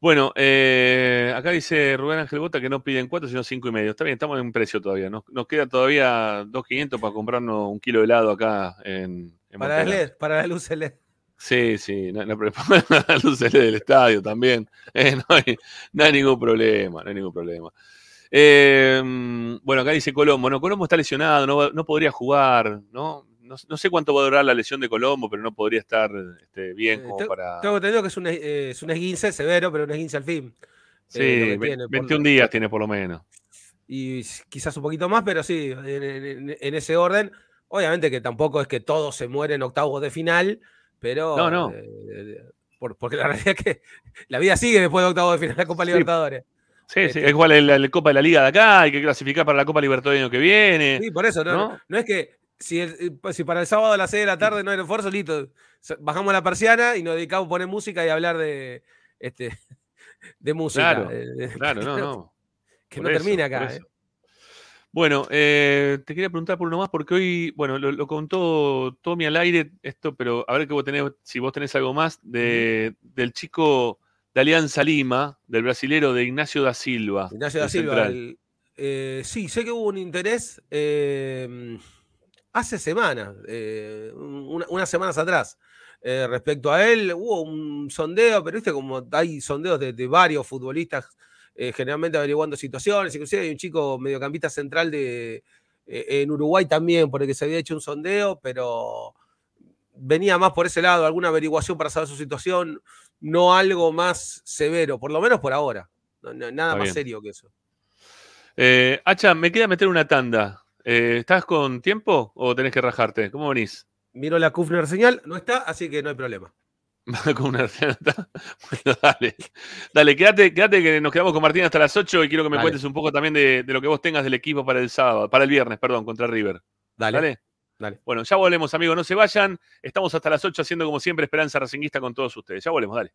Bueno, eh, acá dice Rubén Ángel Bota que no piden cuatro, sino cinco y medio. Está bien, estamos en precio todavía. Nos, nos queda todavía 2.500 para comprarnos un kilo de helado acá en, en Para Montegrande. LED, para la luz LED. Sí, sí, no, no, las luces del estadio también. Eh, no, hay, no hay ningún problema, no hay ningún problema. Eh, bueno, acá dice Colombo, no, Colombo está lesionado, no, podría jugar, ¿no? ¿no? no sé cuánto va a durar la lesión de Colombo, pero no podría estar este, bien Eh, como para... Tengo entendido que es un, eh, es un esguince severo, pero un esguince al fin. Sí, tiene, por 21 lo- días tiene por lo menos. y quizás un poquito más, pero sí, en, en- en ese orden. Obviamente que tampoco es que todo se muere en octavos de final, pero. No, no. eh, eh, por- porque la realidad es que la vida sigue después de octavos de final de la Copa Sí. Libertadores. Sí, sí, Este- es igual la, la Copa de la Liga de acá, hay que clasificar para la Copa Libertadores que viene. Sí, por eso, no, ¿no? es que si, el- eh, si para el sábado a las 6 de la tarde no hay esfuerzo, listo. Bajamos la persiana y nos dedicamos a poner música y hablar de, este, de música. Claro, eh, Claro, no, no. Que Por no eso, termina acá. eh. Bueno, eh, te quería preguntar por uno más, porque hoy, bueno, lo, lo contó Tommy al aire, esto, pero a ver que vos tenés, si vos tenés algo más, de, del chico de Alianza Lima, del brasilero de Ignacio da Silva. Ignacio da Silva. el- eh, sí, sé que hubo un interés eh, hace semanas, una- unas semanas atrás. respecto a él, hubo un sondeo, pero viste como hay sondeos de, de varios futbolistas, eh, generalmente averiguando situaciones, inclusive hay un chico mediocampista central de, eh, en Uruguay también, por el que se había hecho un sondeo, pero venía más por ese lado, alguna averiguación para saber su situación, no algo más severo, por lo menos por ahora. No- no- nada Está más bien. serio que eso. Eh, Hacha, me queda meter una tanda. Eh, ¿Estás con tiempo o tenés que rajarte? ¿Cómo venís? Miro la Kufner señal, no está, así que no hay problema. con una. Bueno, dale. Dale, quédate, quédate que nos quedamos con Martín hasta las 8 y quiero que me Dale. cuentes un poco también de, de lo que vos tengas del equipo para el sábado, para el viernes, perdón, contra River. Dale. Dale. Dale. Bueno, ya volvemos, amigos, no se vayan. Estamos hasta las 8 haciendo como siempre Esperanza Racinguista con todos ustedes. Ya volvemos, dale.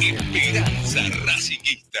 Esperanza Racingista.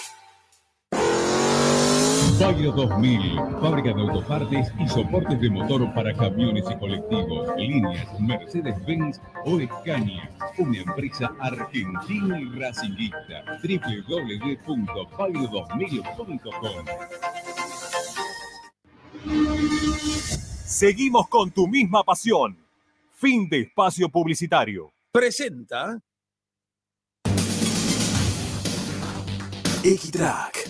Bagro 2000, fábrica de autopartes y soportes de motor para camiones y colectivos, líneas Mercedes-Benz o Escaña, una empresa argentina y racingista. www.bagro2000.com Seguimos con tu misma pasión. Fin de espacio publicitario. Presenta Equitrack,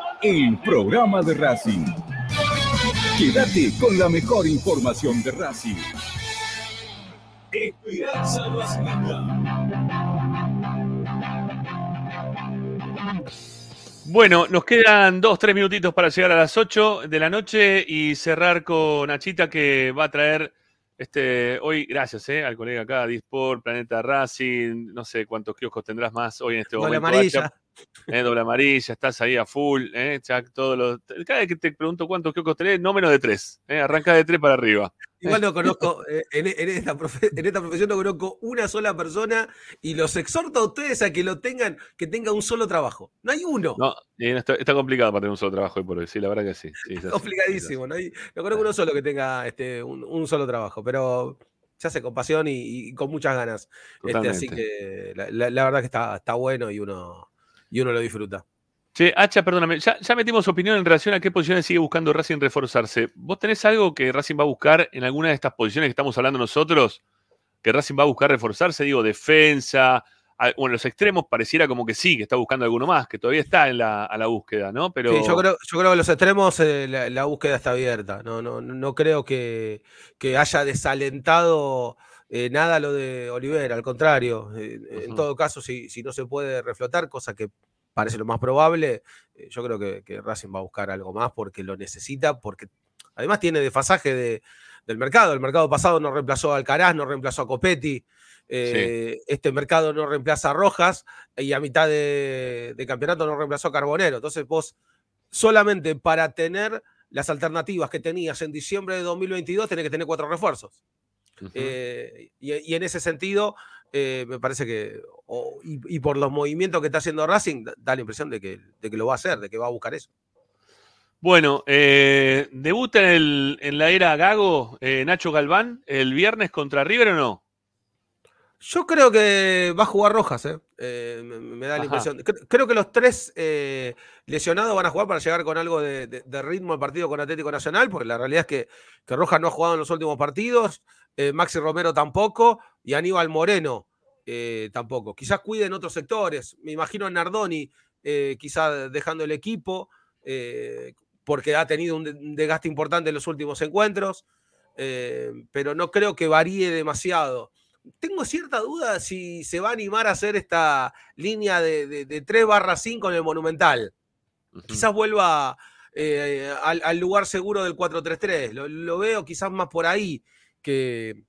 el programa de Racing. Quédate con la mejor información de Racing. Esperanza Bueno, nos quedan dos, tres minutitos para llegar a las 8 de la noche y cerrar con Nachita que va a traer este hoy, gracias eh, al colega acá, Disport, Planeta Racing, no sé cuántos kioscos tendrás más hoy en este Doble momento. amarilla. Hacha. Eh, doble amarilla, estás ahí a full, eh, todos los, cada vez que te pregunto cuántos kioscos tenés, no menos de tres, eh, arranca de tres para arriba. Igual no conozco, eh, en, en esta profe- en esta profesión no conozco una sola persona y los exhorto a ustedes a que lo tengan, que tenga un solo trabajo. No hay uno. No, está, está complicado para tener un solo trabajo hoy por hoy, sí, la verdad que sí. sí, es así. complicadísimo. No, hay- no conozco uno solo que tenga este, un, un solo trabajo, pero se hace con pasión y, y con muchas ganas. Este, así que la, la- la verdad que está, está bueno y uno, y uno lo disfruta. Che, Hacha, perdóname, ya, ya metimos opinión en relación a qué posiciones sigue buscando Racing reforzarse. ¿Vos tenés algo que Racing va a buscar en alguna de estas posiciones que estamos hablando nosotros? Que Racing va a buscar reforzarse, digo, defensa. Bueno, los extremos pareciera como que sí, que está buscando alguno más, que todavía está en la, a la búsqueda, ¿no? Pero Sí, yo creo, yo creo que los extremos eh, la, la búsqueda está abierta. No, no, no creo que, que haya desalentado eh, nada lo de Olivera, al contrario. eh, En todo caso, si, si no se puede reflotar, cosa que parece lo más probable, eh, yo creo que, que Racing va a buscar algo más porque lo necesita, porque además tiene desfasaje de- del mercado. El mercado pasado no reemplazó a Alcaraz, no reemplazó a Copetti. eh, Este mercado no reemplaza a Rojas y a mitad de, de campeonato no reemplazó a Carbonero. Entonces vos solamente para tener las alternativas que tenías en diciembre de 2022 tenés que tener cuatro refuerzos. Eh, y, y en ese sentido, eh, me parece que, y, y por los movimientos que está haciendo Racing, da, da la impresión de que, de que lo va a hacer, de que va a buscar eso. Bueno, eh, debuta en, el- en la era Gago eh, Nacho Galván el viernes contra River o no? Yo creo que va a jugar Rojas, ¿eh? Me, me da la Ajá. impresión. Cre- Creo que los tres lesionados van a jugar para llegar con algo de, de- de ritmo al partido con Atlético Nacional, porque la realidad es que, que Rojas no ha jugado en los últimos partidos, eh, Maxi Romero tampoco, y Aníbal Moreno eh, tampoco. Quizás cuiden otros sectores. Me imagino a Nardoni eh, quizá dejando el equipo, porque ha tenido un de- un desgaste importante en los últimos encuentros, pero no creo que varíe demasiado. Tengo cierta duda si se va a animar a hacer esta línea de, de, de 3 barra 5 en el Monumental. Quizás vuelva eh, al, al lugar seguro del 4-3-3. Lo, lo veo quizás más por ahí que,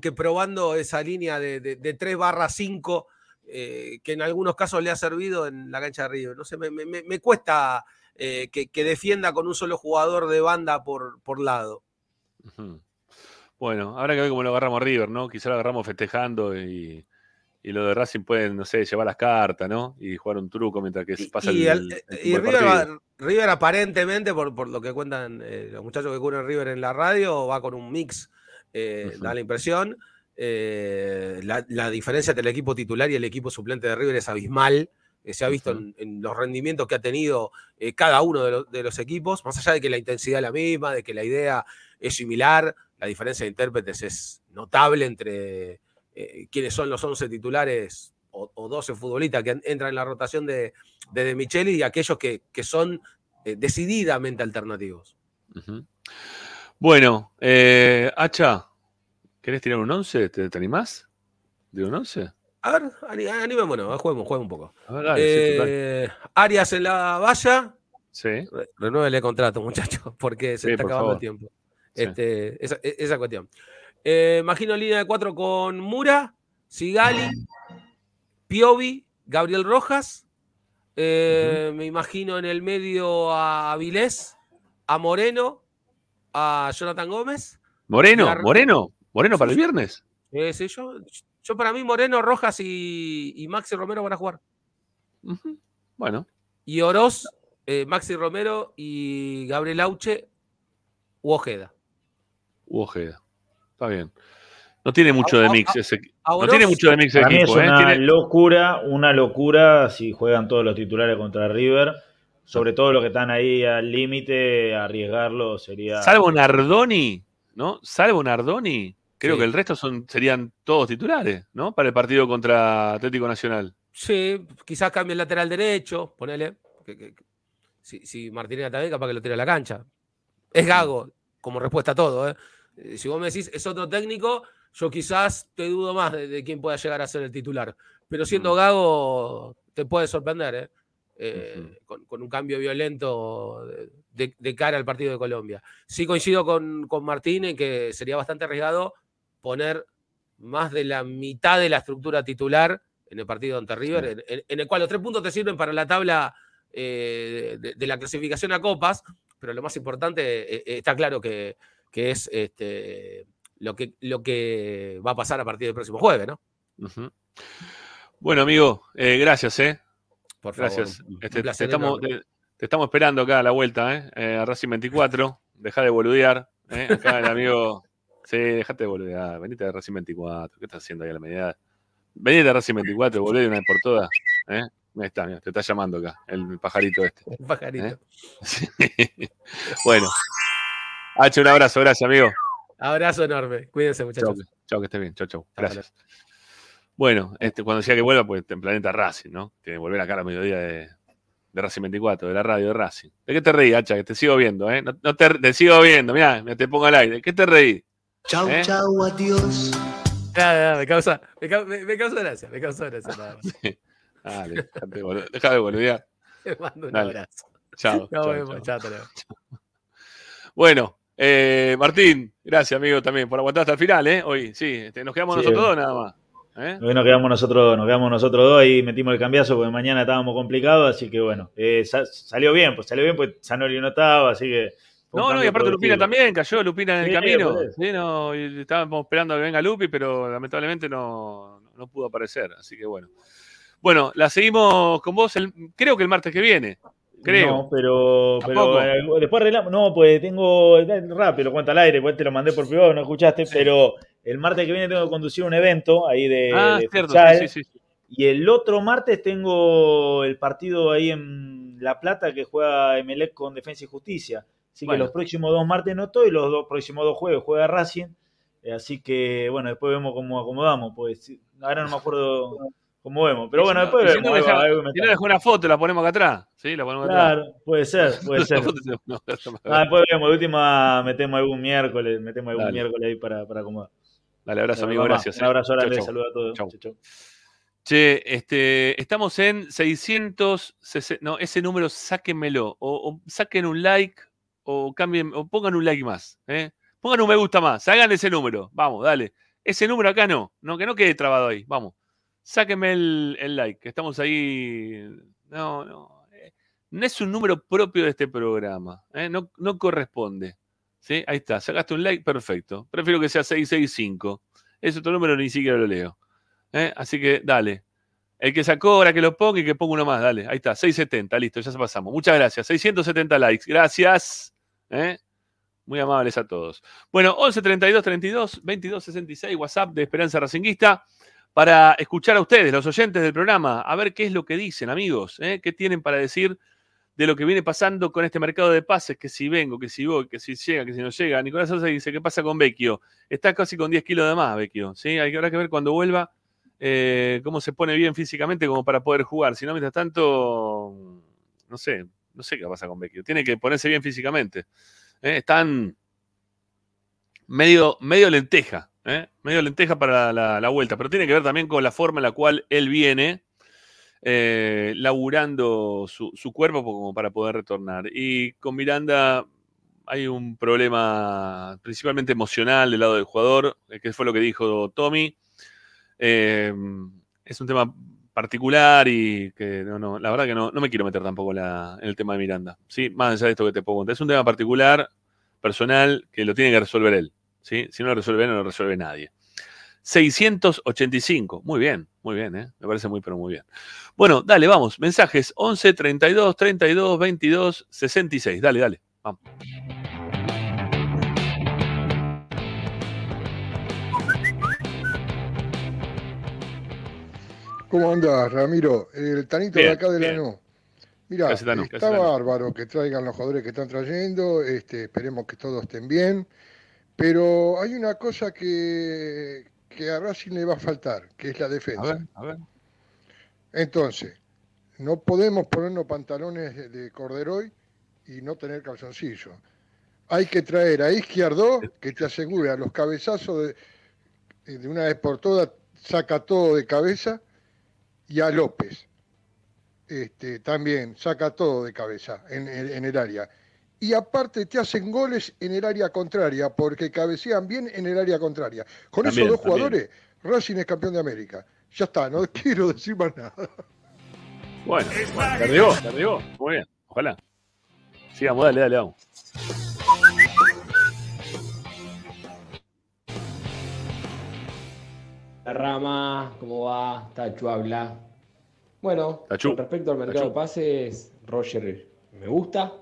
que probando esa línea de, de, de 3 barra 5 eh, que en algunos casos le ha servido en la cancha de River. No sé, me, me- me cuesta eh, que, que defienda con un solo jugador de banda por, por lado. Bueno, habrá que ver cómo lo agarramos a River, ¿no? Quizá lo agarramos festejando y, y lo de Racing pueden, no sé, llevar las cartas, ¿no? Y jugar un truco mientras que pasa Y, el, el- el y tiempo del River, va- River aparentemente, por, por lo que cuentan eh, los muchachos que cubren River en la radio, va con un mix, eh, da la impresión. Eh, la, la diferencia entre el equipo titular y el equipo suplente de River es abismal. eh, se ha visto en, en los rendimientos que ha tenido cada uno de, los- de los equipos, más allá de que la intensidad es la misma, de que la idea es similar, la diferencia de intérpretes es notable entre quienes son los 11 titulares o, o 12 futbolistas que en- entran en la rotación de, de, De Micheli y aquellos que, que son decididamente alternativos. Bueno, eh, Hacha, ¿querés tirar un 11? ¿Te, te animás? ¿De un 11? A ver, ani- animémonos, juguemos, juguemos un poco. A ver, dale, sí, total. Eh, Arias en la valla, Sí. re- renuévele contrato, muchachos, porque se Sí, está por acabando favor. el tiempo. Sí. Este, esa, e- esa cuestión. Eh, imagino línea de cuatro con Mura, Sigali, Piovi, Gabriel Rojas. Eh, Me imagino en el medio a Avilés, a Moreno, a Jonathan Gómez. Moreno, Moreno, Moreno para el viernes. Eh, sí, yo, yo para mí Moreno, Rojas y, y Maxi Romero van a jugar. Bueno, Y Oroz, eh, Maxi Romero y Gabriel Auche u Ojeda. u Ojeda. Está bien. No tiene mucho de mix ese. No Oroz- tiene mucho de mix Para mí es equipo, ¿eh? una Tiene- locura, una locura si juegan todos los titulares contra River. Sobre todo los que están ahí al límite, arriesgarlo sería. Salvo Nardoni, ¿no? Salvo Nardoni. Creo Sí. que el resto son, serían todos titulares, ¿no? Para el partido contra Atlético Nacional. Sí, quizás cambie el lateral derecho, ponele. que- que- que- si, si Martínez también, capaz que lo tire a la cancha. Es Gago, como respuesta a todo. ¿eh? Eh, Si vos me decís es otro técnico, yo quizás te dudo más de, de quién pueda llegar a ser el titular. Pero siendo Gago, te puede sorprender, ¿eh? Eh, con, con un cambio violento de, cara al partido de Colombia. Sí coincido con, con Martín en que sería bastante arriesgado poner más de la mitad de la estructura titular en el partido ante River, en, en- en el cual los tres puntos te sirven para la tabla eh, de, de la clasificación a copas, pero lo más importante eh, está claro que, que es este, lo, que, lo que va a pasar a partir del próximo jueves, ¿no? Bueno, amigo, eh, gracias, ¿eh? Por favor, Gracias. Este, te, estamos, enorme. te, te estamos esperando acá a la vuelta, ¿eh? Eh, a Racing 24. Deja de boludear. ¿eh? Acá el amigo. Sí, dejate de boludear. Venite de Racing 24. ¿Qué estás haciendo ahí a la media? Venite de Racing 24, boludo, de una vez por todas. ¿eh? Ahí está, mira, te está llamando acá, el pajarito este. El pajarito. ¿eh? Sí. bueno. H, un abrazo, gracias, amigo. Abrazo enorme. Cuídense, muchachos. Chau, chau, que estés bien. Chau, chau. Gracias. Bueno, este, cuando decía que vuelva, pues en Planeta Racing, ¿no? Tiene que volver acá a la mediodía de, de Racing 24, de la radio de Racing. ¿De qué te reí, Hacha? Que te sigo viendo, ¿eh? No, no te, te sigo viendo, mirá, me te pongo al aire. ¿De qué te reí? Chau, ¿Eh? chau, adiós. Nada, nada, me causa, me, me- me causa gracia, me causa gracia nada más. Dale, de boludear. Te mando un Dale. abrazo. Chao. Nos chao, vemos, chao. chao, hasta luego. Bueno, eh, Martín, gracias, amigo, también por aguantar hasta el final, ¿eh? Hoy, sí, este, nos quedamos Sí. nosotros dos nada más. ¿Eh? Hoy nos quedamos nosotros, nos quedamos nosotros dos ahí metimos el cambiazo porque mañana estábamos complicados, así que bueno, eh, sa- salió bien, pues salió bien, pues Zanoli no estaba, así que. No, no, y aparte Lupina también, cayó Lupina en el camino. Sí, no, y estábamos esperando a que venga Lupi, pero lamentablemente no, no pudo aparecer. Así que bueno. Bueno, la seguimos con vos, el- creo que el martes que viene. Creo. No, pero, eh, después arreglamos. No, pues tengo. eh, Rápido, lo cuento al aire, pues te lo mandé por privado, no escuchaste, pero el martes que viene tengo que conducir un evento ahí de, ah, de cierto, sí, sí, sí. Y el otro martes tengo el partido ahí en La Plata que juega Emelec con Defensa y Justicia. Así Bueno. que los próximos dos martes no estoy, los dos próximos dos jueves juega Racing. Eh, Así que, bueno, después vemos cómo acomodamos. Pues ahora no me acuerdo. como vemos. Pero bueno, después si vemos. no, algo- si no dejó una foto, la ponemos acá atrás. Sí, la ponemos acá atrás. Claro, puede ser, puede ser. Ah, después vemos, de última metemos algún miércoles, metemos algún Dale. miércoles ahí para, para acomodar. Dale, abrazo, amigo, mamá. gracias. Un eh. abrazo grande, Chau, chau. saludos a todos. Chau. Chau, chau. Che, este, estamos en 600, no, ese número sáquenmelo, o, o saquen un like, o cambien, o pongan un like más, ¿eh? pongan un me gusta más, hagan ese número, vamos, dale. Ese número acá no, no que no quede trabado ahí, vamos. Sáquenme el, el like, que estamos ahí. No, no. eh, No es un número propio de este programa, ¿eh? no, no corresponde. ¿Sí? Ahí está, sacaste un like, perfecto. Prefiero que sea 665. Ese otro número ni siquiera lo leo. ¿eh? Así que dale. El que sacó, ahora que lo ponga y que ponga uno más, dale. Ahí está, 670, listo, ya se pasamos. Muchas gracias. 670 likes, gracias. ¿eh? Muy amables a todos. Bueno, 11 32 32 22 66, WhatsApp de Esperanza Racinguista, para escuchar a ustedes, los oyentes del programa, a ver qué es lo que dicen, amigos, ¿eh? qué tienen para decir de lo que viene pasando con este mercado de pases, que si vengo, que si voy, que si llega, que si no llega. Nicolás Sosa dice, ¿qué pasa con Vecchio? Está casi con 10 kilos de más, Vecchio. ¿sí? Hay que, habrá que ver cuando vuelva eh, cómo se pone bien físicamente como para poder jugar. Si no, mientras tanto, no sé, no sé qué pasa con Vecchio. Tiene que ponerse bien físicamente. ¿eh? Están medio, medio lenteja, ¿eh? medio lenteja para la, la vuelta, pero tiene que ver también con la forma en la cual él viene eh, laburando su, su cuerpo como para poder retornar. Y con Miranda hay un problema principalmente emocional del lado del jugador, eh, que fue lo que dijo Tommy. Eh, es un tema particular y que no, no, la verdad que no, no me quiero meter tampoco en, el tema de Miranda. ¿sí? Más allá de esto que te puedo contar. Es un tema particular, personal, que lo tiene que resolver él. ¿sí? Si no lo resuelve no lo resuelve nadie. 685. Muy bien, muy bien, ¿eh? Me parece muy, pero muy bien. Bueno, dale, vamos. Mensajes 11 32 32 22 66. Dale, dale. Vamos. ¿Cómo andás, Ramiro? El Tanito Bien, de acá de bien. Lanús. Mira, está bárbaro que traigan los jugadores que están trayendo, este, esperemos que todos estén bien, pero hay una cosa que, que a Racing le va a faltar, que es la defensa. A ver, a ver. Entonces, no podemos ponernos pantalones de- de corderoy y no tener calzoncillo. Hay que traer a Izquierdo que te asegure a los cabezazos de, de una vez por todas, saca todo de cabeza, y a López este, también saca todo de cabeza en, en- en el área. Y aparte te hacen goles en el área contraria, porque cabecean bien en el área contraria. Con También, esos dos también. jugadores, Racing es campeón de América. Ya está, no quiero decir más nada. Bueno, bueno, te arribó. Muy bien, ojalá. Sigamos, dale, dale, vamos. La rama, ¿cómo va? Tachu habla. Bueno, Tachu, con respecto al mercado Tachu. de pases, Roger me gusta.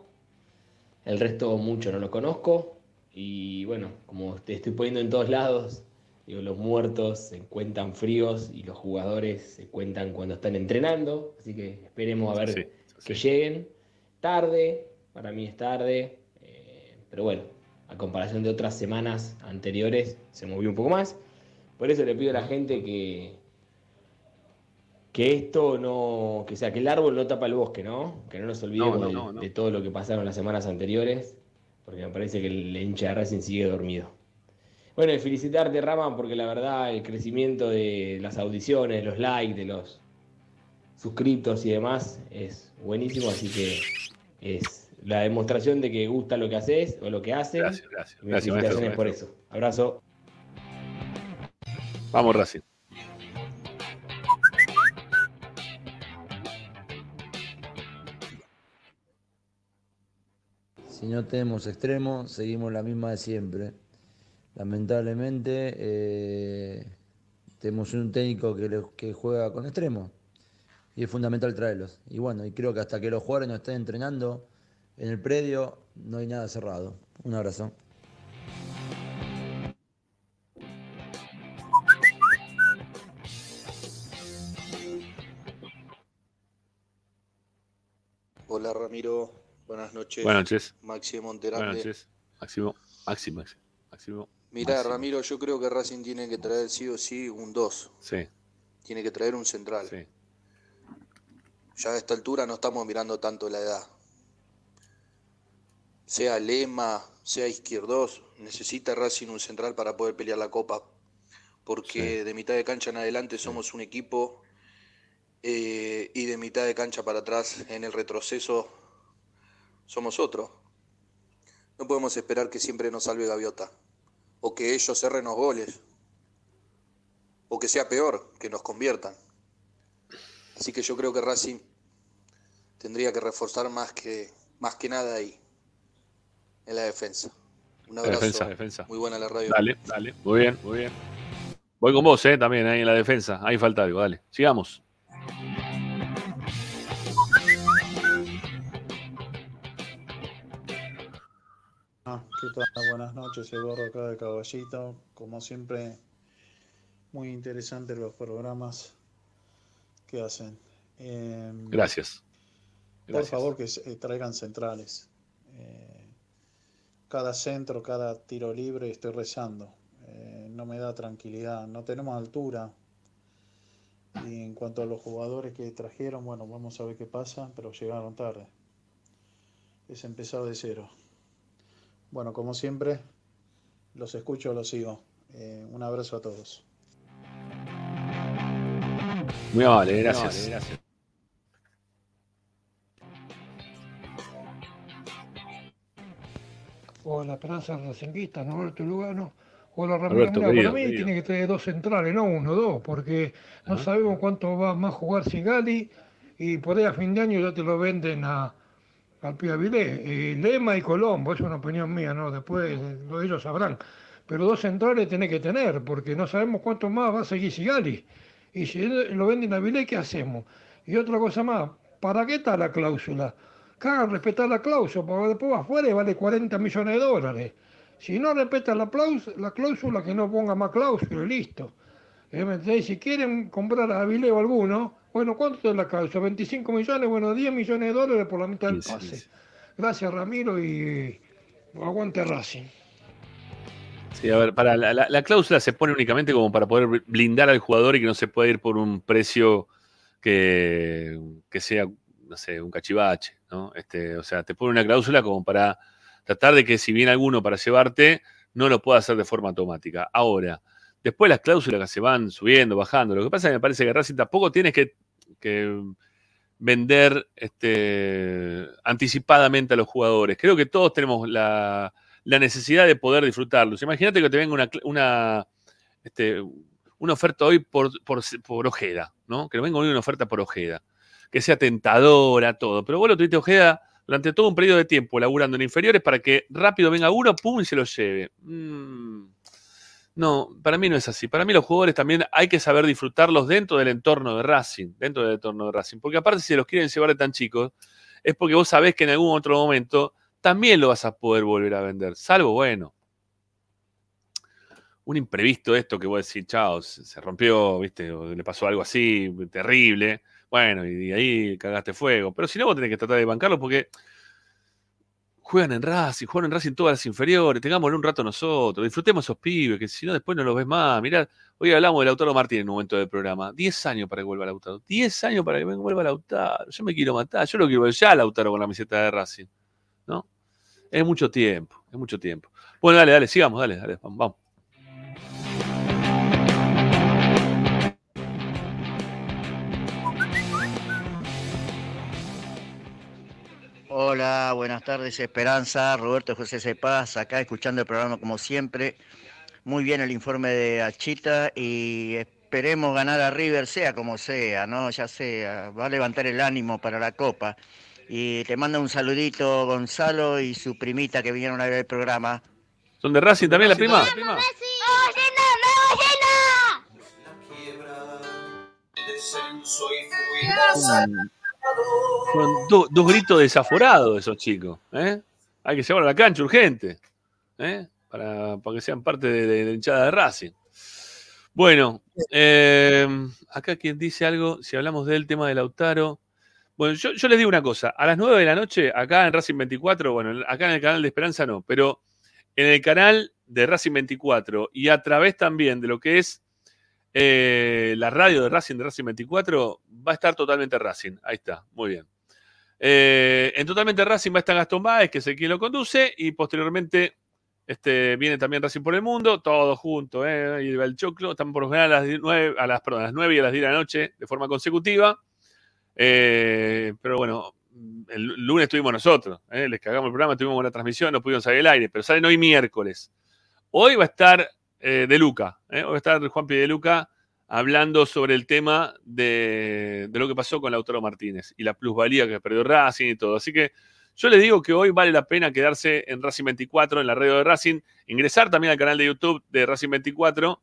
El resto mucho no lo conozco. Y bueno, como te estoy poniendo en todos lados, digo, los muertos se cuentan fríos y los jugadores se cuentan cuando están entrenando. Así que esperemos a ver Sí, que lleguen. Tarde, para mí es tarde. eh, pero bueno, a comparación de otras semanas anteriores, se movió un poco más. Por eso le pido a la gente que, que esto no, que sea, que el árbol no tapa el bosque, ¿no? Que no nos olvidemos no, del- no, no. de todo lo que pasaron las semanas anteriores, porque me parece que el hincha de Racing sigue dormido. Bueno, y felicitarte, Rama, porque la verdad el crecimiento de las audiciones, los likes, de los suscriptos y demás es buenísimo, así que es la demostración de que gusta lo que haces o lo que haces. Gracias, gracias. Y Gracias, felicitaciones maestro, por eso. Abrazo. Vamos, Racing. Si no tenemos extremos, seguimos la misma de siempre. Lamentablemente, eh, tenemos un técnico que juega con extremos y es fundamental traerlos. Y bueno, y creo que hasta que los jugadores no estén entrenando en el predio, no hay nada cerrado. Un abrazo. Hola Ramiro, buenas noches. Buenas noches. Maxi de Monterrey. Buenas noches. Máximo, Máximo, Máximo. Mirá, Máximo. Ramiro, yo creo que Racing tiene que traer sí o sí un 2. Sí. tiene que traer un central. Ya a esta altura no estamos mirando tanto la edad. Sea Lema, sea Izquierdos, necesita Racing un central para poder pelear la copa. Porque de mitad de cancha en adelante somos un equipo eh, y de mitad de cancha para atrás en el retroceso somos otro. No podemos esperar que siempre nos salve Gaviota o que ellos cerren los goles o que sea peor, que nos conviertan. Así que yo creo que Racing tendría que reforzar más que, más que nada ahí, en la defensa. Un abrazo. defensa, defensa. Muy buena la radio. Dale, dale. Muy bien, muy bien. Voy con vos, eh, también, ahí en la defensa. Ahí falta algo, dale. Sigamos. Buenas noches, Eduardo acá de Caballito. Como siempre, muy interesantes los programas que hacen. Em, Gracias. Por favor, que eh, traigan centrales. Eh, cada centro, cada tiro libre, estoy rezando. Eh, no me da tranquilidad. No tenemos altura. Y en cuanto a los jugadores que trajeron, bueno, vamos a ver qué pasa, pero llegaron tarde. Es empezar de cero. Bueno, como siempre, los escucho, los sigo. Eh, un abrazo a todos. Muy amable, Muy gracias. amable, gracias. Hola, Esperanza Racinguista, Norberto Lugano. Hola, Ramiro. Alberto, Mirá, querido, para mí querido. tiene que tener dos centrales, no uno, dos, porque no sabemos cuánto va más a jugar Sigali y por ahí a fin de año ya te lo venden a, al Pío Avilés. Eh, Lema y Colombo, es una opinión mía, ¿no? Después eh, lo ellos sabrán. Pero dos centrales tiene que tener, porque no sabemos cuánto más va a seguir Sigali. Y si lo venden a Avilés, ¿qué hacemos? Y otra cosa más, ¿para qué está la cláusula? Que hagan respetar la cláusula, porque después afuera y vale 40 millones de dólares. Si no respeta la, la cláusula, que no ponga más cláusula y listo. Si quieren comprar a Avilés o alguno, bueno, ¿cuánto es la cláusula? 25 millones, bueno, 10 millones de dólares por la mitad del pase. Gracias, Ramiro, y aguante Racing. Sí, a ver, para la, la- la cláusula se pone únicamente como para poder blindar al jugador y que no se pueda ir por un precio que, que sea, no sé, un cachivache, ¿no? Este, o sea, te pone una cláusula como para tratar de que si viene alguno para llevarte, no lo pueda hacer de forma automática. Ahora, después las cláusulas que se van subiendo, bajando, lo que pasa es que me parece que Racing tampoco tienes que, que vender este, anticipadamente a los jugadores. Creo que todos tenemos la, necesidad de poder disfrutarlos. Imagínate que te venga una, una, este, una oferta hoy por, por, Ojeda, ¿no? Que nos venga hoy una oferta por Ojeda. Que sea tentadora, todo. Pero vos lo tuviste Ojeda durante todo un periodo de tiempo laburando en inferiores para que rápido venga uno, pum, y se lo lleve. Mm, no, para mí no es así. Para mí los jugadores también hay que saber disfrutarlos dentro del entorno de Racing, dentro del entorno de Racing. Porque aparte si los quieren llevar de tan chicos, es porque vos sabés que en algún otro momento también lo vas a poder volver a vender. Salvo, bueno, un imprevisto esto que vos decís, chao, se, rompió, viste, o le pasó algo así, terrible. Bueno, y ahí cagaste fuego. Pero si no, vos tenés que tratar de bancarlo porque juegan en Racing, juegan en Racing todas las inferiores, tengámoslo un rato nosotros, disfrutemos esos pibes, que si no después no los ves más. Mirá, hoy hablamos de Lautaro Martín en un momento del programa. 10 años para que vuelva Lautaro. 10 años para que vuelva Lautaro. Yo me quiero matar, yo lo quiero ver ya Lautaro con la camiseta de Racing. ¿No? Es mucho tiempo, es mucho tiempo. Bueno, dale, dale, sigamos, dale, dale, vamos. Hola, buenas tardes Esperanza, Roberto José Cepaz, acá escuchando el programa como siempre. Muy bien el informe de Achita y esperemos ganar a River, sea como sea, ¿no? Ya sea, va a levantar el ánimo para la Copa. Y te manda un saludito Gonzalo y su primita que vinieron a ver el programa. ¿Son de Racing también la prima? Fueron, fueron do- dos gritos desaforados esos chicos. ¿eh? Hay que llevarlo a la cancha urgente. ¿eh? Para, que sean parte de, de la hinchada de Racing. Bueno, eh, acá quien dice algo, si hablamos del tema de Lautaro. Bueno, yo, yo les digo una cosa, a las 9 de la noche, acá en Racing 24, bueno, acá en el canal de Esperanza no, pero en el canal de Racing 24 y a través también de lo que es eh, la radio de Racing, de Racing 24, va a estar totalmente Racing. Ahí está, muy bien. Eh, en Totalmente Racing va a estar Gastón Báez, que es el quien lo conduce, y posteriormente este, viene también Racing por el Mundo, todos juntos, ¿eh? y va el choclo, están por lo general a las 9, a las, perdón, a las 9 y a las 10 de la noche de forma consecutiva. Pero bueno, el lunes estuvimos nosotros, les cagamos el programa, tuvimos una transmisión, no pudimos salir al aire, pero salen hoy miércoles. Hoy va a estar eh, De Luca, ¿eh? hoy va a estar Juan P. De Luca hablando sobre el tema de, lo que pasó con Lautaro Martínez y la plusvalía que perdió Racing y todo. Así que yo les digo que hoy vale la pena quedarse en Racing 24, en la radio de Racing, ingresar también al canal de YouTube de Racing 24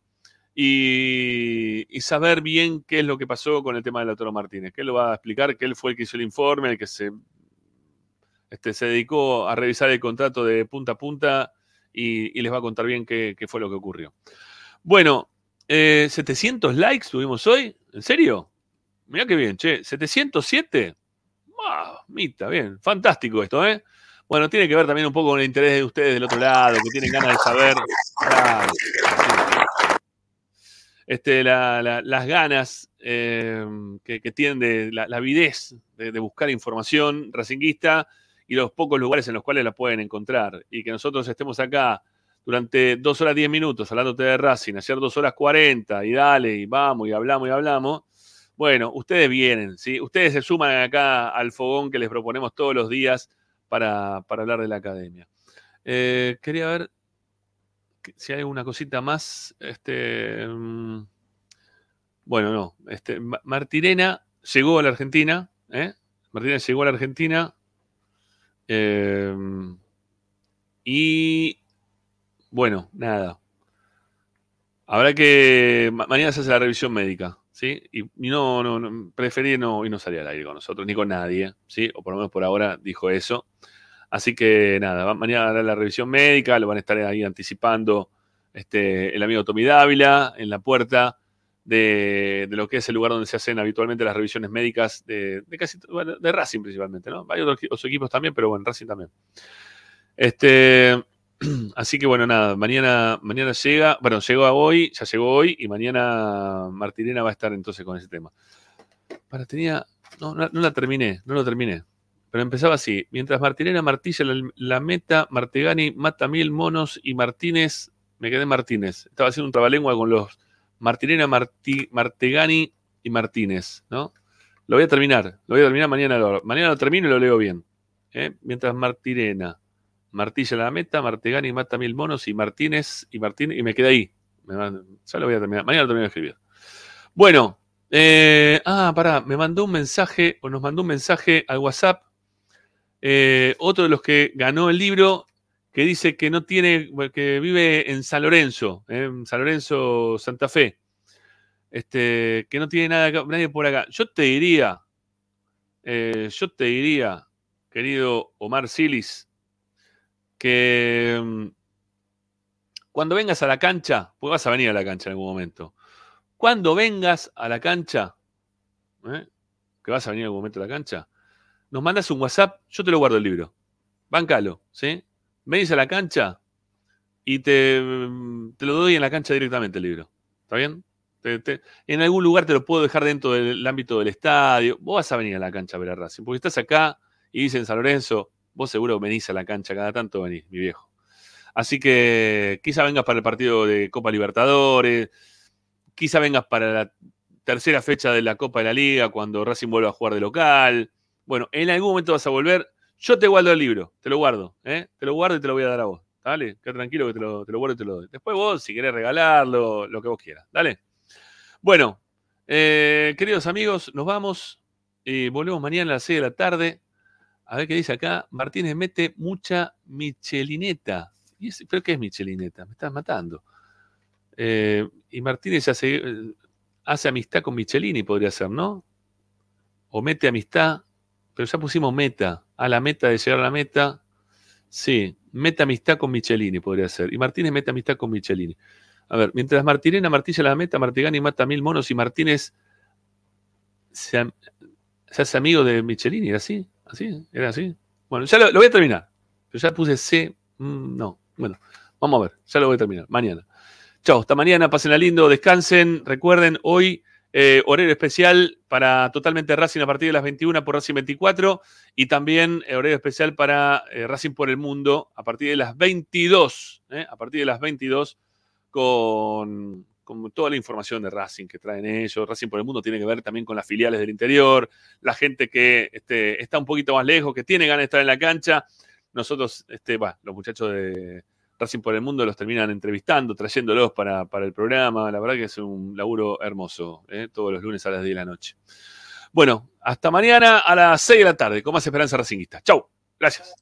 y, y saber bien qué es lo que pasó con el tema de Lautaro Martínez, que él lo va a explicar, que él fue el que hizo el informe, el que se, este, se dedicó a revisar el contrato de punta a punta y, les va a contar bien qué, fue lo que ocurrió. Bueno, eh, 700 likes tuvimos hoy, ¿en serio? Mirá qué bien, che, 707. Ah, mita, bien, fantástico esto, ¿eh? Bueno, tiene que ver también un poco con el interés de ustedes del otro lado, que tienen ganas de saber. Claro. Este, la- la- las ganas eh, que, que tienen de la, la avidez de, de buscar información racinguista y los pocos lugares en los cuales la pueden encontrar. Y que nosotros estemos acá durante dos horas diez minutos hablándote de Racing, ayer dos horas cuarenta, y dale, y vamos, y hablamos, y hablamos. Bueno, ustedes vienen, ¿sí? Ustedes se suman acá al fogón que les proponemos todos los días para, para hablar de la academia. Eh, quería ver si hay alguna cosita más. Este, mm, bueno, no. Este, Ma- Martirena llegó a la Argentina. ¿eh? Martirena llegó a la Argentina. Eh, y bueno, nada. Habrá que. ma- Mañana se hace la revisión médica, ¿sí? Y, no, no, no, preferí no, y no salir al aire con nosotros, ni con nadie, ¿sí? O por lo menos por ahora dijo eso. Así que nada, mañana hará la revisión médica, lo van a estar ahí anticipando este, el amigo Tommy Dávila en la puerta de, lo que es el lugar donde se hacen habitualmente las revisiones médicas de, de casi bueno, de Racing principalmente, ¿no? Hay otros, equi- otros equipos también, pero bueno, Racing también. Este, así que bueno, nada, mañana, mañana llega, bueno, llegó a hoy, ya llegó hoy, y mañana Martirena va a estar entonces con ese tema. Para, tenía, no, no, la terminé, no lo terminé. Pero empezaba así. Mientras Martirena martilla la, la meta, Martegani mata mil monos y Martínez, me quedé Martínez. Estaba haciendo un trabalengua con los Martirena, Marti- Martegani y Martínez, ¿no? Lo voy a terminar, lo voy a terminar mañana. Mañana lo termino y lo leo bien. ¿eh? Mientras Martirena martilla la meta, Martegani mata mil monos y Martínez y Martínez, y me quedé ahí. Ya lo voy a terminar, mañana lo termino de escribir. Bueno, eh, ah, pará, me mandó un mensaje, o nos mandó un mensaje al WhatsApp, eh, otro de los que ganó el libro, que dice que no tiene, que vive en San Lorenzo, en San Lorenzo, Santa Fe, este, que no tiene nada, nadie por acá. Yo te diría, eh, yo te diría, querido Omar Silis, que mm, cuando vengas a la cancha, pues vas a venir a la cancha en algún momento, cuando vengas a la cancha, ¿eh? que vas a venir en algún momento a la cancha, nos mandas un WhatsApp, yo te lo guardo el libro. Bancalo, ¿sí? Venís a la cancha y te, mm, te lo doy en la cancha directamente el libro. ¿Está bien? Te- te- en algún lugar te lo puedo dejar dentro del ámbito del estadio. Vos vas a venir a la cancha a ver a Racing, porque estás acá y dicen San Lorenzo, vos seguro venís a la cancha, cada tanto venís, mi viejo. Así que quizá vengas para el partido de Copa Libertadores, quizá vengas para la tercera fecha de la Copa de la Liga, cuando Racing vuelva a jugar de local. Bueno, en algún momento vas a volver. Yo te guardo el libro, te lo guardo, ¿eh? Te lo guardo y te lo voy a dar a vos. Dale, quédate tranquilo que te lo, te lo guardo y te lo doy. Después vos, si querés regalarlo, lo que vos quieras. Dale. Bueno, eh, queridos amigos, nos vamos y volvemos mañana a las 6 de la tarde. A ver qué dice acá. Martínez mete mucha michelineta. ¿Y ese- ¿Pero qué es michelineta? Me estás matando. Eh, y Martínez hace, hace amistad con Michelini, podría ser, ¿no? O mete amistad, pero ya pusimos meta. A la meta de llegar a la meta. Sí, meta amistad con Michelini, podría ser. Y Martínez mete amistad con Michelini. A ver, mientras Martirena martilla la meta, Martigani mata mil monos y Martínez se, hace amigo de Michelini. ¿Era así? ¿Así? ¿Era así? Bueno, ya lo, voy a terminar. Pero ya puse C. mm, no. Bueno, vamos a ver. Ya lo voy a terminar. Mañana. Chao, hasta mañana, pasen lindo, descansen. Recuerden, hoy eh, horario especial para totalmente Racing a partir de las 21 por Racing 24 y también eh, horario especial para eh, Racing por el Mundo a partir de las 22, a partir de las 22 con, con, toda la información de Racing que traen ellos. Racing por el Mundo tiene que ver también con las filiales del interior, la gente que este, está un poquito más lejos, que tiene ganas de estar en la cancha. Nosotros, este, los muchachos de Racing por el Mundo los terminan entrevistando, trayéndolos para, para el programa. La verdad que es un laburo hermoso, ¿eh? todos los lunes a las 10 de la noche. Bueno, hasta mañana a las 6 de la tarde con más Esperanza Racingista. Chau, gracias.